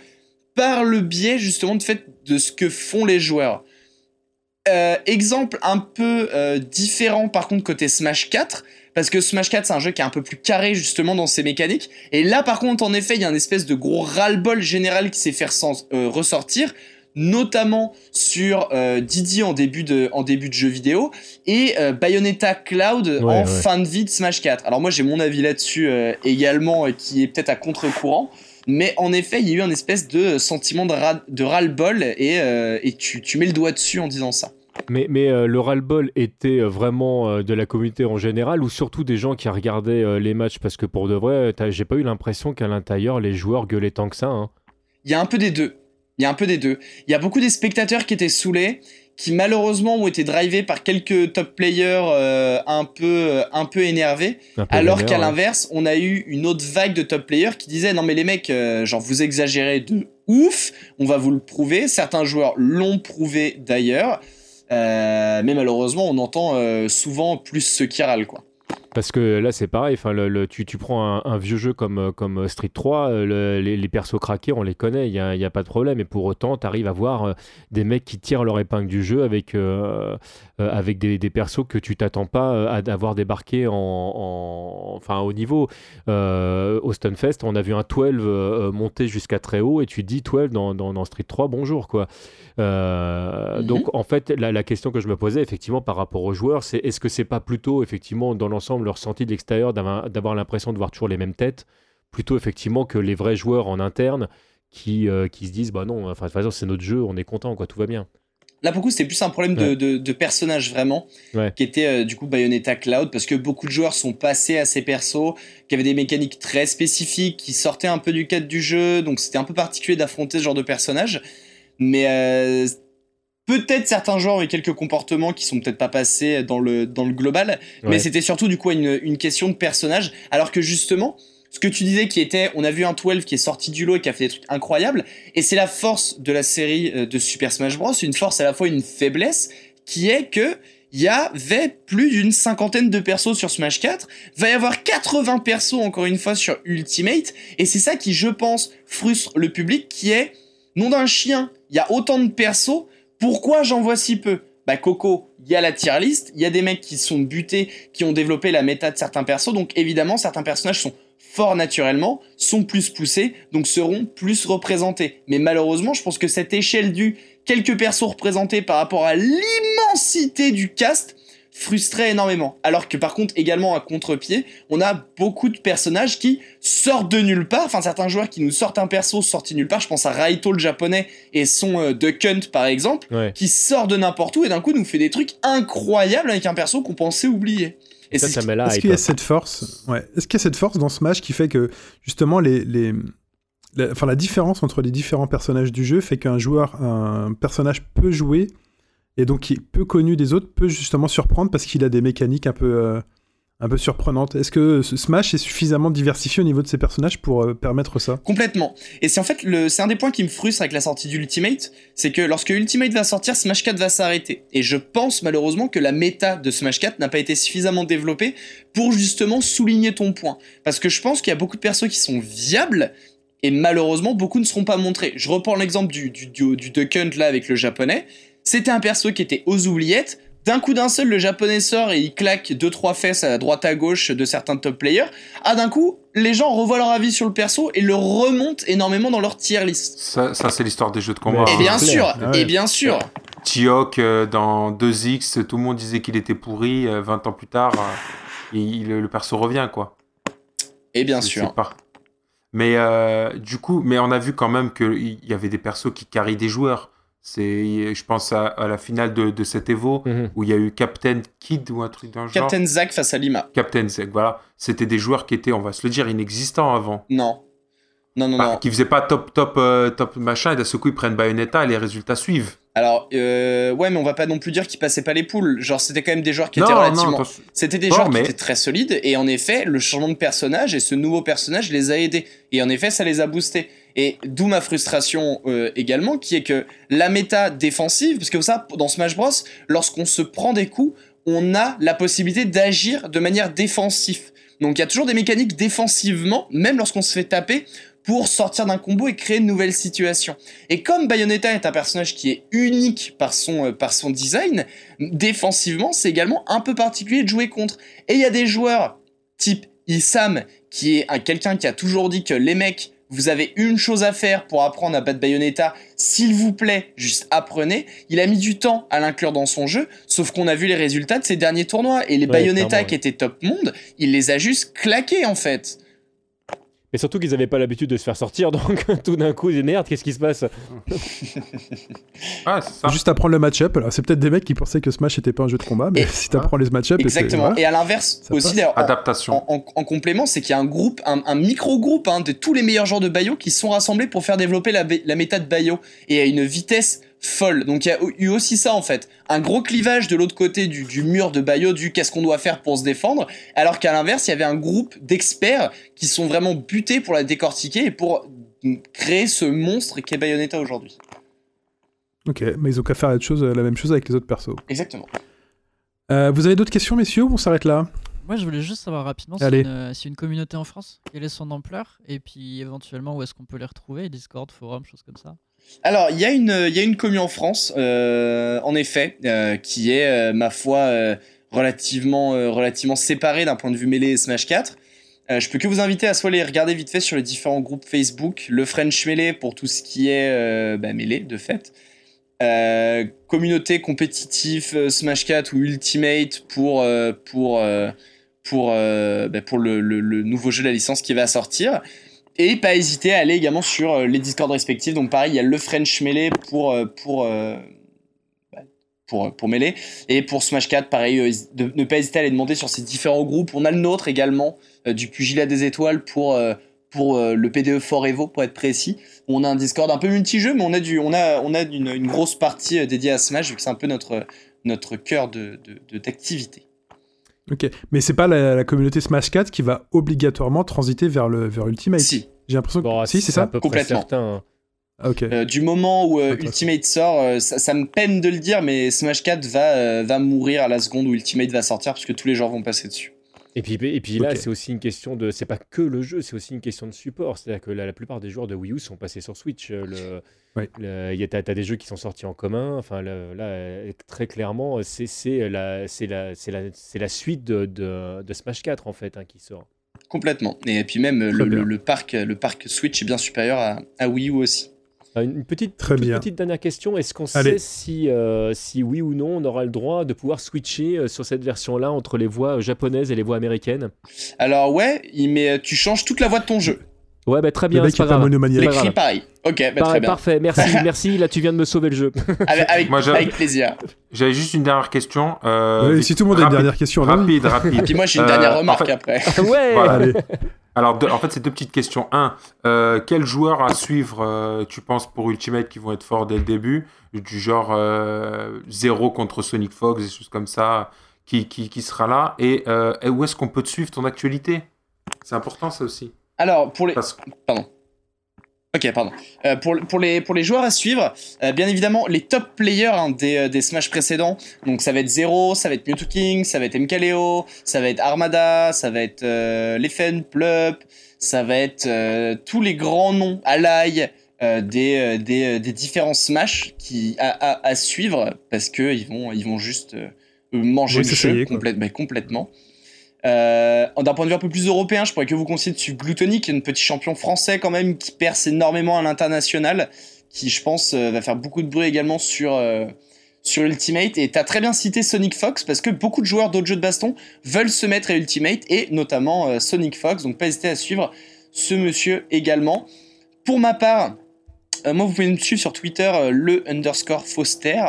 par le biais justement de fait de ce que font les joueurs. Euh, exemple un peu euh, différent par contre côté Smash 4, parce que Smash 4 c'est un jeu qui est un peu plus carré justement dans ses mécaniques, et là par contre en effet il y a une espèce de gros ras-le-bol général qui s'est fait euh, ressortir, notamment sur Didi en début de, en début de jeu vidéo et Bayonetta Cloud Ouais, en ouais. fin de vie de Smash 4. Alors moi j'ai mon avis là-dessus également qui est peut-être à contre-courant. Mais en effet, il y a eu un espèce de sentiment de, ras- de ras-le-bol et, euh, et tu, tu mets le doigt dessus en disant ça. Mais, mais euh, le ras-le-bol était euh, vraiment euh, de la communauté en général ou surtout des gens qui regardaient les matchs? Parce que pour de vrai, j'ai pas eu l'impression qu'à l'intérieur, les joueurs gueulaient tant que ça. hein. Il y a un peu des deux. Il y a un peu des deux. Il y a beaucoup des spectateurs qui étaient saoulés, qui malheureusement ont été drivés par quelques top players euh, un peu euh, un peu énervés, Un peu alors qu'à ouais. l'inverse, on a eu une autre vague de top players qui disaient non mais les mecs, euh, genre vous exagérez de ouf, on va vous le prouver. Certains joueurs l'ont prouvé d'ailleurs, Euh, mais malheureusement on entend souvent plus ceux qui râlent quoi. Parce que là, c'est pareil. Enfin, le, tu, tu prends un, vieux jeu comme, comme Street 3, euh, le- les, persos craqués, on les connaît, il n'y a, pas de problème. Et pour autant, tu arrives à voir euh, des mecs qui tirent leur épingle du jeu avec, euh, avec des, persos que tu t'attends pas à d'avoir débarqué en, en- enfin, au niveau. Au Stunfest, on a vu un 12 euh, monter jusqu'à très haut et tu dis 12 dans, dans, dans Street 3, bonjour quoi. Euh, Mhm. Donc en fait, la, la question que je me posais effectivement par rapport aux joueurs, c'est est-ce que c'est pas plutôt effectivement dans l'ensemble le ressenti de l'extérieur d'avoir l'impression de voir toujours les mêmes têtes, plutôt effectivement que les vrais joueurs en interne qui, euh, qui se disent bah non, enfin de toute façon c'est notre jeu, on est content quoi, tout va bien. Là, pour le coup, c'était plus un problème de, Ouais. de, de personnage vraiment, Ouais. qui était euh, du coup Bayonetta Cloud, parce que beaucoup de joueurs sont passés à ces persos, qui avaient des mécaniques très spécifiques, qui sortaient un peu du cadre du jeu, donc c'était un peu particulier d'affronter ce genre de personnage. Mais euh, peut-être certains joueurs ont eu quelques comportements qui sont peut-être pas passés dans le, dans le global, mais c'était surtout du coup une, une question de personnage, alors que justement, ce que tu disais qui était, on a vu un 12 qui est sorti du lot et qui a fait des trucs incroyables, et c'est la force de la série euh, de Super Smash Bros, une force à la fois une faiblesse, qui est que il y avait plus d'une cinquantaine de persos sur Smash 4, va y avoir 80 persos encore une fois sur Ultimate, et c'est ça qui, je pense, frustre le public, qui est, nom d'un chien, il y a autant de persos, pourquoi j'en vois si peu? Bah Coco, il y a la tier list, il y a des mecs qui sont butés, qui ont développé la méta de certains persos, donc évidemment certains personnages sont forts naturellement, sont plus poussés, donc seront plus représentés. Mais malheureusement, je pense que cette échelle du quelques persos représentés par rapport à l'immensité du cast frustrait énormément. Alors que par contre, également à contre-pied, on a beaucoup de personnages qui sortent de nulle part. Enfin, certains joueurs qui nous sortent un perso sorti de nulle part. Je pense à Raito le japonais et son euh, Duck Hunt par exemple, qui sort de n'importe où et d'un coup nous fait des trucs incroyables avec un perso qu'on pensait oublier. Et ça, ça Est-ce qu'il y a cette force ouais. Est-ce qu'il y a cette force dans Smash qui fait que justement les, les... La, enfin, la différence entre les différents personnages du jeu fait qu'un joueur, un personnage peut jouer et donc est peu connu des autres peut justement surprendre parce qu'il a des mécaniques un peu euh, un peu surprenante. Est-ce que Smash est suffisamment diversifié au niveau de ses personnages pour euh, permettre ça? Complètement. Et c'est en fait c'est un des points qui me frustre avec la sortie d'Ultimate, c'est que lorsque Ultimate va sortir, Smash 4 va s'arrêter. Et je pense malheureusement que la méta de Smash 4 n'a pas été suffisamment développée pour justement souligner ton point. Parce que je pense qu'il y a beaucoup de persos qui sont viables, et malheureusement beaucoup ne seront pas montrés. Je reprends l'exemple du, du, du, du Duck Hunt là avec le japonais. C'était un perso qui était aux oubliettes, d'un coup d'un seul, le japonais sort et il claque deux trois fesses à droite à gauche de certains top players. Ah d'un coup, les gens revoient leur avis sur le perso et le remontent énormément dans leur tier list. Ça, c'est l'histoire des jeux de combat. Et bien sûr, et bien sûr. Tiok euh, dans 2X, tout le monde disait qu'il était pourri. 20 euh, ans plus tard, euh, le perso revient quoi. Et bien sûr. Mais du coup, mais on a vu quand même qu'il y avait des persos qui carrient des joueurs. C'est, je pense à, la finale de, de cet Evo mhm. où il y a eu Captain Kid ou un truc dans le genre. Captain Zack face à Lima. Captain Zack, voilà. C'était des joueurs qui étaient, on va se le dire, inexistants avant. Non. Non, non, non. Qui faisaient pas top, top, euh, top machin et d'un seul coup ils prennent Bayonetta et les résultats suivent. Alors, euh, ouais, mais on va pas non plus dire qu'ils passaient pas les poules. Genre, c'était quand même des joueurs qui étaient relativement. C'était des joueurs qui étaient très solides et en effet, le changement de personnage et ce nouveau personnage les a aidés. Et en effet, ça les a boostés. Et d'où ma frustration euh, également, qui est que la méta défensive, parce que ça, dans Smash Bros, lorsqu'on se prend des coups, on a la possibilité d'agir de manière défensive. Donc il y a toujours des mécaniques défensivement, même lorsqu'on se fait taper, pour sortir d'un combo et créer une nouvelle situation. Et comme Bayonetta est un personnage qui est unique par son, euh, par son design, défensivement, c'est également un peu particulier de jouer contre. Et il y a des joueurs type Isam, qui est quelqu'un qui a toujours dit que les mecs vous avez une chose à faire pour apprendre à battre Bayonetta, s'il vous plaît, juste apprenez. Il a mis du temps à l'inclure dans son jeu, sauf qu'on a vu les résultats de ses derniers tournois, et les Bayonetta qui étaient top monde, il les a juste claqués en fait. Et surtout qu'ils n'avaient pas l'habitude de se faire sortir, donc tout d'un coup, ils disent merde, qu'est-ce qui se passe ah, ça. Juste apprendre le match-up. Alors, c'est peut-être des mecs qui pensaient que Smash n'était pas un jeu de combat, mais si tu apprends les match-up. Exactement. Et, à l'inverse, aussi, d'ailleurs, adaptation. En, complément, c'est qu'il y a un groupe, un, micro-groupe hein, de tous les meilleurs joueurs de Bayo qui sont rassemblés pour faire développer la, la méta de Bayo. Et à une vitesse folle. Donc il y a eu aussi ça en fait. Un gros clivage de l'autre côté du, mur de Bayo du qu'est-ce qu'on doit faire pour se défendre, alors qu'à l'inverse, il y avait un groupe d'experts qui sont vraiment butés pour la décortiquer et pour créer ce monstre qu'est Bayonetta aujourd'hui. Ok, mais ils ont qu'à faire la, chose, la même chose avec les autres persos. Exactement. Euh, vous avez d'autres questions, messieurs, ou on s'arrête là? Moi, je voulais juste savoir rapidement si une, euh, si une, communauté en France, quelle est son ampleur, et puis éventuellement où est-ce qu'on peut les retrouver, Discord, forum, choses comme ça. Alors, il y a une, y a une commune en France, euh, en effet, euh, qui est, euh, ma foi, relativement, relativement séparée d'un point de vue mêlée et Smash 4. je peux que vous inviter à soit aller regarder vite fait sur les différents groupes Facebook, le French Melee pour tout ce qui est bah, mêlée, de fait. communauté compétitive Smash 4 ou Ultimate pour, pour, pour, bah, pour le, le, nouveau jeu de la licence qui va sortir. Et pas hésiter à aller également sur euh, les Discord respectifs. Donc pareil, il y a le French Melee pour, euh, pour, euh, bah, pour, pour Melee. Et pour Smash 4, pareil, ne pas hésiter à aller demander sur ces différents groupes. On a le nôtre également, du Pugilat des Étoiles pour, pour le PDE for Evo, pour être précis. On a un Discord un peu multi-jeu, mais on a, du, on a, on a une, grosse partie dédiée à Smash, vu que c'est un peu notre, notre cœur d'activité. De, Ok, mais c'est pas la, communauté Smash 4 qui va obligatoirement transiter vers le vers Ultimate. Si. J'ai l'impression que si, c'est ça. Complètement. Certain. Ok. Euh, du moment où euh. Ultimate sort, euh, ça, ça me peine de le dire, mais Smash 4 va, euh, va mourir à la seconde où Ultimate va sortir parce que tous les gens vont passer dessus. Et puis, et puis là, c'est aussi une question de. C'est pas que le jeu, c'est aussi une question de support. C'est-à-dire que la, la plupart des joueurs de Wii U sont passés sur Switch. Euh, Le, Ouais. le- a- t'as, des jeux qui sont sortis en commun. Enfin, là, là, euh, très clairement, c'est, c'est, la, c'est, la, c'est, la, c'est la suite de, de, de Smash 4 en fait hein, qui sort. Complètement. Et puis même euh, le, bien. le- le parc, le parc Switch est bien supérieur à, à Wii U aussi. Euh, Une petite, Très toute bien. petite dernière question. Est-ce qu'on Allez. sait si, euh, si oui ou non on aura le droit de pouvoir switcher euh, sur cette version-là entre les voix japonaises et les voix américaines? Alors ouais, met, tu changes toute la voix de ton jeu. Ouais, bah, très Le bien, mec c'est pas grave. L'écrit pareil. Ok, bah, Par- très bien. Parfait, merci, merci. Là, tu viens de me sauver le jeu. Avec, avec, Moi, j'avais- avec plaisir. J'avais juste une dernière question. euh, si tout le monde a une rapide- dernière question, non Rapide, rapide. Puis moi j'ai une Euh, dernière en remarque fait- après. ouais. Voilà. Allez. Alors, deux- en fait, c'est deux petites questions. Un, euh, quel joueur à suivre, euh, tu penses, pour Ultimate qui vont être forts dès le début? Du genre euh, zéro contre Sonic Fox, des choses comme ça, qui, qui, qui sera là? Et, euh, et où est-ce qu'on peut te suivre ton actualité? C'est important, ça aussi. Alors pour les, Parce que Ok, pardon. Euh, pour, pour, les, pour les joueurs à suivre, euh, bien évidemment, les top players hein, des, euh, des Smash précédents, donc ça va être Zero, ça va être Mewtwo King, ça va être MKLeo, ça va être Armada, ça va être euh, Leffen, Plup, ça va être tous les grands noms, Alai, des, des, des différents Smash qui, à, à, à suivre, parce que ils vont, ils vont juste manger Oui, le jeu complète- bah, complètement. Euh, D'un point de vue un peu plus européen, je pourrais que vous conseiller de suivre Gluttony, qui est un petit champion français quand même, qui perce énormément à l'international, qui je pense euh, va faire beaucoup de bruit également sur, euh, sur Ultimate. Et t'as très bien cité Sonic Fox, parce que beaucoup de joueurs d'autres jeux de baston veulent se mettre à Ultimate, et notamment Sonic Fox, donc pas hésiter à suivre ce monsieur également. Pour ma part, moi vous pouvez me suivre sur Twitter, le underscore Foster,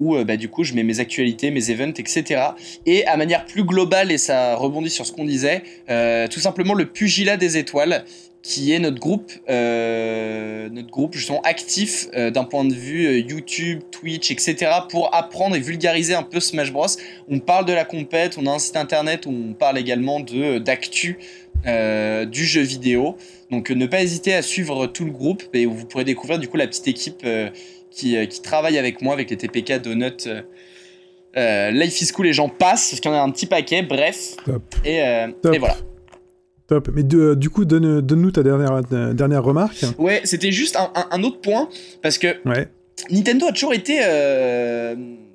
où euh, bah, du coup je mets mes actualités, mes events, etc. Et à manière plus globale, et ça rebondit sur ce qu'on disait, euh, tout simplement le Pugilat des étoiles, qui est notre groupe, euh, notre groupe justement actif euh, d'un point de vue YouTube, Twitch, etc. pour apprendre et vulgariser un peu Smash Bros. On parle de la compète, on a un site internet où on parle également de d'actu du jeu vidéo. Donc ne pas hésiter à suivre tout le groupe et vous pourrez découvrir du coup la petite équipe qui, euh, qui travaille avec moi avec les TPK Donut. euh, euh, Life is Cool et j'en passe, parce qu'il y en a un petit paquet, bref. Top. Et, euh, Top. et voilà. Top. Mais de- du coup, donne- donne-nous ta dernière, euh, dernière remarque. Ouais, c'était juste un, un- un autre point, parce que Ouais. Nintendo a toujours été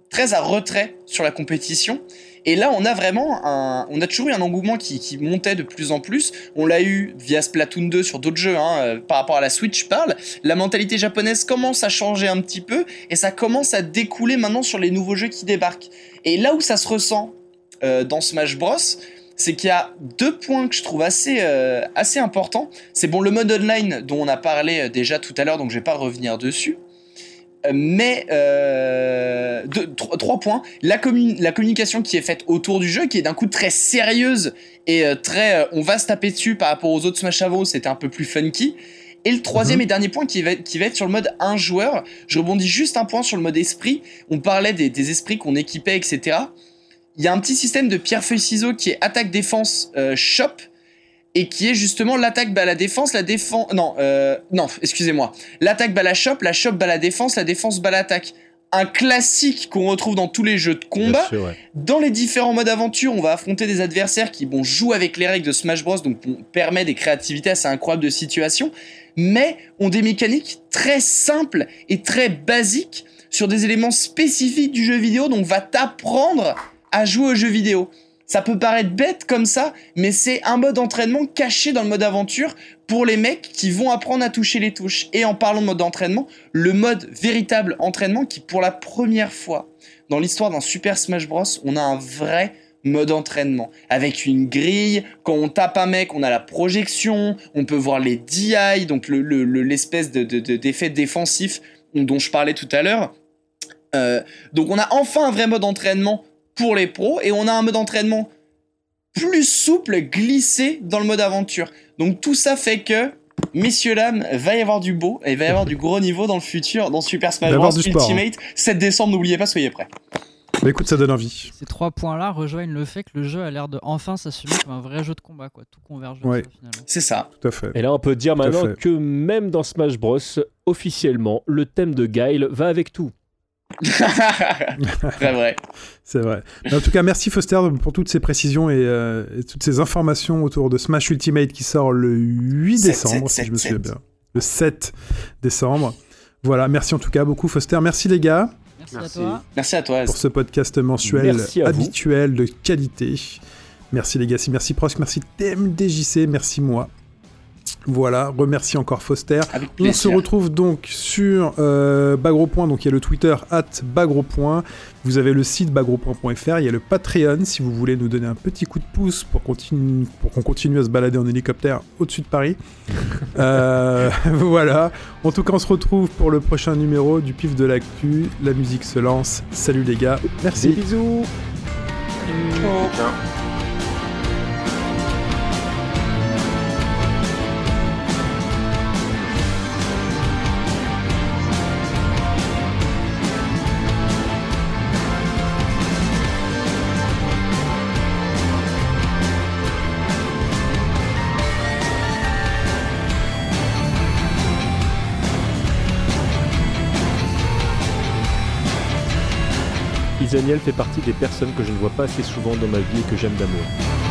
très à retrait sur la compétition. Et là, on a vraiment un, on a toujours eu un engouement qui, montait de plus en plus. On l'a eu via Splatoon 2 sur d'autres jeux, hein, euh, par rapport à la Switch, je parle. La mentalité japonaise commence à changer un petit peu et ça commence à découler maintenant sur les nouveaux jeux qui débarquent. Et là où ça se ressent euh, dans Smash Bros, c'est qu'il y a deux points que je trouve assez, euh, assez importants. C'est bon, le mode online dont on a parlé déjà tout à l'heure, donc je vais pas revenir dessus. Euh, Mais euh, deux- tro- trois points. La, commun- la communication qui est faite autour du jeu, qui est d'un coup très sérieuse et euh, très. euh, on va se taper dessus par rapport aux autres Smash Bros. C'était un peu plus funky. Et le troisième Mhm. et dernier point qui va, être- qui va être sur le mode un joueur. Je rebondis juste un point sur le mode esprit. On parlait des, des esprits qu'on équipait, etc. Il y a un petit système de pierre-feuille-ciseaux qui est attaque-défense euh, shop et qui est justement l'attaque bat la défense, la défense. Non, euh, non, excusez-moi. L'attaque bat la shop, la shop bat la défense, la défense bat l'attaque. Un classique qu'on retrouve dans tous les jeux de combat. Bien sûr, ouais. Dans les différents modes aventure, on va affronter des adversaires qui bon, jouent avec les règles de Smash Bros, donc on permet des créativités assez incroyables de situations, mais ont des mécaniques très simples et très basiques sur des éléments spécifiques du jeu vidéo, donc va t'apprendre à jouer au jeu vidéo. Ça peut paraître bête comme ça, mais c'est un mode entraînement caché dans le mode aventure pour les mecs qui vont apprendre à toucher les touches. Et en parlant de mode d'entraînement, le mode véritable entraînement qui pour la première fois dans l'histoire d'un Super Smash Bros, on a un vrai mode entraînement avec une grille. Quand on tape un mec, on a la projection, on peut voir les DI, donc le- le- le- l'espèce de, de- d'effet défensif dont je parlais tout à l'heure. Euh, donc on a enfin un vrai mode entraînement pour les pros et on a un mode entraînement plus souple, glissé dans le mode aventure. Donc tout ça fait que, messieurs dames, va y avoir du beau et va y avoir du gros niveau dans le futur dans Super Smash Bros sport, hein. Ultimate 7 décembre. N'oubliez pas, soyez prêts. Bah, écoute, ça donne envie. Ces trois points-là rejoignent le fait que le jeu a l'air de enfin s'assumer comme un vrai jeu de combat, quoi. Tout converge Ouais. C'est ça. Tout à fait. Et là, on peut dire maintenant que même dans Smash Bros, officiellement, le thème de Guile va avec tout. Très vrai. C'est vrai. Mais en tout cas, merci Foster pour toutes ces précisions et, euh, et toutes ces informations autour de Smash Ultimate qui sort le 8 Sept, décembre, sept, si je me souviens bien. Le 7 décembre. Voilà, merci en tout cas beaucoup Foster. Merci les gars Merci, Merci. à toi. Merci à toi. pour ce podcast mensuel habituel de qualité. Merci Legacy, merci Prosk, merci TMDJC, merci moi. Voilà, remercie encore Foster. On se retrouve donc sur euh, Bagropoint, donc il y a le Twitter at Bagropoint, vous avez le site bagropoint.fr, il y a le Patreon si vous voulez nous donner un petit coup de pouce pour, continu- pour qu'on continue à se balader en hélicoptère au-dessus de Paris. Euh, voilà, en tout cas on se retrouve pour le prochain numéro du Pif de l'actu, la musique se lance, salut les gars, Des merci. bisous. Isaniel fait partie des personnes que je ne vois pas assez souvent dans ma vie et que j'aime d'amour.